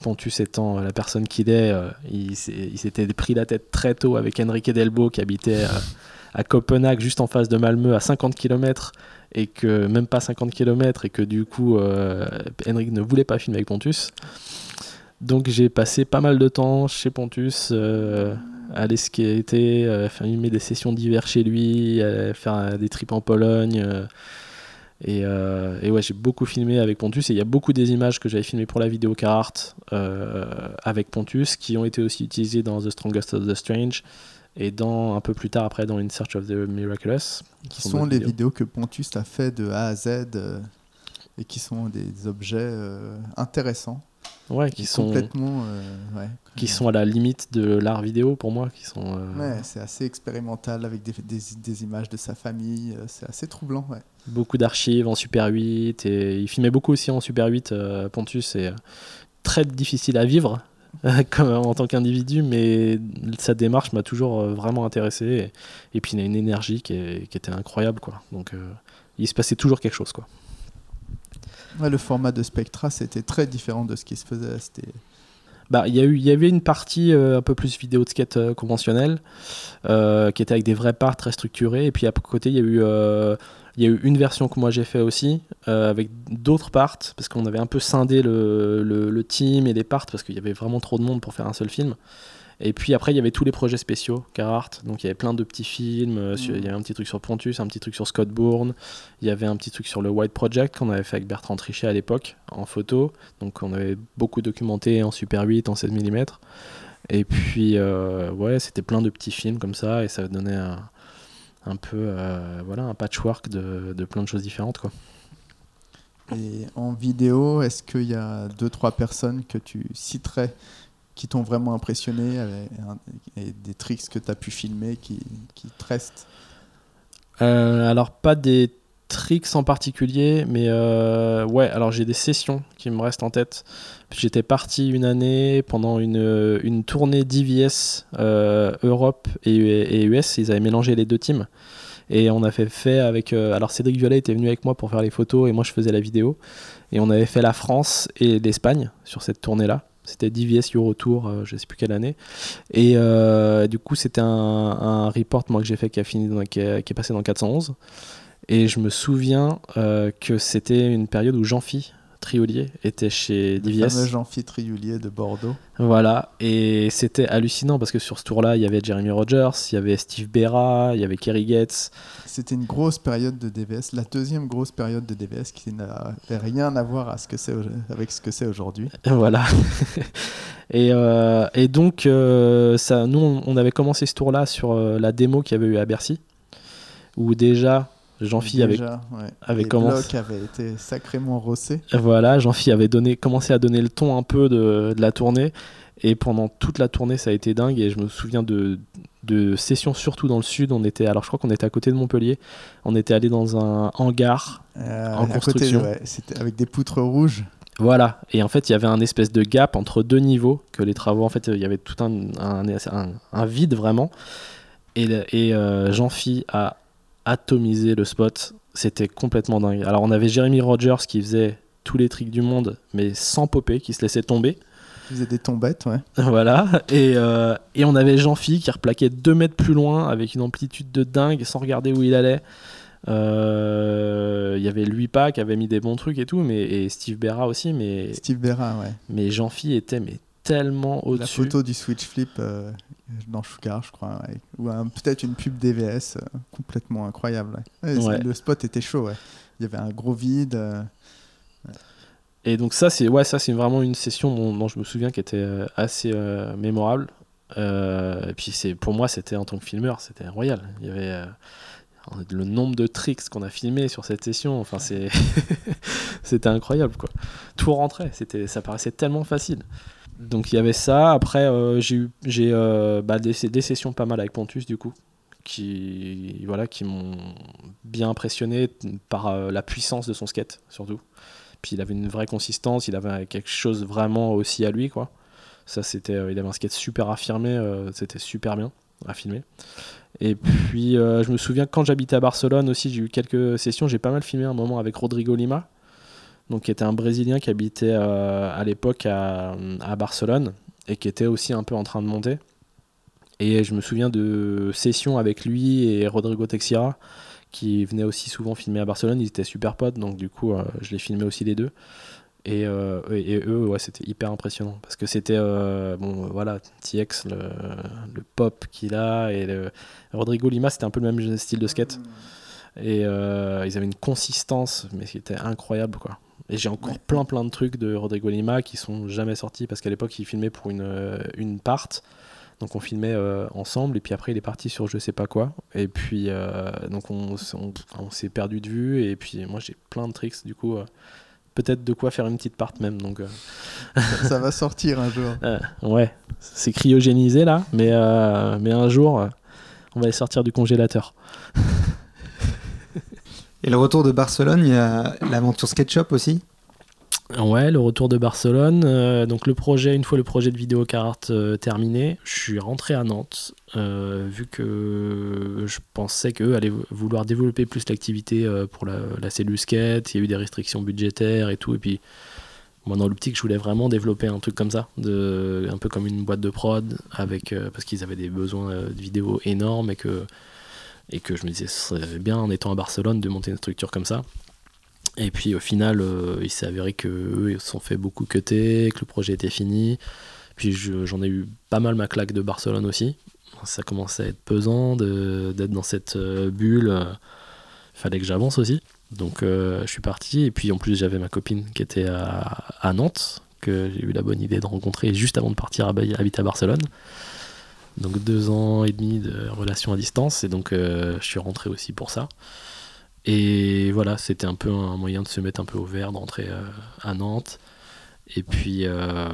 [SPEAKER 1] Pontus étant la personne qu'il est, euh, il s'était pris la tête très tôt avec Enrique Delbo qui habitait euh, à Copenhague, juste en face de Malmö, à 50 km, et que même pas 50 km, et que du coup, euh, Henrik ne voulait pas filmer avec Pontus. Donc j'ai passé pas mal de temps chez Pontus, euh, aller skater, euh, filmer des sessions d'hiver chez lui, faire euh, des trips en Pologne. euh, et, euh, et ouais, j'ai beaucoup filmé avec Pontus et il y a beaucoup des images que j'avais filmées pour la vidéo Carhartt avec Pontus qui ont été aussi utilisées dans The Strongest of the Strange et dans un peu plus tard après dans In Search of the Miraculous.
[SPEAKER 2] Qui
[SPEAKER 1] sont
[SPEAKER 2] les
[SPEAKER 1] vidéos.
[SPEAKER 2] vidéos que Pontus a fait de A à Z euh, et qui sont des objets euh, intéressants.
[SPEAKER 1] Ouais, qui sont,
[SPEAKER 2] complètement. euh, ouais.
[SPEAKER 1] qui sont à la limite de l'art vidéo pour moi. Qui sont,
[SPEAKER 2] Ouais, c'est assez expérimental avec des, des, des images de sa famille. C'est assez troublant, ouais.
[SPEAKER 1] beaucoup d'archives en Super 8 et il filmait beaucoup aussi en Super 8 euh, Pontus et très difficile à vivre en tant qu'individu mais sa démarche m'a toujours euh, vraiment intéressé et, et puis il a une énergie qui, est- qui était incroyable quoi donc euh, il se passait toujours quelque chose quoi
[SPEAKER 2] Ouais, le format de Spectra, c'était très différent de ce qui se faisait. C'était
[SPEAKER 1] bah il y a eu y avait une partie euh, un peu plus vidéo de skate euh, conventionnelle euh, qui était avec des vrais parts très structurés et puis à côté il y a eu il y a eu une version que moi j'ai fait aussi euh, avec d'autres parts parce qu'on avait un peu scindé le, le, le team et les parts parce qu'il y avait vraiment trop de monde pour faire un seul film. Et puis après il y avait tous les projets spéciaux Carhartt, donc il y avait plein de petits films. euh, sur-
[SPEAKER 2] Mhm.
[SPEAKER 1] Il y avait un petit truc sur Pontus, un petit truc sur Scott Bourne, il y avait un petit truc sur le White Project qu'on avait fait avec Bertrand Trichet à l'époque en photo, donc on avait beaucoup documenté en Super 8, en 16 mm. Et puis euh, ouais c'était plein de petits films comme ça et ça donnait un, un peu euh, voilà un patchwork de, de plein de choses différentes quoi.
[SPEAKER 2] Et en vidéo, est-ce qu'il y a deux, trois personnes que tu citerais qui t'ont vraiment impressionné et des tricks que tu as pu filmer qui, qui te restent?
[SPEAKER 1] Euh, alors pas des tricks en particulier, mais euh, ouais, alors j'ai des sessions qui me restent en tête. J'étais parti une année pendant une, une tournée d'IVS euh, Europe et, US, ils avaient mélangé les deux teams. Et on avait fait avec. euh, alors Cédric Violet était venu avec moi pour faire les photos et moi je faisais la vidéo. Et on avait fait la France et l'Espagne sur cette tournée-là. C'était DVS Eurotour, euh, je sais plus quelle année. Et euh, du coup, c'était un, un report moi que j'ai fait qui a fini dans- qui, est, qui est passé dans 411. Et je me souviens euh, que c'était une période où Jean-Phi Triolier était chez
[SPEAKER 2] Le fameux
[SPEAKER 1] DVS.
[SPEAKER 2] Jean-Philippe Triulier de Bordeaux.
[SPEAKER 1] Voilà, et c'était hallucinant parce que sur ce tour-là, il y avait Jeremy Rogers, il y avait Steve Berra, il y avait Kerry Gates.
[SPEAKER 2] C'était une grosse période de DVS, la deuxième grosse période de DVS qui n'avait rien à voir à ce que c'est au- avec ce que c'est aujourd'hui.
[SPEAKER 1] Voilà. et, euh, et donc, euh, ça, nous, on, avait commencé ce tour-là sur la démo qu'il y avait eu à Bercy, où déjà Jean-Phi avait,
[SPEAKER 2] ouais.
[SPEAKER 1] avait
[SPEAKER 2] Les
[SPEAKER 1] commencé-
[SPEAKER 2] blocs avaient été sacrément rossés.
[SPEAKER 1] voilà, Jean-Phi avait donné, commencé à donner le ton un peu de, de la tournée. Et pendant toute la tournée, ça a été dingue. Et je me souviens de, de sessions, surtout dans le sud. On était, alors je crois qu'on était à côté de Montpellier. On était allé dans un hangar
[SPEAKER 2] Euh,
[SPEAKER 1] En
[SPEAKER 2] côté,
[SPEAKER 1] construction.
[SPEAKER 2] ouais, c'était avec des poutres rouges.
[SPEAKER 1] Voilà, et en fait il y avait un espèce de gap entre deux niveaux, que les travaux, en fait il y avait tout un, un, un- un vide vraiment, et, et euh, Jean-Phi a atomisé le spot, c'était complètement dingue. Alors on avait Jeremy Rogers qui faisait tous les tricks du monde, mais sans popper, qui se laissait tomber,
[SPEAKER 2] Ils faisaient des tombettes, ouais.
[SPEAKER 1] voilà, et, euh, et on avait Jean-Phi qui replaquait deux mètres plus loin avec une amplitude de dingue sans regarder où il allait. Euh, Il y avait lui pas qui avait mis des bons trucs et tout, mais et Steve Berra aussi, mais
[SPEAKER 2] Steve Berra, ouais.
[SPEAKER 1] mais Jean-Phi était mais tellement
[SPEAKER 2] La
[SPEAKER 1] au-dessus.
[SPEAKER 2] photo du switch flip euh, dans Sugar, je crois. ouais. Ou un- peut-être une pub DVS euh, complètement incroyable. ouais. Ouais. Le spot était chaud. Il y avait un gros vide. euh,
[SPEAKER 1] Et donc ça c'est ouais ça c'est vraiment une session dont, dont je me souviens qui était assez mémorable. Et puis c'est pour moi c'était en tant que filmeur c'était royal. Il y avait le nombre de tricks qu'on a filmé sur cette session. Enfin c'est c'était incroyable quoi. Tout rentrait. C'était ça paraissait tellement facile. Donc il y avait ça. Après euh, j'ai eu j'ai euh, bah, des, sessions pas mal avec Pontus du coup qui voilà qui m'ont bien impressionné par euh, la puissance de son skate surtout. Puis il avait une vraie consistance, il avait quelque chose vraiment aussi à lui, quoi. Ça, c'était, il avait un skate super affirmé, c'était super bien à filmer. Et puis, je me souviens quand j'habitais à Barcelone aussi, j'ai eu quelques sessions, j'ai pas mal filmé un moment avec Rodrigo Lima, donc qui était un Brésilien qui habitait euh, à l'époque à, à Barcelone et qui était aussi un peu en train de monter. Et je me souviens de sessions avec lui et Rodrigo Texira qui venaient aussi souvent filmer à Barcelone. Ils étaient super potes, donc du coup, euh, je les filmais aussi les deux. Et, euh, et et eux, ouais, c'était hyper impressionnant parce que c'était, euh, bon, voilà, TX, le, le pop qu'il a, et le, Rodrigo Lima, c'était un peu le même style de skate. Et euh, ils avaient une consistance, mais qui était incroyable, quoi. Et j'ai encore
[SPEAKER 2] Ouais.
[SPEAKER 1] plein plein de trucs de Rodrigo Lima qui sont jamais sortis parce qu'à l'époque il filmait pour une, euh, une part. Donc on filmait euh, ensemble et puis après il est parti sur je sais pas quoi. Et puis euh, donc on, s- on, on s'est perdu de vue et puis moi j'ai plein de tricks du coup euh, peut-être de quoi faire une petite part même. Donc,
[SPEAKER 2] ça, ça va sortir un jour.
[SPEAKER 1] ouais, c'est cryogénisé là, mais, mais un jour, on va les sortir du congélateur.
[SPEAKER 4] Et le retour de Barcelone, il y a l'aventure SketchUp aussi.
[SPEAKER 1] Ouais, le retour de Barcelone. euh, donc le projet, une fois le projet de vidéo carte euh, terminé, je suis rentré à Nantes, euh, vu que je pensais qu'eux allaient vouloir développer plus l'activité pour la, la cellule skate. Il y a eu des restrictions budgétaires et tout. Et puis, moi, dans l'optique, je voulais vraiment développer un truc comme ça, un peu comme une boîte de prod, avec, parce qu'ils avaient des besoins de vidéo énormes et que, et que je me disais, ce serait bien, en étant à Barcelone, de monter une structure comme ça. Et puis au final, euh, il s'est avéré que eux ils se sont fait beaucoup cutter, que le projet était fini. Puis je- j'en ai eu pas mal ma claque de Barcelone aussi. Ça commençait à être pesant d'être dans cette euh, bulle. euh, fallait que j'avance aussi. Donc euh, je suis parti. Et puis en plus, j'avais ma copine qui était à, à Nantes, que j'ai eu la bonne idée de rencontrer juste avant de partir à, habiter à Barcelone. Donc deux ans et demi de relation à distance. Et donc euh, je suis rentré aussi pour ça. Et voilà, c'était un peu un moyen de se mettre un peu au vert, de rentrer euh, à Nantes. Et puis, euh,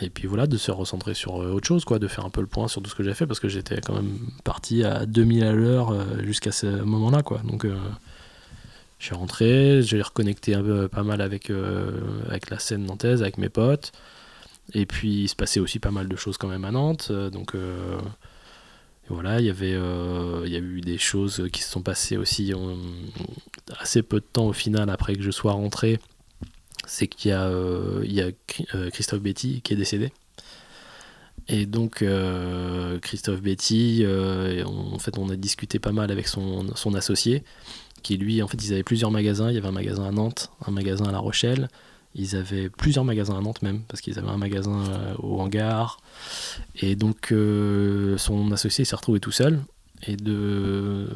[SPEAKER 1] et puis voilà, de se recentrer sur autre chose, quoi, de faire un peu le point sur tout ce que j'ai fait, parce que j'étais quand même parti à 2000 à l'heure jusqu'à ce moment-là, quoi. Donc, je suis rentré, j'ai reconnecté un peu, pas mal avec la scène nantaise, avec mes potes. Et puis, il se passait aussi pas mal de choses quand même à Nantes. euh, Donc, euh, voilà, il y avait, euh, il y a eu des choses qui se sont passées aussi en- assez peu de temps au final après que je sois rentré. C'est qu'il y a, il y a Christophe Betty qui est décédé. Et donc Christophe Betty, en fait, on a discuté pas mal avec son, son associé, qui lui, en fait, ils avaient plusieurs magasins. Il y avait un magasin à Nantes, un magasin à La Rochelle. Ils avaient plusieurs magasins à Nantes même, parce qu'ils avaient un magasin euh, au hangar. Et donc euh, son associé s'est retrouvé tout seul. Et de,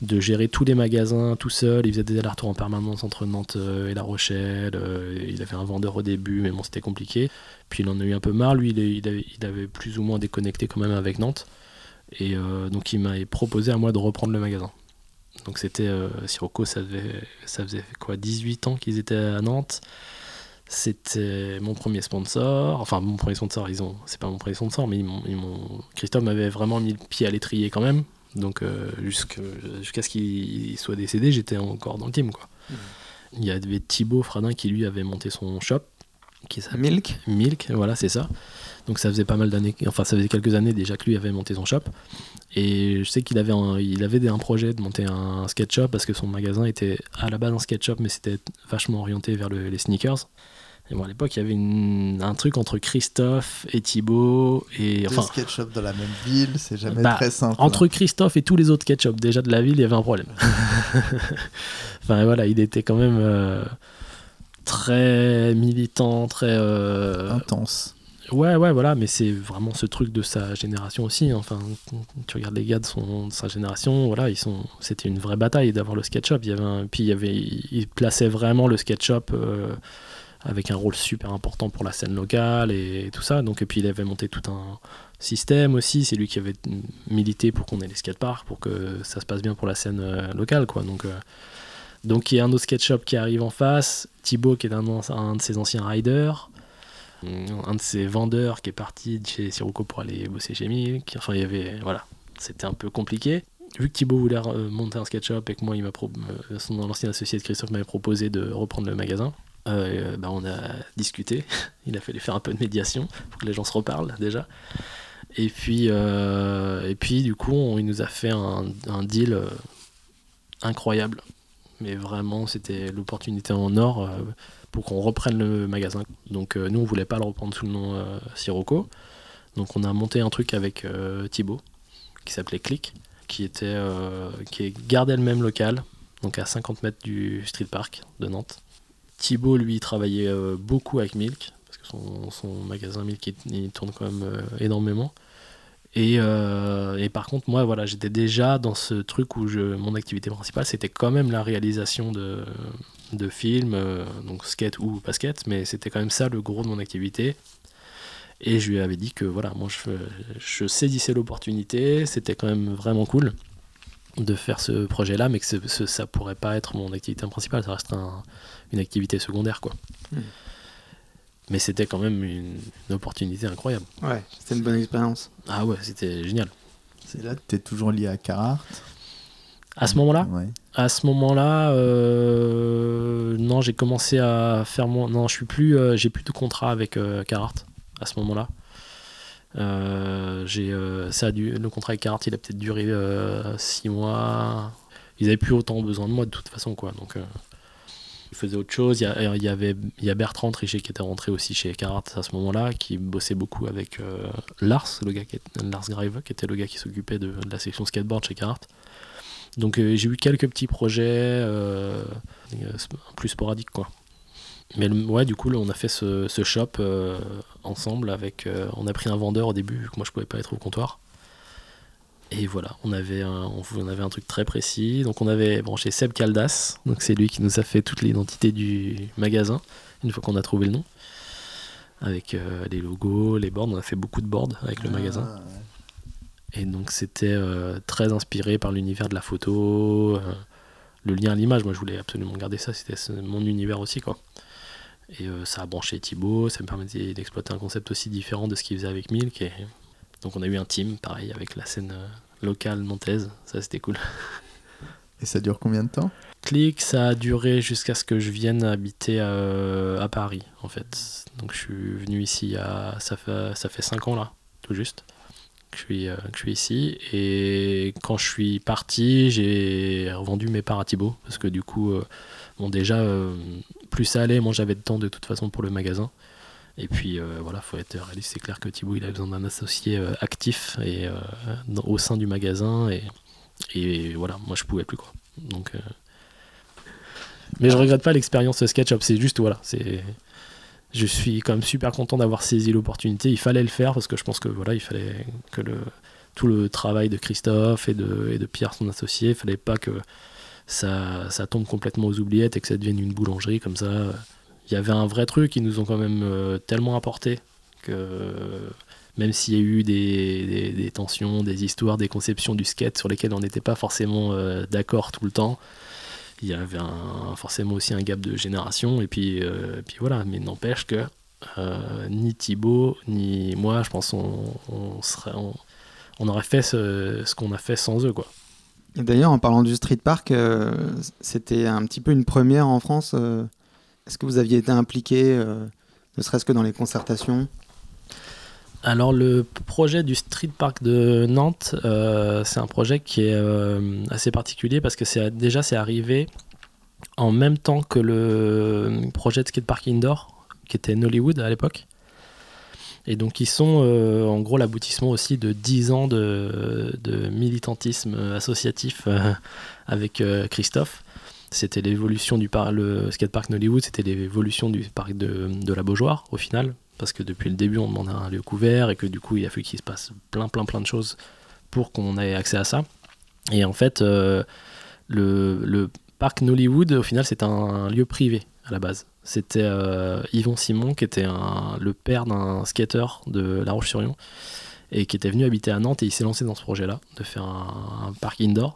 [SPEAKER 1] de gérer tous les magasins tout seul, il faisait des allers-retours en permanence entre Nantes euh, et La Rochelle. il avait un vendeur au début, mais bon, c'était compliqué. Puis il en a eu un peu marre. Lui, il, avait, il avait plus ou moins déconnecté quand même avec Nantes. Et donc il m'a proposé à moi de reprendre le magasin. Donc c'était euh, Sirocco, ça ça faisait quoi 18 ans qu'ils étaient à Nantes. C'était mon premier sponsor. Enfin, mon premier sponsor, ils ont. C'est pas mon premier sponsor, mais ils m'ont. Christophe m'avait vraiment mis le pied à l'étrier quand même. Donc, euh, jusqu'à ce qu'il soit décédé, j'étais encore dans le team. Quoi. Il y avait Thibaut Fradin qui lui avait monté son shop. Qui
[SPEAKER 4] Milk.
[SPEAKER 1] Milk, voilà, c'est ça. Donc ça faisait pas mal d'années, enfin ça faisait quelques années déjà que lui avait monté son shop. Et je sais qu'il avait un, il avait un projet de monter un skate shop parce que son magasin était à la base un skate shop, mais c'était vachement orienté vers le- les sneakers. Et bon, à l'époque, il y avait une- un truc entre Christophe et Thibaut. Et,
[SPEAKER 2] Deux
[SPEAKER 1] enfin,
[SPEAKER 2] SketchUp dans la même ville, c'est jamais
[SPEAKER 1] Bah,
[SPEAKER 2] très simple.
[SPEAKER 1] entre Christophe et tous les autres shops déjà de la ville, il y avait un problème. enfin voilà, il était quand même euh, très militant, très. euh,
[SPEAKER 2] intense.
[SPEAKER 1] Ouais, ouais, voilà, mais c'est vraiment ce truc de sa génération aussi. hein. Enfin, tu regardes les gars de, son, de sa génération, voilà, ils sont, c'était une vraie bataille d'avoir le SketchUp. Il y avait un, puis il y avait, il plaçait vraiment le SketchUp euh, avec un rôle super important pour la scène locale et, tout ça. Donc, et puis il avait monté tout un système aussi. C'est lui qui avait milité pour qu'on ait les skateparks, pour que ça se passe bien pour la scène euh, locale, quoi. Donc, euh, donc il y a un autre SketchUp qui arrive en face. Thibaut qui est un, de ses anciens riders un de ces vendeurs qui est parti de chez Sirocco pour aller bosser chez Milk. Enfin, il y avait. Voilà, c'était un peu compliqué. Vu que Thibaut voulait euh, monter un SketchUp et que moi, il m'a son associé de Christophe m'avait proposé de reprendre le magasin, euh, bah, on a discuté. il a fallu faire un peu de médiation pour que les gens se reparlent déjà. Et puis, euh, et puis du coup, il nous a fait un, deal euh, incroyable. Mais vraiment, c'était l'opportunité en or. pour qu'on reprenne le magasin. Donc nous, on voulait pas le reprendre sous le nom Sirocco. Donc on a monté un truc avec Thibaut, qui s'appelait Click, qui était qui gardait le même local, donc à 50 mètres du Street Park de Nantes. Thibaut, lui, travaillait euh, beaucoup avec Milk, parce que son, magasin Milk, il, tourne quand même euh, énormément. Et, euh, et par contre, moi, voilà, j'étais déjà dans ce truc où mon activité principale, c'était quand même la réalisation de, de films, donc skate ou pas skate, mais c'était quand même ça le gros de mon activité. Et je lui avais dit que voilà, moi je, je saisissais l'opportunité, c'était quand même vraiment cool. de faire ce projet-là, mais que ce- ça pourrait pas être mon activité principale, ça resterait un- une activité secondaire, quoi.
[SPEAKER 4] Mhm.
[SPEAKER 1] Mais c'était quand même une, une opportunité incroyable.
[SPEAKER 4] Ouais, c'était une bonne expérience.
[SPEAKER 1] Ah ouais, c'était génial.
[SPEAKER 2] C'est là, tu es toujours lié à Carhartt
[SPEAKER 1] À ce moment-là,
[SPEAKER 2] Ouais.
[SPEAKER 1] à ce moment-là, euh, non, j'ai commencé à faire mon, non, je suis plus, euh, j'ai plus de contrat avec euh, Carhartt à ce moment-là. Euh, j'ai, euh, ça a dû, le contrat avec Carhartt, il a peut-être duré 6 mois. Ils avaient plus autant besoin de moi de toute façon, quoi. Donc, euh, faisaient autre chose. Il y, y avait, Bertrand Trichet qui était rentré aussi chez Carhartt à ce moment-là, qui bossait beaucoup avec euh, Lars, le gars qui est- Lars Grive, qui était le gars qui s'occupait de, la section skateboard chez Carhartt. Donc euh, j'ai eu quelques petits projets euh, euh, plus sporadiques quoi. Mais le- ouais du coup on a fait ce, shop euh, ensemble avec euh, on a pris un vendeur au début vu que moi je pouvais pas être au comptoir. Et voilà, on avait un, on, avait un truc très précis. Donc on avait branché Seb Caldas, donc c'est lui qui nous a fait toute l'identité du magasin une fois qu'on a trouvé le nom. Avec euh, les logos, les boards, on a fait beaucoup de boards avec le magasin.
[SPEAKER 2] Ah, ouais.
[SPEAKER 1] Et donc c'était euh, très inspiré par l'univers de la photo, euh, le lien à l'image. Moi je voulais absolument garder ça, c'était mon univers aussi quoi. Et ça a branché Thibaut, ça me permettait d'exploiter un concept aussi différent de ce qu'il faisait avec Milk. Et... Donc on a eu un team pareil avec la scène euh, locale nantaise, ça c'était cool.
[SPEAKER 2] Et ça dure combien de temps?
[SPEAKER 1] Click, ça a duré jusqu'à ce que je vienne habiter euh, à Paris en fait. Donc je suis venu ici à ça fait ça fait 5 ans là, tout juste. Que je suis, euh, que je suis ici et quand je suis parti j'ai revendu mes parts à Thibaut parce que du coup bon déjà plus ça allait moi j'avais de temps de toute façon pour le magasin et puis euh, voilà faut être réaliste c'est clair que Thibaut il a besoin d'un associé euh, actif et euh, au sein du magasin et, voilà moi je pouvais plus quoi donc mais je regrette pas l'expérience SketchUp, c'est juste voilà, c'est je suis quand même super content d'avoir saisi l'opportunité, il fallait le faire parce que je pense que voilà, il fallait que tout le travail de Christophe et de, et de Pierre son associé, il fallait pas que ça, ça tombe complètement aux oubliettes et que ça devienne une boulangerie comme ça. Il y avait un vrai truc, ils nous ont quand même euh, tellement apporté que même s'il y a eu des, tensions, des histoires, des conceptions du skate sur lesquelles on n'était pas forcément euh, d'accord tout le temps, il y avait forcément aussi un gap de génération. Et puis, euh, puis voilà, mais n'empêche que ni Thibaut, ni moi, je pense on, serait, on, aurait fait ce, ce qu'on a fait sans eux. Quoi.
[SPEAKER 4] D'ailleurs, en parlant du street park, c'était un petit peu une première en France. Est-ce que vous aviez été impliqué, euh, ne serait-ce que dans les concertations?
[SPEAKER 1] Alors le projet du Street Park de Nantes, euh, c'est un projet qui est euh, assez particulier parce que déjà c'est arrivé en même temps que le projet de skatepark indoor qui était Nollywood à l'époque. Et donc ils sont en gros l'aboutissement aussi de 10 ans de, militantisme associatif avec Christophe. C'était l'évolution du par le skatepark Nollywood, c'était l'évolution du parc de, la Beaujoire au final, parce que depuis le début on demandait un lieu couvert et que du coup il a fallu qu'il se passe plein plein plein de choses pour qu'on ait accès à ça. Et en fait euh, le, parc Nollywood au final c'est un lieu privé à la base. C'était euh, Yvon Simon qui était le père d'un skater de La Roche-sur-Yon et qui était venu habiter à Nantes et il s'est lancé dans ce projet-là de faire un parc indoor.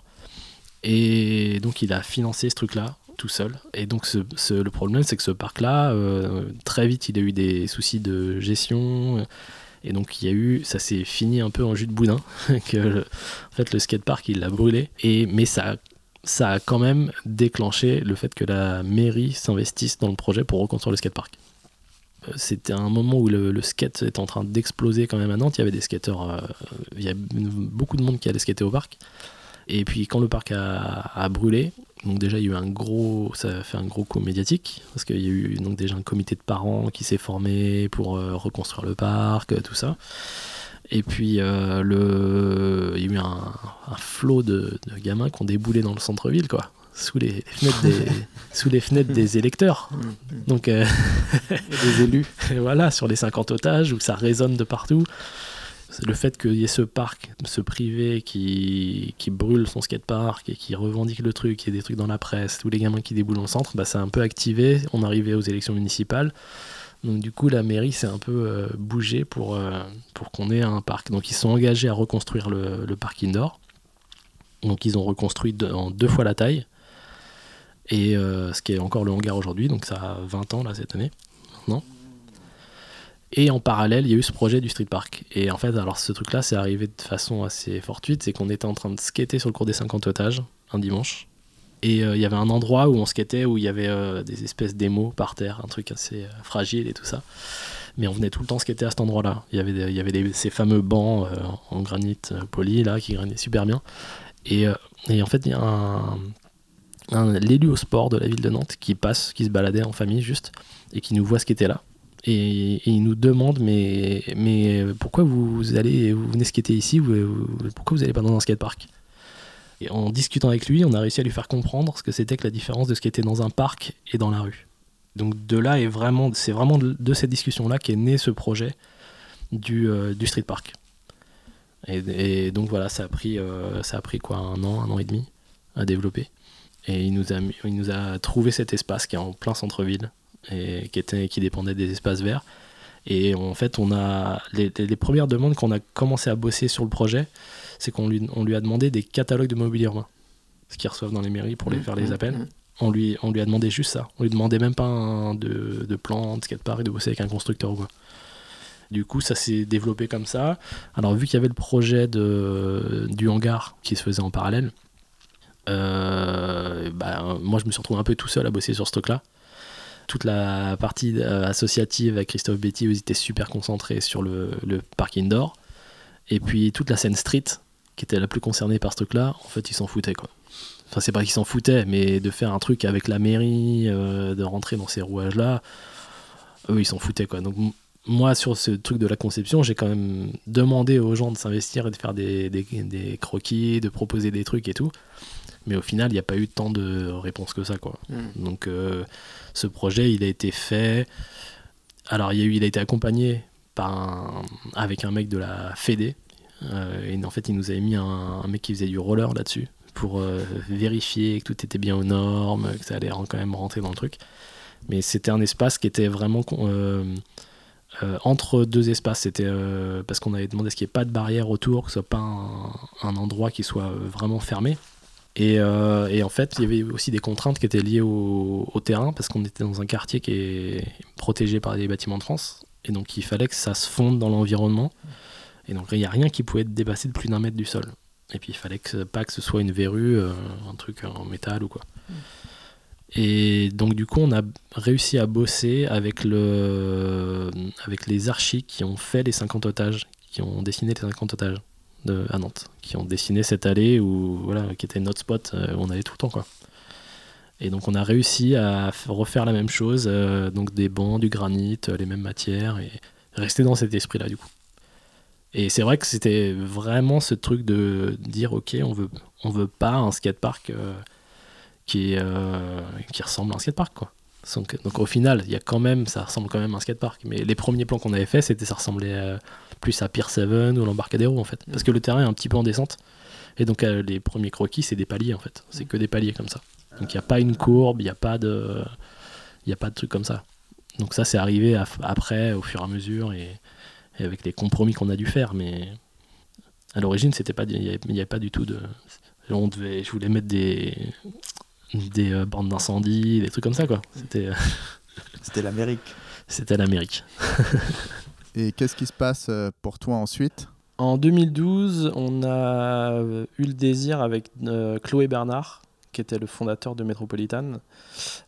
[SPEAKER 1] Et donc il a financé ce truc-là tout seul. Et donc le problème c'est que ce parc-là, euh, très vite il a eu des soucis de gestion. Et donc il y a eu, ça s'est fini un peu en jus de boudin, que le- en fait le skatepark il l'a brûlé. Et, mais ça, ça a quand même déclenché le fait que la mairie s'investisse dans le projet pour reconstruire le skatepark. Euh, C'était un moment où le, skate était en train d'exploser quand même à Nantes. Il y avait des skateurs, euh, il y a beaucoup de monde qui allait skater au parc. Et puis quand le parc a, a brûlé, donc déjà il y a eu un gros, ça a fait un gros coup médiatique parce qu'il y a eu donc déjà un comité de parents qui s'est formé pour euh, reconstruire le parc, euh, tout ça. Et puis euh, le, il y a eu un, un flot de, de gamins qui ont déboulé dans le centre-ville quoi, sous les, les fenêtres des, sous les fenêtres des électeurs. Donc euh,
[SPEAKER 4] Et des élus
[SPEAKER 1] et voilà, sur les 50 otages, où ça résonne de partout. Le fait qu'il y ait ce parc, ce privé qui, brûle son skatepark et qui revendique le truc, qu'il y ait des trucs dans la presse, tous les gamins qui déboulent au centre, bah, ça a un peu activé. On arrivait aux élections municipales. Donc du coup, la mairie s'est un peu euh, bougée pour, euh, pour qu'on ait un parc. Donc ils sont engagés à reconstruire le, le parc indoor. Donc ils ont reconstruit en deux fois la taille. Et ce qui est encore le hangar aujourd'hui, donc ça a 20 ans là cette année. Et en parallèle, il y a eu ce projet du street park. Et en fait, alors ce truc-là, c'est arrivé de façon assez fortuite, c'est qu'on était en train de skater sur le cours des 50 otages un dimanche. Et euh, il y avait un endroit où on skatait, où il y avait euh, des espèces d'émaux par terre, un truc assez euh, fragile et tout ça. Mais on venait tout le temps skater à cet endroit-là. Il y avait, y avait ces fameux bancs en granit poli, là, qui granaient super bien. Et, et en fait, il y a un, un l'élu au sport de la ville de Nantes qui passe, qui se baladait en famille juste, et qui nous voit skater là et, il nous demande mais, mais pourquoi vous allez vous venez skater ici pourquoi vous n'allez pas dans un skatepark? Et en discutant avec lui on a réussi à lui faire comprendre ce que c'était que la différence de skater dans un parc et dans la rue. Donc de là est vraiment c'est vraiment de, cette discussion là qu'est né ce projet du, euh, du street park. Et, donc voilà ça a pris euh, ça a pris quoi un an un an et demi à développer. Et il nous a il nous a trouvé cet espace qui est en plein centre-ville et qui, était, qui dépendait des espaces verts. Et en fait, on a les, premières demandes qu'on a commencé à bosser sur le projet, c'est qu'on lui, on lui a demandé des catalogues de mobilier urbain, ce qu'ils reçoivent dans les mairies pour les mmh, faire les mmh, appels. Mmh. On lui, on lui a demandé juste ça. On lui demandait même pas un, de, de plan, de skatepark de bosser avec un constructeur ou quoi. Du coup, ça s'est développé comme ça. Alors, vu qu'il y avait le projet de, du hangar qui se faisait en parallèle, euh, bah, moi je me suis retrouvé un peu tout seul à bosser sur ce truc-là toute la partie euh, associative avec Christophe Betty, ils étaient super concentrés sur le, parc indoor. Et puis toute la scène street, qui était la plus concernée par ce truc-là, en fait, ils s'en foutaient quoi. Enfin, c'est pas qu'ils s'en foutaient, mais de faire un truc avec la mairie, euh, de rentrer dans ces rouages-là, eux, ils s'en foutaient quoi. Donc, moi, sur ce truc de la conception, j'ai quand même demandé aux gens de s'investir et de faire des, croquis, de proposer des trucs et tout. Mais au final, il n'y a pas eu tant de réponses que ça. Quoi. Mm. Donc, euh, ce projet, il a été fait. Alors, il, a eu, il a été accompagné par avec un mec de la Fédé. Euh, et en fait, il nous avait mis un, mec qui faisait du roller là-dessus pour euh, vérifier que tout était bien aux normes, que ça allait quand même rentrer dans le truc. Mais c'était un espace qui était vraiment entre deux espaces. C'était parce qu'on avait demandé ce qu'il n'y ait pas de barrière autour, que ce soit pas un, un endroit qui soit vraiment fermé. Euh, et, en fait, il y avait aussi des contraintes qui étaient liées au, terrain, parce qu'on était dans un quartier qui est protégé par les bâtiments de France. Et donc, il fallait que ça se fonde dans l'environnement. Et donc, il n'y a rien qui pouvait être dépassé de plus d'un mètre du sol. Et puis, il fallait pas que ce soit une verrue, euh, un truc en métal ou quoi. Et donc, du coup, on a réussi à bosser avec, avec les archis qui ont fait les 50 otages, qui ont dessiné les 50 otages de, à Nantes, qui ont dessiné cette allée où, voilà, qui était notre spot euh, où on allait tout le temps. Quoi. Et donc on a réussi à refaire la même chose, euh, donc des bancs, du granit, euh, les mêmes matières, et rester dans cet esprit-là du coup. Et c'est vrai que c'était vraiment ce truc de dire ok, on veut, on veut pas un skatepark qui, qui ressemble à un skatepark quoi. Donc, au final, il quand même, ça ressemble quand même à un skatepark. Mais les premiers plans qu'on avait fait, c'était ça ressemblait plus à Pier 7 ou l'embarcadero en fait. Parce que le terrain est un petit peu en descente. Et donc euh, les premiers croquis, c'est des paliers en fait. C'est que des paliers comme ça. Donc il n'y a pas une courbe, il n'y a pas de. Il n'y a pas de truc comme ça. Donc ça, c'est arrivé après, au fur et à mesure, et, avec les compromis qu'on a dû faire. Mais à l'origine, c'était pas, il n'y avait, pas du tout de. On devait, je voulais mettre des, des euh, bandes d'incendie, des trucs comme ça, quoi. C'était. Euh,
[SPEAKER 2] c'était l'Amérique.
[SPEAKER 1] C'était l'Amérique.
[SPEAKER 3] Et qu'est-ce qui se passe euh, pour toi ensuite?
[SPEAKER 1] En 2012, on a euh, eu le désir avec euh, Chloé Bernard, qui était le fondateur de Metropolitan,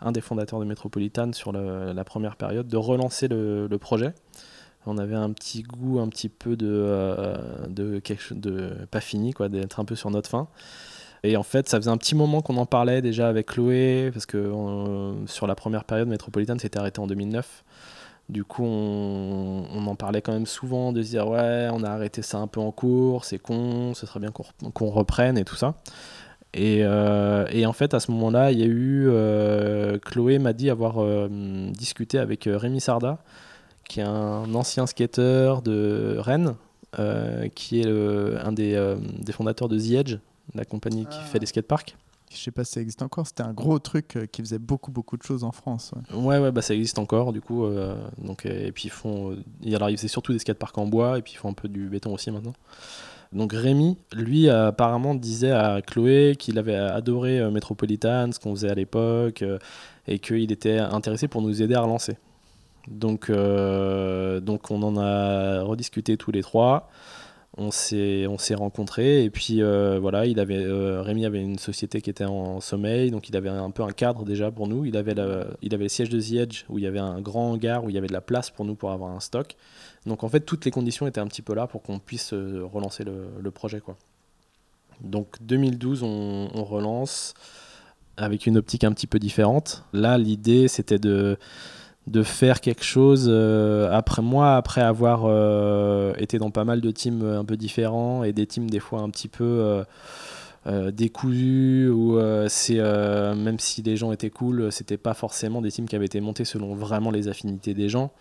[SPEAKER 1] un des fondateurs de Metropolitan sur la première période, de relancer le, projet. On avait un petit goût un petit peu de, pas fini, quoi, d'être un peu sur notre fin. Et en fait, ça faisait un petit moment qu'on en parlait déjà avec Chloé, parce que sur la première période, Metropolitan s'était arrêté en 2009. Du coup, on, en parlait quand même souvent de se dire ouais, on a arrêté ça un peu en cours, c'est con, ce serait bien qu'on reprenne et tout ça. Euh, et, en fait, à ce moment-là, il y a eu. Euh, Chloé m'a dit avoir euh, discuté avec Rémi Sarda, qui est un ancien skater de Rennes, qui est un des, des, fondateurs de The Edge, la compagnie qui ah. fait des skateparks
[SPEAKER 3] je sais pas si ça existe encore, c'était un gros truc euh, qui faisait beaucoup beaucoup de choses en France.
[SPEAKER 1] Ouais, ouais, bah ça existe encore du coup. Euh, donc, et puis ils font. alors ils faisaient surtout des skateparks en bois et puis ils font un peu du béton aussi maintenant. Donc Rémi, lui, apparemment disait à Chloé qu'il avait adoré euh, Metropolitan, ce qu'on faisait à l'époque, euh, et qu'il était intéressé pour nous aider à relancer. Donc, euh, donc on en a rediscuté tous les trois. On s'est, on s'est rencontrés et puis voilà, il avait, Rémi avait une société qui était en, sommeil, donc il avait un peu un cadre déjà pour nous. Il avait, il avait le siège de The Edge où il y avait un grand hangar où il y avait de la place pour nous pour avoir un stock. Donc en fait, toutes les conditions étaient un petit peu là pour qu'on puisse euh, relancer le, projet. Quoi. Donc 2012, on, relance avec une optique un petit peu différente. Là, l'idée, c'était de, de faire quelque chose euh, après moi, après avoir euh, été dans pas mal de teams un peu différents et des teams des fois un petit peu décousus ou c'est même si les gens étaient cool, c'était pas forcément des teams qui avaient été montés selon vraiment les affinités des gens.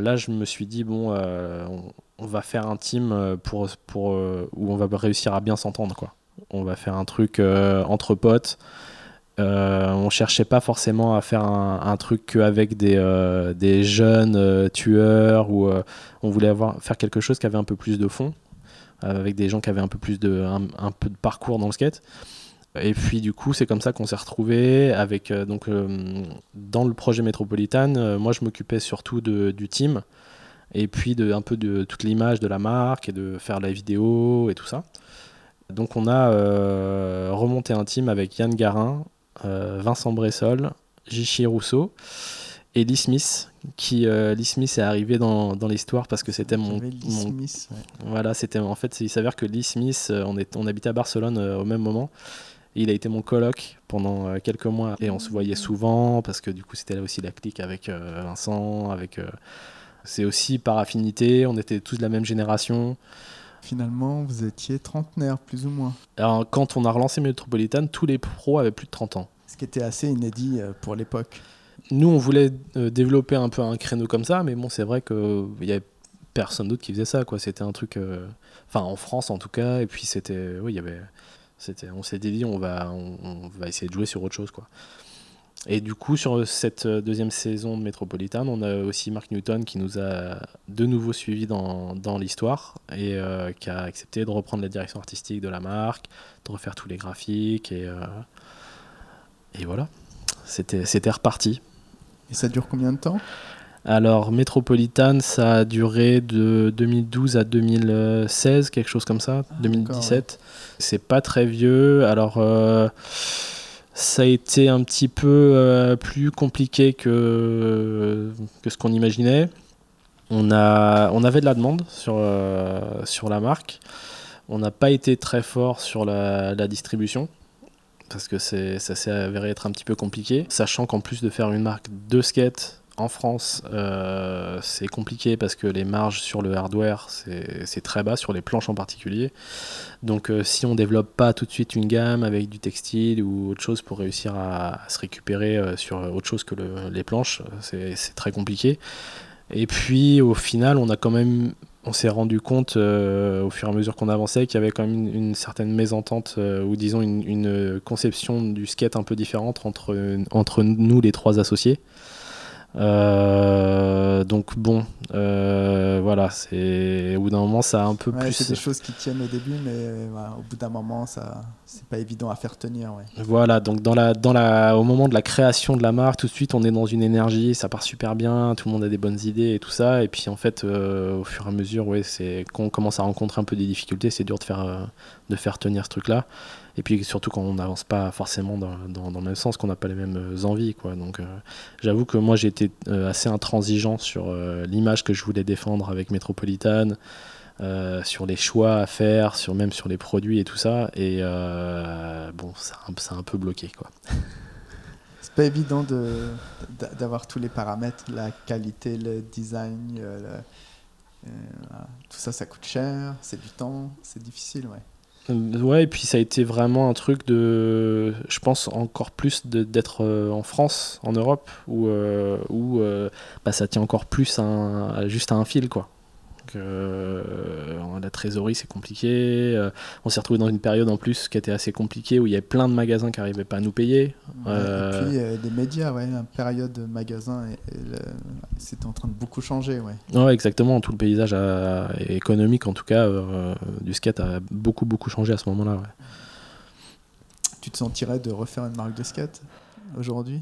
[SPEAKER 1] Là, je me suis dit, bon, euh, on, va faire un team euh, pour, pour, euh, où on va réussir à bien s'entendre. quoi. On va faire un truc entre potes. On cherchait pas forcément à faire un, truc qu'avec des, des jeunes tueurs ou on voulait avoir, faire quelque chose qui avait un peu plus de fond, avec des gens qui avaient un peu plus de, parcours dans le skate. Et puis du coup, c'est comme ça qu'on s'est retrouvé avec euh, donc euh, dans le projet métropolitain. Euh, moi, je m'occupais surtout du team et puis un peu de toute l'image de la marque et de faire la vidéo et tout ça. Donc on a remonté un team avec Yann Garin, Vincent Bressol, Jichi Rousseau et Lee Smith qui Lee Smith est arrivé dans, dans l'histoire parce que c'était mon,
[SPEAKER 2] Smith,
[SPEAKER 1] voilà c'était en fait il s'avère que Lee Smith on est on habitait à Barcelone au même moment. Il a été mon coloc pendant euh, quelques mois. Et on se voyait souvent parce que du coup c'était là aussi la clique avec euh, Vincent, avec euh, c'est aussi par affinité, on était tous de la même génération.
[SPEAKER 2] Finalement, vous étiez trentenaire plus ou moins.
[SPEAKER 1] Alors, quand on a relancé Metropolitan, tous les pros avaient plus de 30 ans.
[SPEAKER 2] Ce qui était assez inédit pour l'époque.
[SPEAKER 1] Nous, on voulait développer un peu un créneau comme ça, mais bon, c'est vrai qu'il y avait personne d'autre qui faisait ça, quoi. C'était un truc, enfin en France en tout cas, et puis c'était, oui, il y avait on s'était dit, on va, on, va essayer de jouer sur autre chose. Quoi. Et du coup, sur cette deuxième saison de Metropolitan, on a aussi Mark Newton qui nous a de nouveau suivis dans, dans l'histoire et euh, qui a accepté de reprendre la direction artistique de la marque, de refaire tous les graphiques et, euh, et voilà, c'était, reparti.
[SPEAKER 2] Et ça dure combien de temps?
[SPEAKER 1] Alors, Metropolitan, ça a duré de 2012 à 2016, quelque chose comme ça, 2017. Ah, C'est pas très vieux. Alors, euh, ça a été un petit peu euh, plus compliqué que, que ce qu'on imaginait. On, a, on avait de la demande sur, euh, sur la marque. On n'a pas été très fort sur la, la distribution parce que ça s'est avéré être un petit peu compliqué. Sachant qu'en plus de faire une marque de skate, en France, euh, c'est compliqué parce que les marges sur le hardware, c'est très bas, sur les planches en particulier. Donc euh, si on développe pas tout de suite une gamme avec du textile ou autre chose pour réussir à, se récupérer euh, sur autre chose que les planches, c'est très compliqué. Et puis au final, on a quand même on s'est rendu compte au fur et à mesure qu'on avançait qu'il y avait quand même une, certaine mésentente ou disons une, conception du skate un peu différente entre nous les trois associés. Euh, donc bon, euh, voilà, c'est au bout d'un moment ça a un peu plus.
[SPEAKER 2] C'est des choses qui tiennent au début, mais au bout d'un moment ça, c'est pas évident à faire tenir.
[SPEAKER 1] Voilà, donc dans la, dans la, au moment de la création de la marque, tout de suite on est dans une énergie, ça part super bien, tout le monde a des bonnes idées et tout ça, et puis en fait euh, au fur et à mesure, ouais, c'est quand on commence à rencontrer un peu des difficultés, c'est dur de faire, de faire tenir ce truc-là. Et puis surtout quand on n'avance pas forcément dans, dans, le même sens, qu'on n'a pas les mêmes euh, envies. Quoi. Donc euh, j'avoue que moi j'ai été euh, assez intransigeant sur l'image que je voulais défendre avec Metropolitan, sur les choix à faire, sur, même sur les produits et tout ça. Et bon, ça, a un peu bloqué. Quoi.
[SPEAKER 2] C'est pas évident d'avoir tous les paramètres, la qualité, le design, tout ça, ça coûte cher, c'est du temps, c'est difficile, ouais.
[SPEAKER 1] Euh, ouais, et puis ça a été vraiment un truc de, je pense encore plus d'être euh, en France, en Europe, où, euh, où bah, ça tient encore plus à juste à un fil, quoi. Que euh, la trésorerie c'est compliqué. Euh, on s'est retrouvé dans une période en plus qui était assez compliquée où il y avait plein de magasins qui n'arrivaient pas à nous payer.
[SPEAKER 2] Ouais,
[SPEAKER 1] Euh,
[SPEAKER 2] Et puis des médias, ouais, une période de magasin, et, et le- c'était en train de beaucoup changer, ouais.
[SPEAKER 1] Ouais, exactement. Tout le paysage a- économique, en tout cas, du skate a beaucoup, beaucoup changé à ce moment-là. ouais.
[SPEAKER 2] Tu te sentirais de refaire une marque de skate aujourd'hui?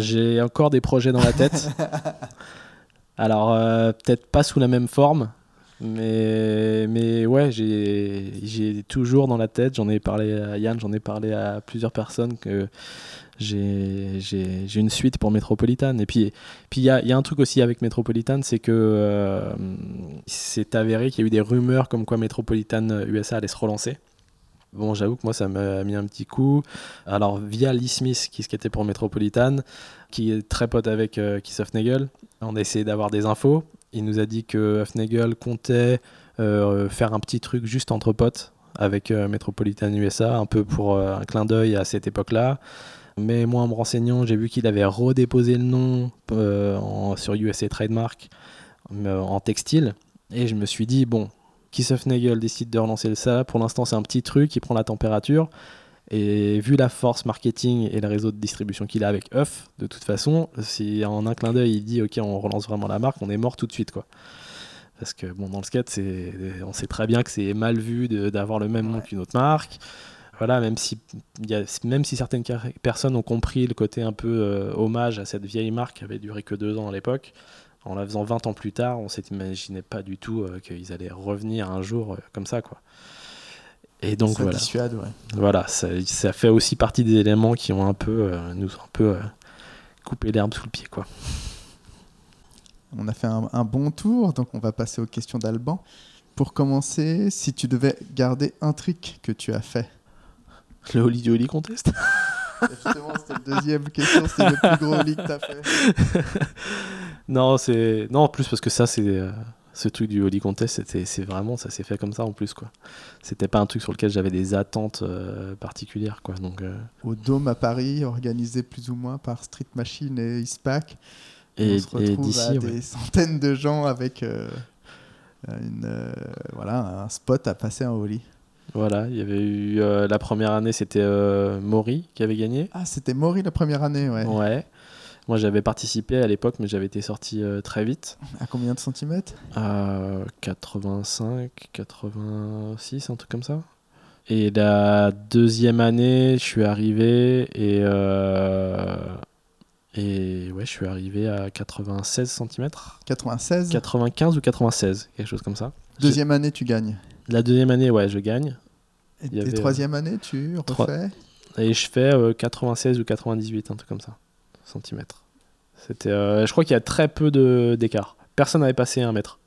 [SPEAKER 1] J'ai encore des projets dans la tête. Alors, euh, peut-être pas sous la même forme, mais, mais ouais, j'ai toujours dans la tête, j'en ai parlé à Yann, j'en ai parlé à plusieurs personnes que j'ai une suite pour Metropolitan. Et puis il y a, y a un truc aussi avec Metropolitan, c'est que euh, c'est avéré qu'il y a eu des rumeurs comme quoi Metropolitan USA allait se relancer. Bon, j'avoue que moi, ça m'a mis un petit coup. Alors, via Lee Smith, qui skatait pour Metropolitan, qui est très pote avec euh, Keith Hufnagel, on a essayé d'avoir des infos. Il nous a dit que Hufnagel comptait euh, faire un petit truc juste entre potes avec euh, Metropolitan USA, un peu pour euh, un clin d'œil à cette époque-là. Mais moi, en me renseignant, j'ai vu qu'il avait redéposé le nom sur USA Trademark en textile. Et je me suis dit, bon, Keith Hufnagel décide de relancer ça. Pour l'instant, c'est un petit truc, il prend la température. Et vu la force marketing et le réseau de distribution qu'il a avec Huff, de toute façon, si en un clin d'œil il dit ok on relance vraiment la marque, on est mort tout de suite quoi. Parce que bon dans le skate, c'est, on sait très bien que c'est mal vu d'avoir le même nom qu'une autre marque. Voilà, même si, y a, même si certaines personnes ont compris le côté un peu euh, hommage à cette vieille marque qui avait duré que deux ans à l'époque, en la faisant 20 ans plus tard, on s'imaginait pas du tout euh, qu'ils allaient revenir un jour euh, comme ça quoi. Et donc
[SPEAKER 2] Ça
[SPEAKER 1] voilà.
[SPEAKER 2] dissuade, ouais.
[SPEAKER 1] Voilà, ça, ça fait aussi partie des éléments qui ont un peu, euh, nous ont un peu euh, coupé l'herbe sous le pied, quoi.
[SPEAKER 2] On a fait un, un bon tour, donc on va passer aux questions d'Alban. Pour commencer, si tu devais garder un trick que tu as fait.
[SPEAKER 1] Le Holy du Holy Contest
[SPEAKER 2] Justement, c'était la deuxième question, c'est le plus gros leak que tu as fait.
[SPEAKER 1] Non, c'est non, en plus parce que ça, c'est euh, ce truc du Holy Contest, c'était, c'est vraiment, ça s'est fait comme ça en plus, quoi. C'était pas un truc sur lequel j'avais des attentes euh, particulières, quoi. Donc, euh,
[SPEAKER 2] Au Dôme à Paris, organisé plus ou moins par Street Machine et Ispac.
[SPEAKER 1] et,
[SPEAKER 2] on se
[SPEAKER 1] et
[SPEAKER 2] retrouve
[SPEAKER 1] d'ici,
[SPEAKER 2] à
[SPEAKER 1] ouais.
[SPEAKER 2] des centaines de gens avec euh, une, voilà, un spot à passer en Oli.
[SPEAKER 1] voilà, il y avait eu la première année, c'était Maury qui avait gagné.
[SPEAKER 2] Ah, c'était Maury la première année, ouais.
[SPEAKER 1] Ouais. Moi, j'avais participé à l'époque, mais j'avais été sorti euh, très vite.
[SPEAKER 2] À combien de centimètres?
[SPEAKER 1] À 85, 86, un truc comme ça. Et la deuxième année, je suis arrivé et, euh, et ouais, je suis arrivé à 96 cm.
[SPEAKER 2] 96
[SPEAKER 1] 95 ou 96, quelque chose comme ça.
[SPEAKER 2] Deuxième année, tu gagnes?
[SPEAKER 1] La deuxième année, ouais, je gagne.
[SPEAKER 2] Et,
[SPEAKER 1] avait,
[SPEAKER 2] troisième année, tu refais?
[SPEAKER 1] Et je fais euh, 96 ou 98, un truc comme ça, centimètres. C'était, euh, je crois qu'il y a très peu de- d'écart. Personne n'avait passé un mètre.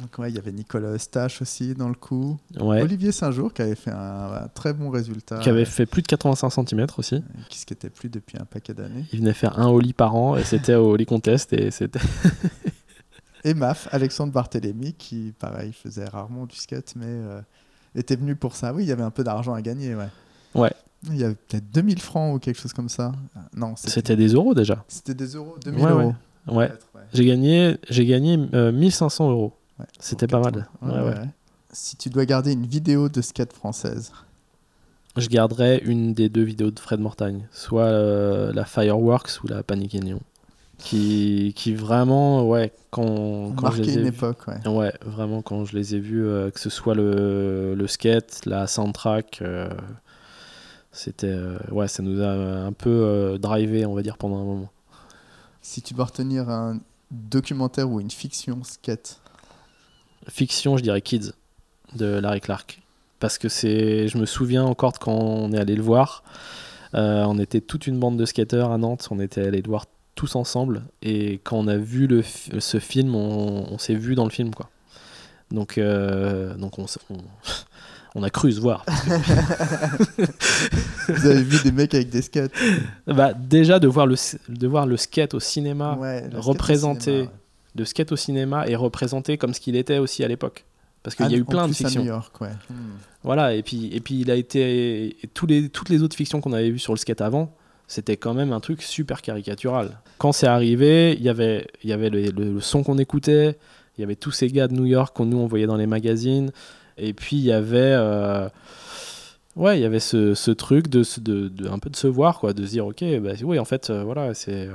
[SPEAKER 2] Donc, ouais, il y avait Nicolas Eustache aussi dans le coup.
[SPEAKER 1] Ouais.
[SPEAKER 2] Olivier Saint-Jour qui avait fait un, un très bon résultat.
[SPEAKER 1] Qui avait fait plus de 85 cm aussi.
[SPEAKER 2] euh, Qui quittait plus depuis un paquet d'années.
[SPEAKER 1] Il venait faire un Oli par an et c'était au Oli Contest et c'était
[SPEAKER 2] Et MAF, Alexandre Barthélémy, qui, pareil, faisait rarement du skate, mais euh, était venu pour ça. Oui, il y avait un peu d'argent à gagner, ouais.
[SPEAKER 1] Ouais.
[SPEAKER 2] Il y avait peut-être 2000 francs ou quelque chose comme ça. Ah, Non, c'était
[SPEAKER 1] des euros déjà.
[SPEAKER 2] c'était des euros, 2000
[SPEAKER 1] Ouais,
[SPEAKER 2] euros.
[SPEAKER 1] Ouais. J'ai gagné, j'ai gagné euh, 1500 euros.
[SPEAKER 2] Ouais,
[SPEAKER 1] C'était pas mal.
[SPEAKER 2] Si tu dois garder une vidéo de skate française,
[SPEAKER 1] Je garderai une des deux vidéos de Fred Mortagne, soit euh, la Fireworks ou la Panic Union, qui, qui vraiment, ouais, quand, quand je les ai
[SPEAKER 2] une
[SPEAKER 1] vus-
[SPEAKER 2] époque, ouais.
[SPEAKER 1] Ouais, vraiment, quand je les ai vus, euh, que ce soit le, le skate, la soundtrack, euh, c'était. euh, ouais, ça nous a un peu euh, drivé, on va dire, pendant un moment.
[SPEAKER 2] Si tu dois retenir un documentaire ou une fiction skate,
[SPEAKER 1] Fiction, je dirais Kids, de Larry Clark. Parce que c'est. Je me souviens encore de quand on est allé le voir. Euh, on était toute une bande de skateurs à Nantes, on était allés le voir tous ensemble. Et quand on a vu le, ce film, on, on s'est vu dans le film, quoi. Donc, euh, donc on, on, on a cru se voir.
[SPEAKER 2] vous avez vu des mecs avec des skates
[SPEAKER 1] Bah, déjà, de voir, le, de voir le skate au cinéma,
[SPEAKER 2] Ouais, le skate au
[SPEAKER 1] représenté.
[SPEAKER 2] cinéma, ouais.
[SPEAKER 1] le skate au cinéma est représenté comme ce qu'il était aussi à l'époque. Parce qu'il
[SPEAKER 2] Ah,
[SPEAKER 1] y a eu plein de fictions.
[SPEAKER 2] New York, ouais. Hmm.
[SPEAKER 1] Voilà, et puis, et puis il a été. et tous les, toutes les autres fictions qu'on avait vues sur le skate avant, c'était quand même un truc super caricatural. Quand c'est arrivé, il y avait, il y avait le, le- le son qu'on écoutait, Il y avait tous ces gars de New York qu'on nous on voyait dans les magazines. Et puis il y avait, euh, ouais, il y avait ce, ce truc de, se- de, de- un peu de se voir, quoi, de se dire, ok, bah, oui, en fait, euh, voilà, c'est, euh,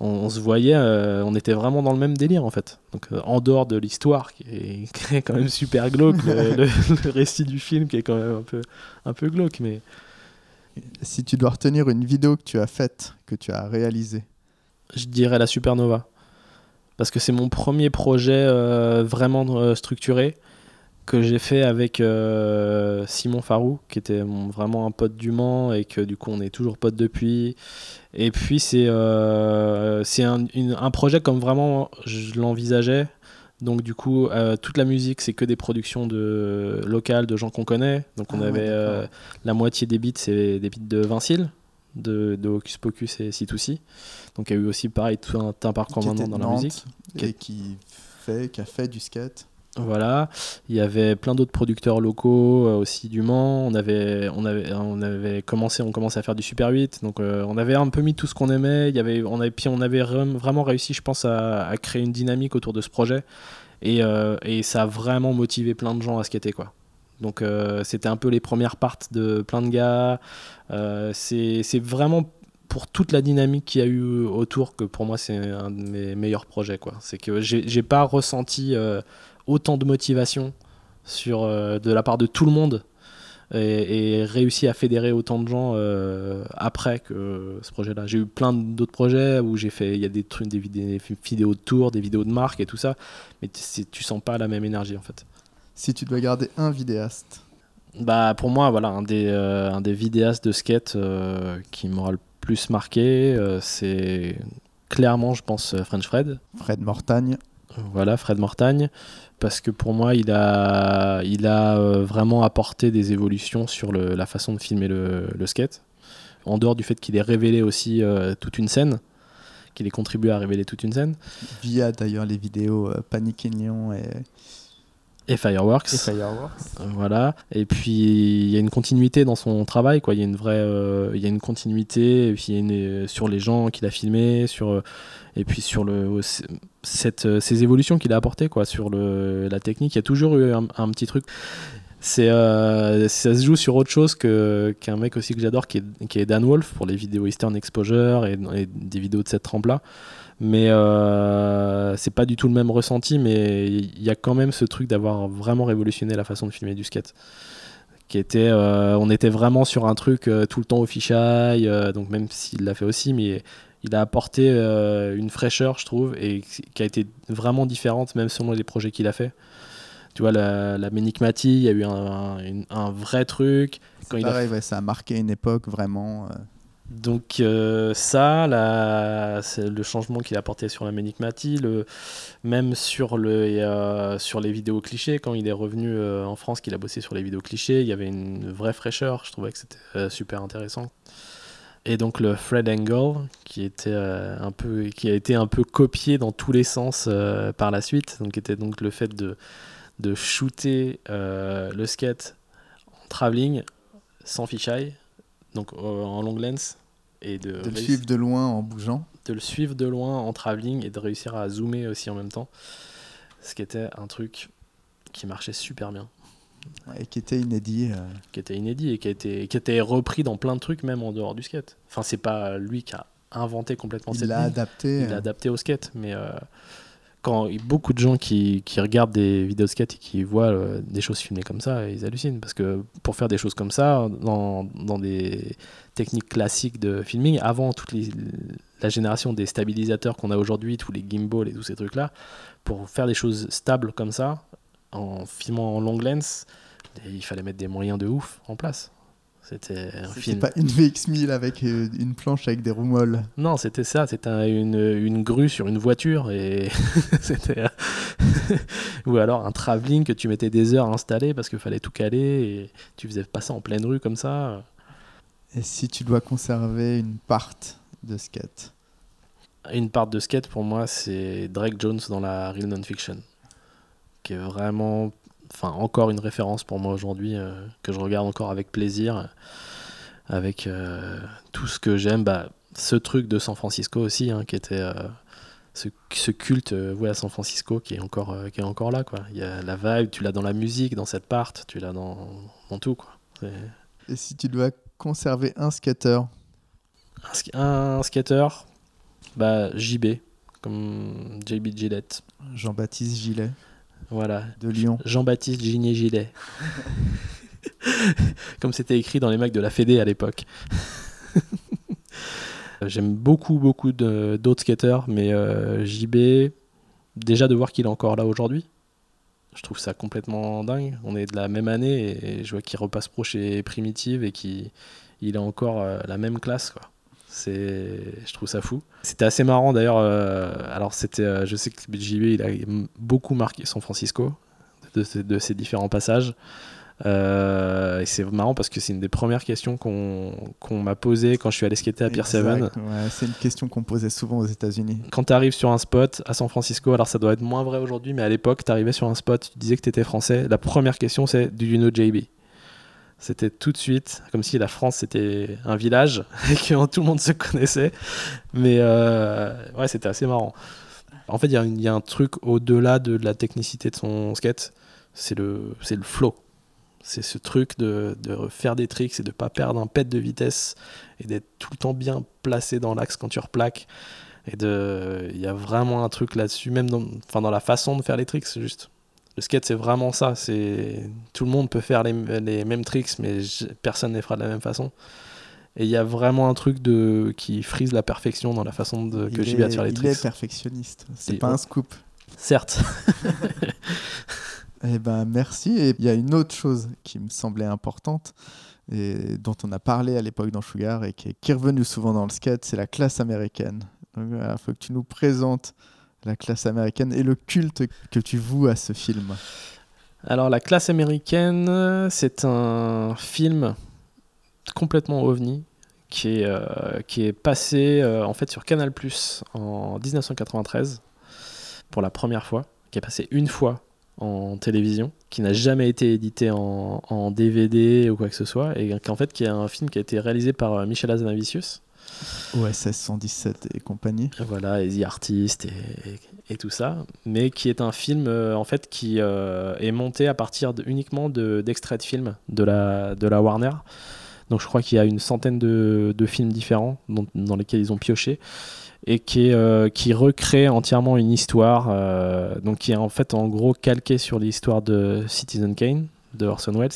[SPEAKER 1] on, on se voyait, euh, on était vraiment dans le même délire, en fait. Donc en dehors de l'histoire qui est, qui est quand même super glauque, le, le- le récit du film qui est quand même un peu, un peu glauque, mais
[SPEAKER 2] Si tu dois retenir une vidéo que tu as faite, que tu as réalisée,
[SPEAKER 1] je dirais la Supernova. Parce que c'est mon premier projet vraiment structuré que j'ai fait avec euh, Simon Farou, qui était mon- vraiment un pote du Mans et que du coup on est toujours potes depuis. Et puis c'est euh, c'est un, un projet comme vraiment je l'envisageais. Donc du coup euh, toute la musique c'est que des productions de locales de gens qu'on connaît. Donc on
[SPEAKER 2] Ah
[SPEAKER 1] avait la moitié des beats c'est des beats de Vincile, de, de Hocus Pocus et C2C. Donc il y a eu aussi pareil tout un, un parcours maintenant dans la musique.
[SPEAKER 2] et qui fait, qui a fait du skate.
[SPEAKER 1] Voilà, il y avait plein d'autres producteurs locaux euh, aussi du Mans. On avait, on avait, on avait commencé, on commençait à faire du Super 8, donc euh, on avait un peu mis tout ce qu'on aimait. Il y avait, on avait, puis on avait vraiment réussi, je pense, à, créer une dynamique autour de ce projet, et, euh, et ça a vraiment motivé plein de gens à skater quoi. Donc c'était un peu les premières parts de plein de gars. C'est vraiment pour toute la dynamique qu'il y a eu autour que pour moi c'est un de mes meilleurs projets quoi. C'est que j'ai pas ressenti autant de motivation sur, euh, de la part de tout le monde et, et réussi à fédérer autant de gens euh, après que ce projet-là. J'ai eu plein d'autres projets où j'ai fait, il y a des trucs, des, vidé- des vidéos de tour, des vidéos de marque et tout ça, mais tu sens pas la même énergie en fait.
[SPEAKER 2] Si tu dois garder un vidéaste,
[SPEAKER 1] Bah pour moi voilà un des, euh, un des vidéastes de skate euh, qui m'aura le plus marqué, c'est clairement je pense French Fred.
[SPEAKER 2] Fred Mortagne,
[SPEAKER 1] Voilà, Fred Mortagne, parce que pour moi, il a, il a euh, vraiment apporté des évolutions sur la façon de filmer le, skate. En dehors du fait qu'il ait révélé aussi euh, toute une scène, qu'il ait contribué à révéler toute une scène,
[SPEAKER 2] via d'ailleurs les vidéos euh, et,
[SPEAKER 1] et Fireworks.
[SPEAKER 2] et Fireworks.
[SPEAKER 1] Euh, Voilà. Et puis il y a une continuité dans son travail, quoi. Il y a une vraie, euh, il y a une continuité. Et puis il y a une, euh, sur les gens qu'il a filmés, sur et puis sur le cette, ces évolutions qu'il a apportées, quoi, sur le la technique. Il y a toujours eu un, un petit truc. C'est euh, ça se joue sur autre chose que qu'un mec aussi que j'adore qui est, qui est Dan Wolf pour les vidéos Eastern Exposure et, et des vidéos de cette trempe là mais euh, c'est pas du tout le même ressenti mais il y a quand même ce truc d'avoir vraiment révolutionné la façon de filmer du skate qui était euh, on était vraiment sur un truc euh, tout le temps au fisheye euh, donc même s'il l'a fait aussi mais il a apporté une fraîcheur je trouve et qui a été vraiment différente même selon les projets qu'il a fait tu vois la, la il y a eu un, un- une- un vrai truc quand il a
[SPEAKER 2] ouais, ça a marqué une époque vraiment. euh,
[SPEAKER 1] donc euh, ça, la- le changement qu'il a apporté sur la Menikmati, le, même sur, le, euh, sur les vidéos clichés, quand il est revenu euh, en France, qu'il a bossé sur les vidéos clichés, il y avait une vraie fraîcheur, je trouvais que c'était euh, super intéressant. Et donc le Fred Angle, qui, était, un peu, qui a été un peu copié dans tous les sens par la suite, donc était donc le fait de, de shooter le skate en travelling sans fisheye, donc en long lens, et de,
[SPEAKER 2] de le suivre de loin en bougeant.
[SPEAKER 1] de le suivre de loin en travelling et de réussir à zoomer aussi en même temps. Ce qui était un truc qui marchait super bien,
[SPEAKER 2] Et qui était inédit. euh,
[SPEAKER 1] qui était inédit et qui a été, qui a été repris dans plein de trucs, même en dehors du skate. Enfin, c'est pas lui qui a inventé complètement
[SPEAKER 2] il
[SPEAKER 1] cette
[SPEAKER 2] l'a adapté.
[SPEAKER 1] il l'a
[SPEAKER 2] euh,
[SPEAKER 1] adapté au skate, mais euh, quand beaucoup de gens qui, qui regardent des vidéos skate et qui voient euh, des choses filmées comme ça, ils hallucinent parce que pour faire des choses comme ça dans, dans des techniques classiques de filming, avant toute les- la génération des stabilisateurs qu'on a aujourd'hui, tous les gimbals et tous ces trucs là, pour faire des choses stables comme ça, en filmant en long lens, il fallait mettre des moyens de ouf en place. C'était un film.
[SPEAKER 2] pas une VX1000 avec euh, une planche avec des roues molles.
[SPEAKER 1] Non, c'était ça, c'était un- une, une grue sur une voiture et c'était ou alors un travelling que tu mettais des heures à installer parce qu'il fallait tout caler et tu faisais pas ça en pleine rue comme ça.
[SPEAKER 2] Et si tu dois conserver une part de skate
[SPEAKER 1] Une part de skate pour moi, c'est Drake Jones dans la Real Non-Fiction qui est vraiment enfin encore une référence pour moi aujourd'hui euh, que je regarde encore avec plaisir avec euh, tout ce que j'aime bah, ce truc de San Francisco aussi hein, qui était euh, ce, ce culte ouais, à San Francisco qui est encore, qui est encore là. Quoi. Il y a la vibe, tu l'as dans la musique, dans cette part, tu l'as dans, dans tout. Quoi.
[SPEAKER 2] Et si tu dois conserver un skater
[SPEAKER 1] Un, sk- un skater, bah, JB, comme JB Gillette.
[SPEAKER 2] Jean-Baptiste Gillet
[SPEAKER 1] Voilà,
[SPEAKER 2] de Lyon.
[SPEAKER 1] Jean-Baptiste Gigné Gilet. Comme c'était écrit dans les mecs de la Fédé à l'époque. J'aime beaucoup, beaucoup d'autres skateurs, mais euh, JB, déjà de voir qu'il est encore là aujourd'hui, je trouve ça complètement dingue. On est de la même année et je vois qu'il repasse pro chez Primitive et qu'il il a encore euh, la même classe. Je trouve ça fou. C'était assez marrant d'ailleurs. euh, alors c'était, euh, je sais que JB il a beaucoup marqué San Francisco de, ces différents passages. Euh, et c'est marrant parce que c'est une des premières questions qu'on m'a posées quand je suis allé skater à Pier 7.
[SPEAKER 2] Exact, ouais, c'est une question qu'on posait souvent aux États-Unis.
[SPEAKER 1] Quand tu arrives sur un spot à San Francisco, alors ça doit être moins vrai aujourd'hui, mais à l'époque, tu arrivais sur un spot, tu disais que tu étais français. La première question, c'est Do you know JB C'était tout de suite, comme si la France c'était un village et que tout le monde se connaissait. Mais euh, ouais, c'était assez marrant. En fait, il y, a y un truc au-delà de la technicité de son skate, c'est le, c'est le flow. C'est ce truc de, de faire des tricks et de pas perdre un pet de vitesse et d'être tout le temps bien placé dans l'axe quand tu replaques. Et de, il y a vraiment un truc là-dessus, même dans, enfin dans la façon de faire les tricks, juste. Le skate, c'est vraiment ça. C'est tout le monde peut faire les, les mêmes tricks, mais personne ne les fera de la même façon. Et il y a vraiment un truc de qui frise la perfection dans la façon de, que
[SPEAKER 2] il
[SPEAKER 1] vais
[SPEAKER 2] est,
[SPEAKER 1] à faire les
[SPEAKER 2] il
[SPEAKER 1] tricks.
[SPEAKER 2] est perfectionniste. C'est pas
[SPEAKER 1] on-
[SPEAKER 2] un scoop.
[SPEAKER 1] Certes.
[SPEAKER 2] Eh ben merci. Et il y a une autre chose qui me semblait importante et dont on a parlé à l'époque dans Sugar et qui est, revenue souvent dans le skate, c'est la classe américaine. Donc il faut que tu nous présentes la classe américaine et le culte que tu voues à ce film.
[SPEAKER 1] Alors, La classe américaine, c'est un film complètement ovni qui est, euh, qui est passé euh, en fait sur Canal Plus en 1993 pour la première fois, qui est passé une fois en télévision, qui n'a jamais été édité en, en DVD ou quoi que ce soit, et qu'en fait qui est un film qui a été réalisé par euh, Michel Hazanavicius.
[SPEAKER 2] OSS 117 et compagnie.
[SPEAKER 1] Voilà, et The Artist et, et- et tout ça, mais qui est un film euh, en fait qui euh, est monté à partir de- uniquement de- d'extraits de, films de la, de la Warner. Donc je crois qu'il y a une centaine de, de films différents dont- dans lesquels ils ont pioché et qui, est, euh, qui recrée entièrement une histoire, euh, donc qui est en fait en gros calqué sur l'histoire de Citizen Kane de Orson Welles,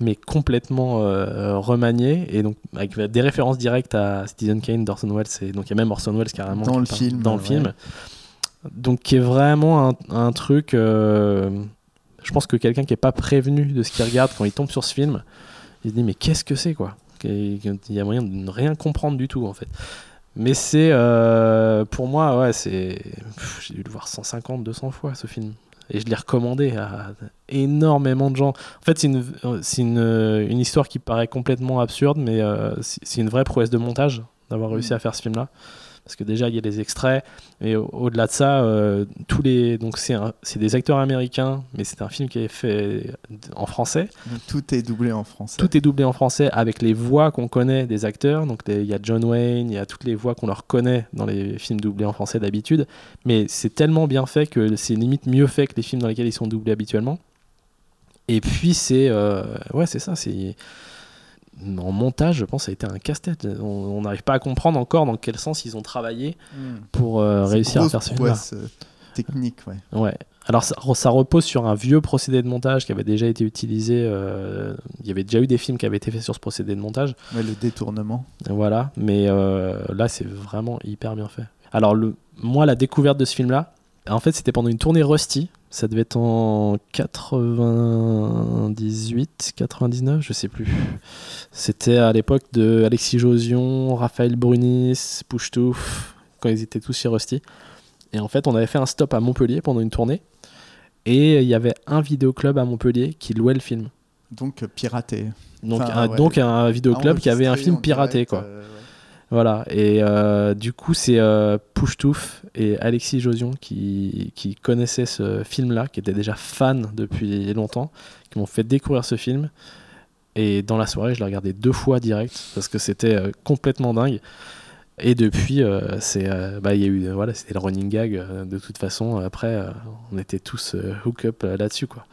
[SPEAKER 1] mais complètement euh, remanié et donc avec des références directes à Citizen Kane d'Orson Welles et donc il y a même Orson Welles carrément
[SPEAKER 2] Dans le film,
[SPEAKER 1] dans le
[SPEAKER 2] ouais.
[SPEAKER 1] film. Donc qui est vraiment un, un truc euh, je pense que quelqu'un qui est pas prévenu de ce qu'il regarde quand il tombe sur ce film il se dit mais qu'est-ce que c'est quoi? Il y a moyen de ne rien comprendre du tout en fait mais c'est euh, pour moi ouais c'est j'ai dû le voir 150 200 fois ce film. Et je l'ai recommandé à énormément de gens. En fait c'est une c'est une, une histoire qui paraît complètement absurde mais euh, c'est une vraie prouesse de montage d'avoir réussi
[SPEAKER 2] Mm.
[SPEAKER 1] à faire ce film là parce que déjà il y a les extraits et au- au-delà de ça euh, tous les donc c'est des acteurs américains mais c'est un film qui est fait en français
[SPEAKER 2] Donc, tout est doublé en français.
[SPEAKER 1] tout est doublé en français avec les voix qu'on connaît des acteurs. Donc il y a John Wayne, il y a toutes les voix qu'on leur connaît dans les films doublés en français d'habitude. Mais c'est tellement bien fait que c'est limite mieux fait que les films dans lesquels ils sont doublés habituellement. Et puis c'est euh, ouais c'est ça c'est en montage je pense ça a été un casse-tête. On n'arrive pas à comprendre encore dans quel sens ils ont travaillé
[SPEAKER 2] Mm.
[SPEAKER 1] pour euh, réussir à faire ce
[SPEAKER 2] prouesse, euh, technique, ouais.
[SPEAKER 1] Ouais. Alors ça, ça repose sur un vieux procédé de montage qui avait déjà été utilisé. euh, il y avait déjà eu des films qui avaient été faits sur ce procédé de montage.
[SPEAKER 2] Ouais, le détournement.
[SPEAKER 1] Voilà. Mais euh, là, c'est vraiment hyper bien fait. Alors le, moi, la découverte de ce film-là, en fait, c'était pendant une tournée Rusty. Ça devait être en 98, 99, je sais plus. C'était à l'époque de Alexis Josion, Raphaël Brunis, Pouchetouf, quand ils étaient tous chez Rusty. Et en fait, on avait fait un stop à Montpellier pendant une tournée. Et il y avait un vidéoclub à Montpellier qui louait le film.
[SPEAKER 2] Donc euh, piraté.
[SPEAKER 1] Donc,
[SPEAKER 2] Enfin,
[SPEAKER 1] un,
[SPEAKER 2] ouais.
[SPEAKER 1] donc un vidéoclub qui avait un film piraté,
[SPEAKER 2] direct,
[SPEAKER 1] quoi.
[SPEAKER 2] euh, ouais.
[SPEAKER 1] Voilà, et euh, du coup, c'est euh, Pouchetouf et Alexis Josion qui, qui connaissaient ce film-là, qui étaient déjà fans depuis longtemps, qui m'ont fait découvrir ce film. Et dans la soirée, je l'ai regardé deux fois direct, parce que c'était euh, complètement dingue. Et depuis, euh, c'est, euh, bah, y a eu, voilà, c'était le running gag. euh, de toute façon, après, on était tous hook up là-dessus, quoi.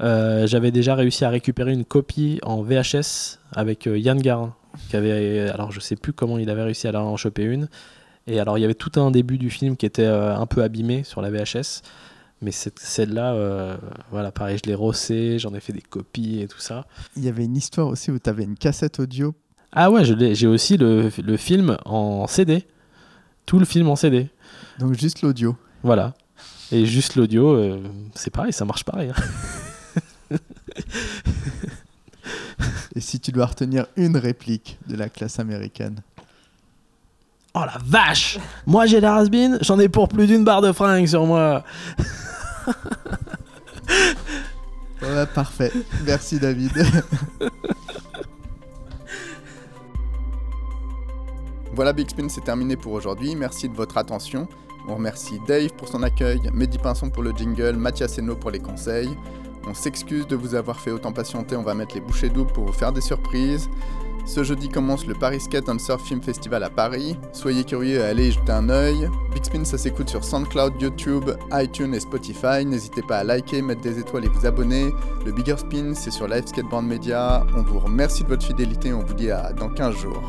[SPEAKER 1] J'avais déjà réussi à récupérer une copie en VHS avec Yann Garin, qui avait, alors je sais plus comment il avait réussi à en choper une. Et alors il y avait tout un début du film qui était euh, un peu abîmé sur la VHS, mais celle-là, euh, voilà, pareil, je l'ai rossé, j'en ai fait des copies et tout ça.
[SPEAKER 2] Il y avait une histoire aussi où tu avais une cassette audio.
[SPEAKER 1] Ah ouais, j'ai aussi le, le film en CD, tout le film en CD,
[SPEAKER 2] Donc juste l'audio.
[SPEAKER 1] voilà. Et juste l'audio, euh, c'est pareil, ça marche pareil. hein.
[SPEAKER 2] Et si tu dois retenir une réplique de la classe américaine
[SPEAKER 1] Oh la vache Moi j'ai la rasbine, j'en ai pour plus d'une barre de fringues sur moi.
[SPEAKER 2] Ouais, parfait. Merci David. voilà, Big Spin, c'est terminé pour aujourd'hui. Merci de votre attention. On remercie Dave pour son accueil, Mehdi Pinson pour le jingle, Mathias Eno pour les conseils. On s'excuse de vous avoir fait autant patienter, on va mettre les bouchées doubles pour vous faire des surprises. Ce jeudi commence le Paris Skate and Surf Film Festival à Paris. Soyez curieux et allez jeter un œil. Big Spin, ça s'écoute sur SoundCloud, YouTube, iTunes et Spotify. N'hésitez pas à liker, mettre des étoiles et vous abonner. Le Bigger Spin, c'est sur Live Skateboard Media. On vous remercie de votre fidélité. On vous dit à dans 15 jours.